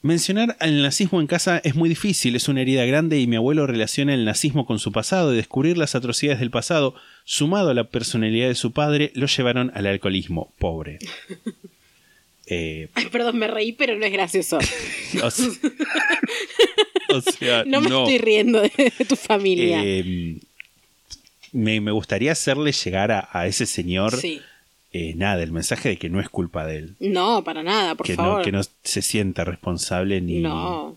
Mencionar al nazismo en casa es muy difícil, es una herida grande y mi abuelo relaciona el nazismo con su pasado y descubrir las atrocidades del pasado, sumado a la personalidad de su padre, lo llevaron al alcoholismo. Pobre. Eh, Ay, perdón, me reí, pero no es gracioso. o sea, o sea, No me estoy riendo de, de tu familia. Eh, me, me gustaría hacerle llegar a, a ese señor sí. Eh, nada, el mensaje de que no es culpa de él. No, para nada, por que, favor. no, que no se sienta responsable ni, No.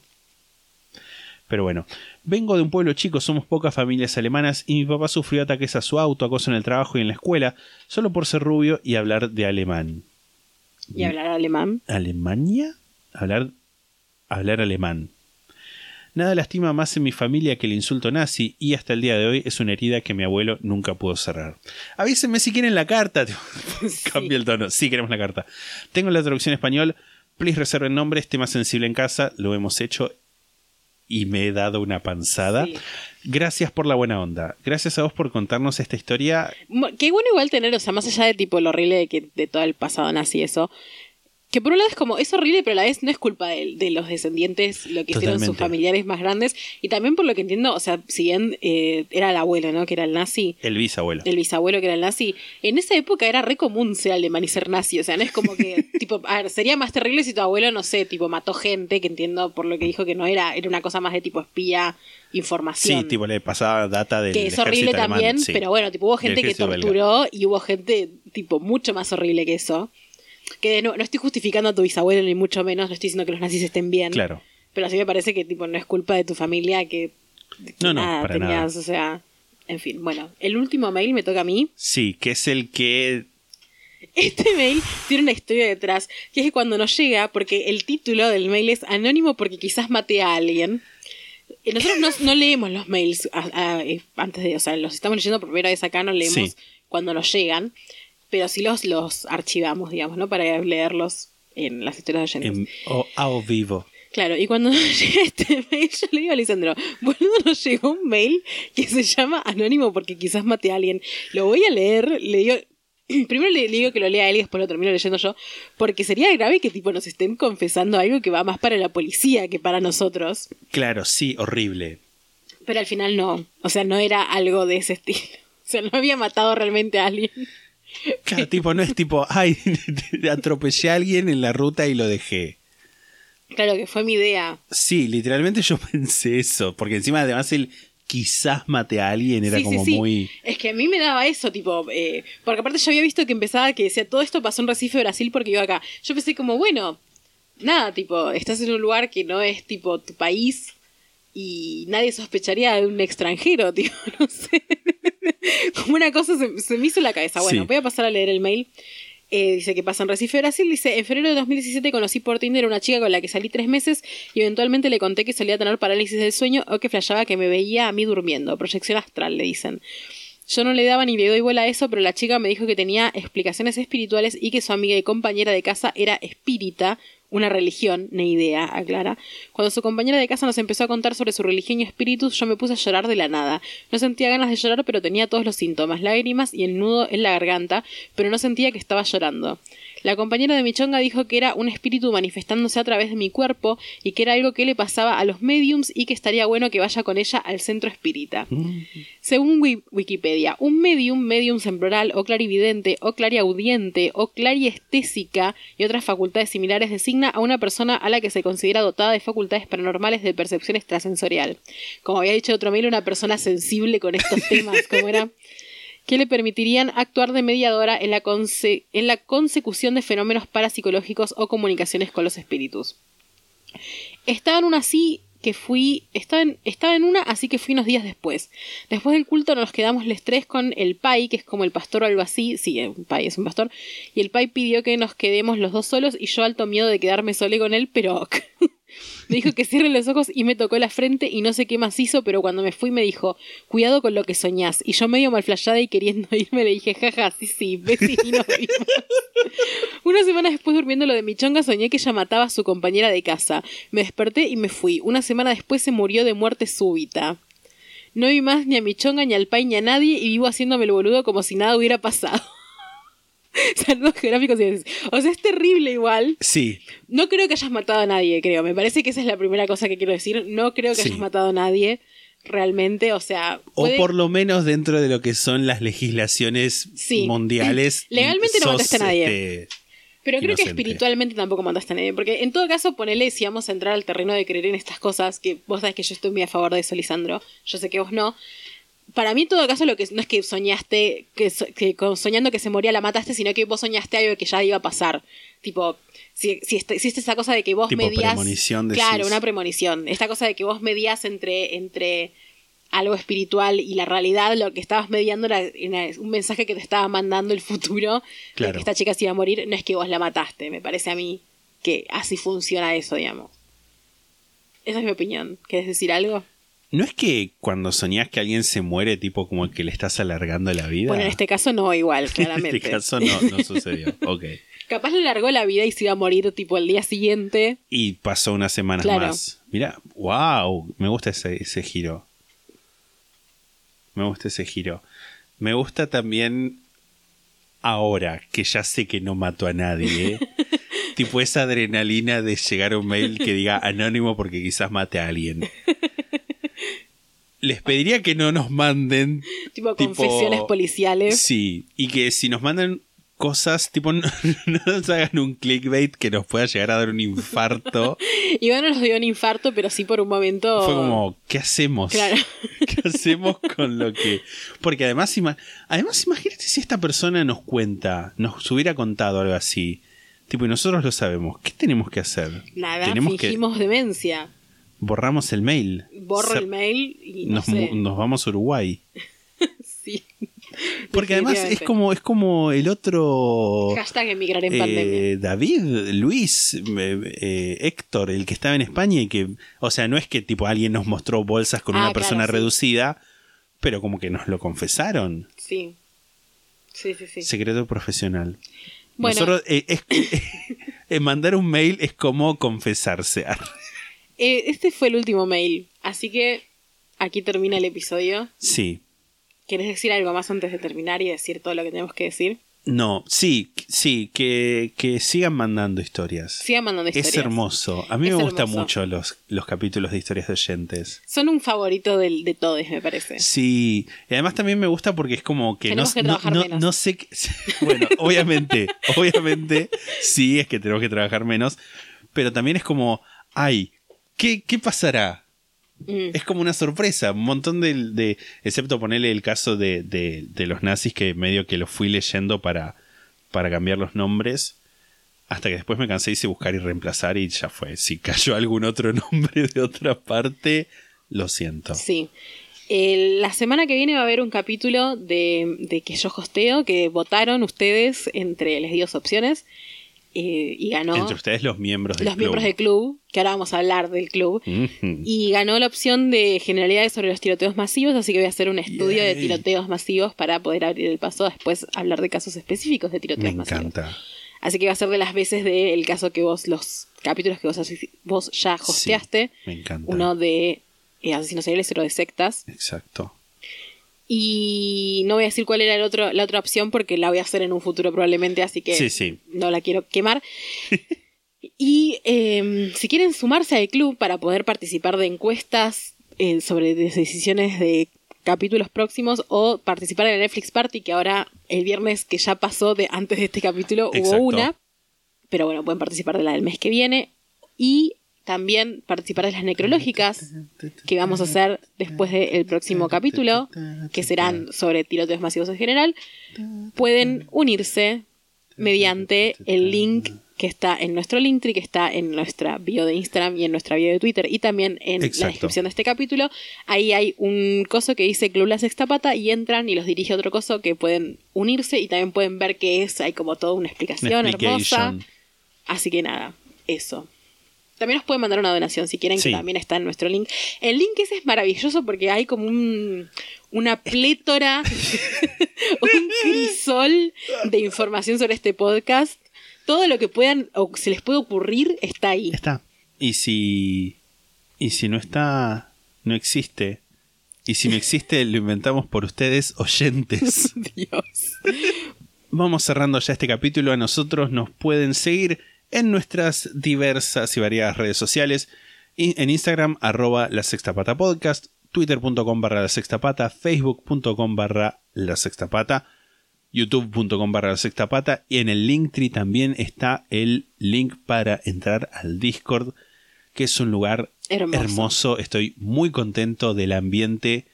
Pero bueno, vengo de un pueblo chico, somos pocas familias alemanas y mi papá sufrió ataques a su auto, acoso en el trabajo y en la escuela, solo por ser rubio y hablar de alemán. ¿Y hablar alemán? ¿Alemania? Hablar, hablar alemán. Nada lastima más en mi familia que el insulto nazi y hasta el día de hoy es una herida que mi abuelo nunca pudo cerrar. Avísenme si quieren la carta. Cambia el tono. Sí, queremos la carta. Tengo la traducción en español. Please reserven nombres, tema sensible en casa. Lo hemos hecho y me he dado una panzada. Sí. Gracias por la buena onda. Gracias a vos por contarnos esta historia. Qué bueno igual tener, o sea, más allá de tipo lo horrible de, que, de todo el pasado nazi y eso, que por un lado es como, es horrible, pero a la vez no es culpa de, de los descendientes, lo que hicieron sus familiares más grandes, y también por lo que entiendo, o sea, si bien eh, era el abuelo, ¿no? Que era el nazi, El bisabuelo. el bisabuelo que era el nazi, en esa época era re común ser alemán y ser nazi, o sea, no es como que, tipo, a ver, sería más terrible si tu abuelo, no sé, tipo, mató gente, que entiendo por lo que dijo que no era, era una cosa más de tipo espía, información. Sí, tipo le pasaba data del que es horrible alemán, también, sí. pero bueno, tipo hubo gente que belga. torturó y hubo gente tipo mucho más horrible que eso. Que no, no estoy justificando a tu bisabuelo ni mucho menos, no estoy diciendo que los nazis estén bien. Claro. Pero sí me parece que tipo no es culpa de tu familia que, que No, no, nada, para tenías, nada. o sea, en fin, bueno, el último mail me toca a mí. Sí, que es el que Este mail tiene una historia detrás, que es que cuando nos llega, porque el título del mail es anónimo porque quizás maté a alguien. Eh, Nosotros no, no leemos los mails a- a- eh, antes de, o sea, los estamos leyendo por primera vez acá, no leemos Sí. cuando nos llegan, pero sí los, los archivamos, digamos, ¿no? Para leerlos en las historias de oyentes. en, o, ao vivo. Claro, y cuando nos llega este mail, yo le digo a Lisandro, boludo, nos llegó un mail que se llama Anónimo porque quizás mate a alguien. Lo voy a leer, le digo, primero le, le digo que lo lea él y después lo termino leyendo yo, porque sería grave que tipo nos estén confesando algo que va más para la policía que para nosotros. Claro, sí, horrible. Pero al final no, o sea, no era algo de ese estilo. O sea, no había matado realmente a alguien. Claro, tipo, no es tipo, ay, atropellé a alguien en la ruta y lo dejé. Claro que fue mi idea. Sí, literalmente yo pensé eso, porque encima además el quizás mate a alguien era Sí, sí, como sí. muy... Es que a mí me daba eso, tipo, eh, porque aparte yo había visto que empezaba que decía todo esto pasó en Recife, Brasil, porque iba acá. Yo pensé como, bueno, nada, tipo, estás en un lugar que no es tipo tu país y nadie sospecharía de un extranjero, tipo, no sé. como una cosa se, se me hizo en la cabeza. Bueno, Sí. voy a pasar a leer el mail. Eh, dice que pasa en Recife, Brasil. Dice, en febrero de 2017 conocí por Tinder a una chica con la que salí tres meses y eventualmente le conté que solía tener parálisis del sueño o que flashaba que me veía a mí durmiendo. Proyección astral, le dicen. Yo no le daba ni le doy bola a eso, pero la chica me dijo que tenía explicaciones espirituales y que su amiga y compañera de casa era espírita, una religión, ni idea, aclara. Cuando su compañera de casa nos empezó a contar sobre su religión y espíritus, yo me puse a llorar de la nada. No sentía ganas de llorar, pero tenía todos los síntomas, lágrimas y el nudo en la garganta, pero no sentía que estaba llorando. La compañera de mi chonga dijo que era un espíritu manifestándose a través de mi cuerpo y que era algo que le pasaba a los mediums y que estaría bueno que vaya con ella al centro espírita. Según Wi- Wikipedia, un medium, mediums en plural, o clarividente, o clariaudiente, o clariestésica y otras facultades similares designa a una persona a la que se considera dotada de facultades paranormales de percepción extrasensorial. Como había dicho otro mail, una persona sensible con estos temas, como era que le permitirían actuar de mediadora en la, en la consecución de fenómenos parapsicológicos o comunicaciones con los espíritus. Estaba en una así que fui. Estaba en, estaba en una así que fui unos días después. Después del culto nos quedamos los tres con el Pai, que es como el pastor o algo así. Sí, Pai es un pastor. Y el Pai pidió que nos quedemos los dos solos y yo alto miedo de quedarme solo con él, pero. Me dijo que cierre los ojos y me tocó la frente y no sé qué más hizo, pero cuando me fui me dijo, cuidado con lo que soñás. Y yo medio mal flashada y queriendo irme le dije, jaja, sí, sí, besí y nos vimos. Una semana después durmiendo lo de mi chonga soñé que ella mataba a su compañera de casa. Me desperté y me fui. Una semana después se murió de muerte súbita. No vi más ni a mi chonga, ni al pai, ni a nadie y vivo haciéndome el boludo como si nada hubiera pasado. Saludos geográficos y dices, O sea, es terrible igual. Sí, No creo que hayas matado a nadie, creo. Me parece que esa es la primera cosa que quiero decir. No creo que Sí. hayas matado a nadie realmente. O sea, o por lo menos dentro de lo que son las legislaciones Sí. mundiales. Legalmente no mataste a nadie. este, Pero creo que espiritualmente tampoco mataste a nadie. Porque en todo caso, ponele si vamos a entrar al terreno de creer en estas cosas, que vos sabés que yo estoy muy a favor de eso, Lisandro. Yo sé que vos no. Para mí, en todo caso, lo que no es que soñaste, que, so- que soñando que se moría la mataste, sino que vos soñaste algo que ya iba a pasar. Tipo, si, si est- existe esa cosa de que vos Tipo medías. premonición, decís. Claro, una premonición. Esta cosa de que vos medías entre, entre algo espiritual y la realidad, lo que estabas mediando era, era un mensaje que te estaba mandando el futuro de Claro. que esta chica se iba a morir, no es que vos la mataste, me parece a mí que así funciona eso, digamos. Esa es mi opinión. ¿Quieres decir algo? ¿No es que cuando soñás que alguien se muere, tipo como que le estás alargando la vida? Bueno, en este caso no, igual, En claramente. este caso no, no sucedió. Ok. Capaz le largó la vida y se iba a morir tipo el día siguiente. Y pasó unas semanas Claro. más. Mira, wow, me gusta ese, ese giro. Me gusta ese giro. Me gusta también ahora que ya sé que no mato a nadie. ¿eh? tipo esa adrenalina de llegar a un mail que diga anónimo porque quizás mate a alguien. Les pediría que no nos manden Tipo, Tipo- confesiones policiales. Sí, y que si nos mandan cosas, tipo, no, no nos hagan un clickbait que nos pueda llegar a dar un infarto. Y bueno, nos dio un infarto, pero sí por un momento. Fue como, ¿qué hacemos? Claro. ¿Qué hacemos con lo que...? Porque además, ima- además imagínate si esta persona nos cuenta, nos hubiera contado algo así. Tipo, y nosotros lo sabemos. ¿Qué tenemos que hacer? Nada, tenemos fingimos demencia. Borramos el mail. Borro el mail y no nos, sé. mu- nos vamos a Uruguay. Sí. Porque además es como, es como el otro... Hashtag emigrar en Eh, pandemia. David, Luis, eh, eh, Héctor, el que estaba en España y que, o sea, no es que tipo alguien nos mostró bolsas con Ah, una claro, persona sí. reducida, pero como que nos lo confesaron. Sí. Sí, sí, sí. Secreto profesional. Bueno. Nosotros, eh, es- mandar un mail es como confesarse. Eh, este fue el último mail. Así que aquí termina el episodio. sí. ¿Quieres decir algo más antes de terminar y decir todo lo que tenemos que decir? No, sí, sí, que, que sigan mandando historias. Sigan mandando historias. Es hermoso. A mí Es me gustan mucho los, los capítulos de historias de oyentes. Son un favorito del- de todos, me parece. Sí, y además también me gusta porque es como que no, que no, no- no sé. qué- Bueno, obviamente, obviamente, sí, es que tenemos que trabajar menos, pero también es como, ay, ¿qué, qué pasará? Mm. Es como una sorpresa, un montón de, de- excepto ponerle el caso de, de- de los nazis que medio que lo fui leyendo para, para cambiar los nombres, hasta que después me cansé y hice buscar y reemplazar y ya fue. Si cayó algún otro nombre de otra parte, lo siento. Sí. La semana que viene va a haber un capítulo de, de que yo hosteo, que votaron ustedes entre les di dos opciones eh, y ganó Entre ustedes los miembros del los club. miembros del club, que ahora vamos a hablar del club. Y ganó la opción de generalidades sobre los tiroteos masivos, así que voy a hacer un estudio de tiroteos masivos para poder abrir el paso a después hablar de casos específicos de tiroteos Me masivos. encanta. Así que va a ser de las veces del caso que vos, los capítulos que vos, vos ya hosteaste. me encanta. Uno de eh, asesinos seriales, otro de sectas. Exacto. Y no voy a decir cuál era el otro, la otra opción porque la voy a hacer en un futuro probablemente, así que Sí, sí. no la quiero quemar. y eh, si quieren sumarse al club para poder participar de encuestas eh, sobre decisiones de capítulos próximos o participar en el Netflix Party, que ahora el viernes que ya pasó de antes de este capítulo Exacto. hubo una. Pero bueno, pueden participar de la del mes que viene. Y también participar de las necrológicas que vamos a hacer después del próximo capítulo, que serán sobre tiroteos masivos en general, pueden unirse mediante el link que está en nuestro Linktree, que está en nuestra bio de Instagram y en nuestra bio de Twitter y también en la descripción de este capítulo. Ahí hay un coso que dice Club La Sexta Pata y entran y los dirige a otro coso que pueden unirse y también pueden ver qué es. Hay como toda una explicación hermosa. Así que nada, eso. También nos pueden mandar una donación si quieren, Sí. que también está en nuestro link. El link ese es maravilloso porque hay como un, una plétora, un crisol de información sobre este podcast. Todo lo que puedan o se les puede ocurrir está ahí. Está. Y si. Y si no está. No existe. Y si no existe, lo inventamos por ustedes, oyentes. Dios. Vamos cerrando ya este capítulo. A nosotros nos pueden seguir en nuestras diversas y variadas redes sociales. En Instagram, arroba la sexta pata podcast, twitter.com barra la sexta pata, facebook.com barra la sexta pata, youtube.com barra la sexta pata y en el Linktree también está el link para entrar al Discord, que es un lugar Hermoso. hermoso. Estoy muy contento del ambiente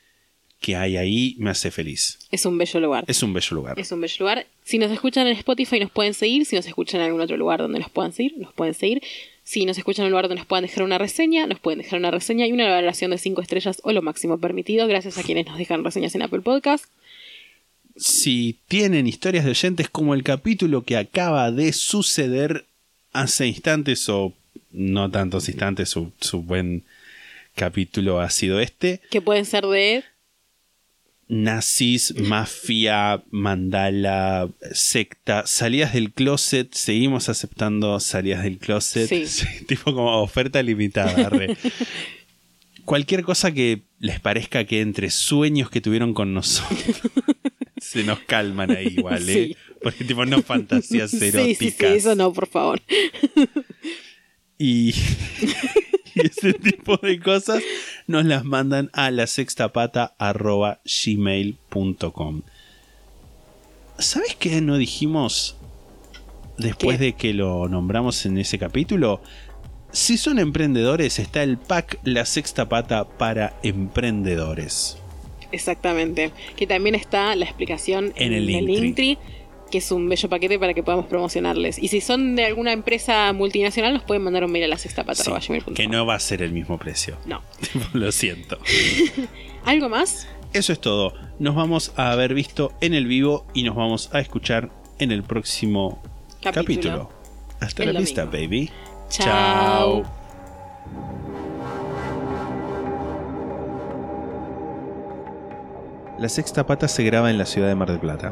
que hay ahí, me hace feliz. Es un bello lugar. Es un bello lugar. Es un bello lugar. Si nos escuchan en Spotify nos pueden seguir. Si nos escuchan en algún otro lugar donde nos puedan seguir, nos pueden seguir. Si nos escuchan en un lugar donde nos puedan dejar una reseña, nos pueden dejar una reseña y una valoración de 5 estrellas o lo máximo permitido. Gracias a quienes nos dejan reseñas en Apple Podcast. si tienen historias de oyentes como el capítulo que acaba de suceder hace instantes o no tantos instantes, su, su buen capítulo ha sido este. Que pueden ser de. Nazis, mafia, mandala, secta, salidas del closet, seguimos aceptando salidas del closet, Sí. tipo como oferta limitada. re. Cualquier cosa que les parezca que entre sueños que tuvieron con nosotros se nos calman ahí igual, ¿eh? Sí. Porque tipo no fantasías Sí, eróticas. sí, sí, eso no, por favor. Y, y ese tipo de cosas nos las mandan a la gmail.com ¿Sabes qué no dijimos después ¿Qué? de que lo nombramos en ese capítulo? Si son emprendedores, está el pack La Sexta Pata para emprendedores. Exactamente. Que también está la explicación En en, el el Linktree. Que es un bello paquete para que podamos promocionarles. Y si son de alguna empresa multinacional, nos pueden mandar un mail a la Sí, sextapata.gmail.com. que no va a ser el mismo precio. No. Lo siento. ¿Algo más? Eso es todo. Nos vamos a haber visto en el vivo y nos vamos a escuchar en el próximo capítulo. Capítulo. Hasta El la vista, baby. Chao. La sexta pata se graba en la ciudad de Mar del Plata.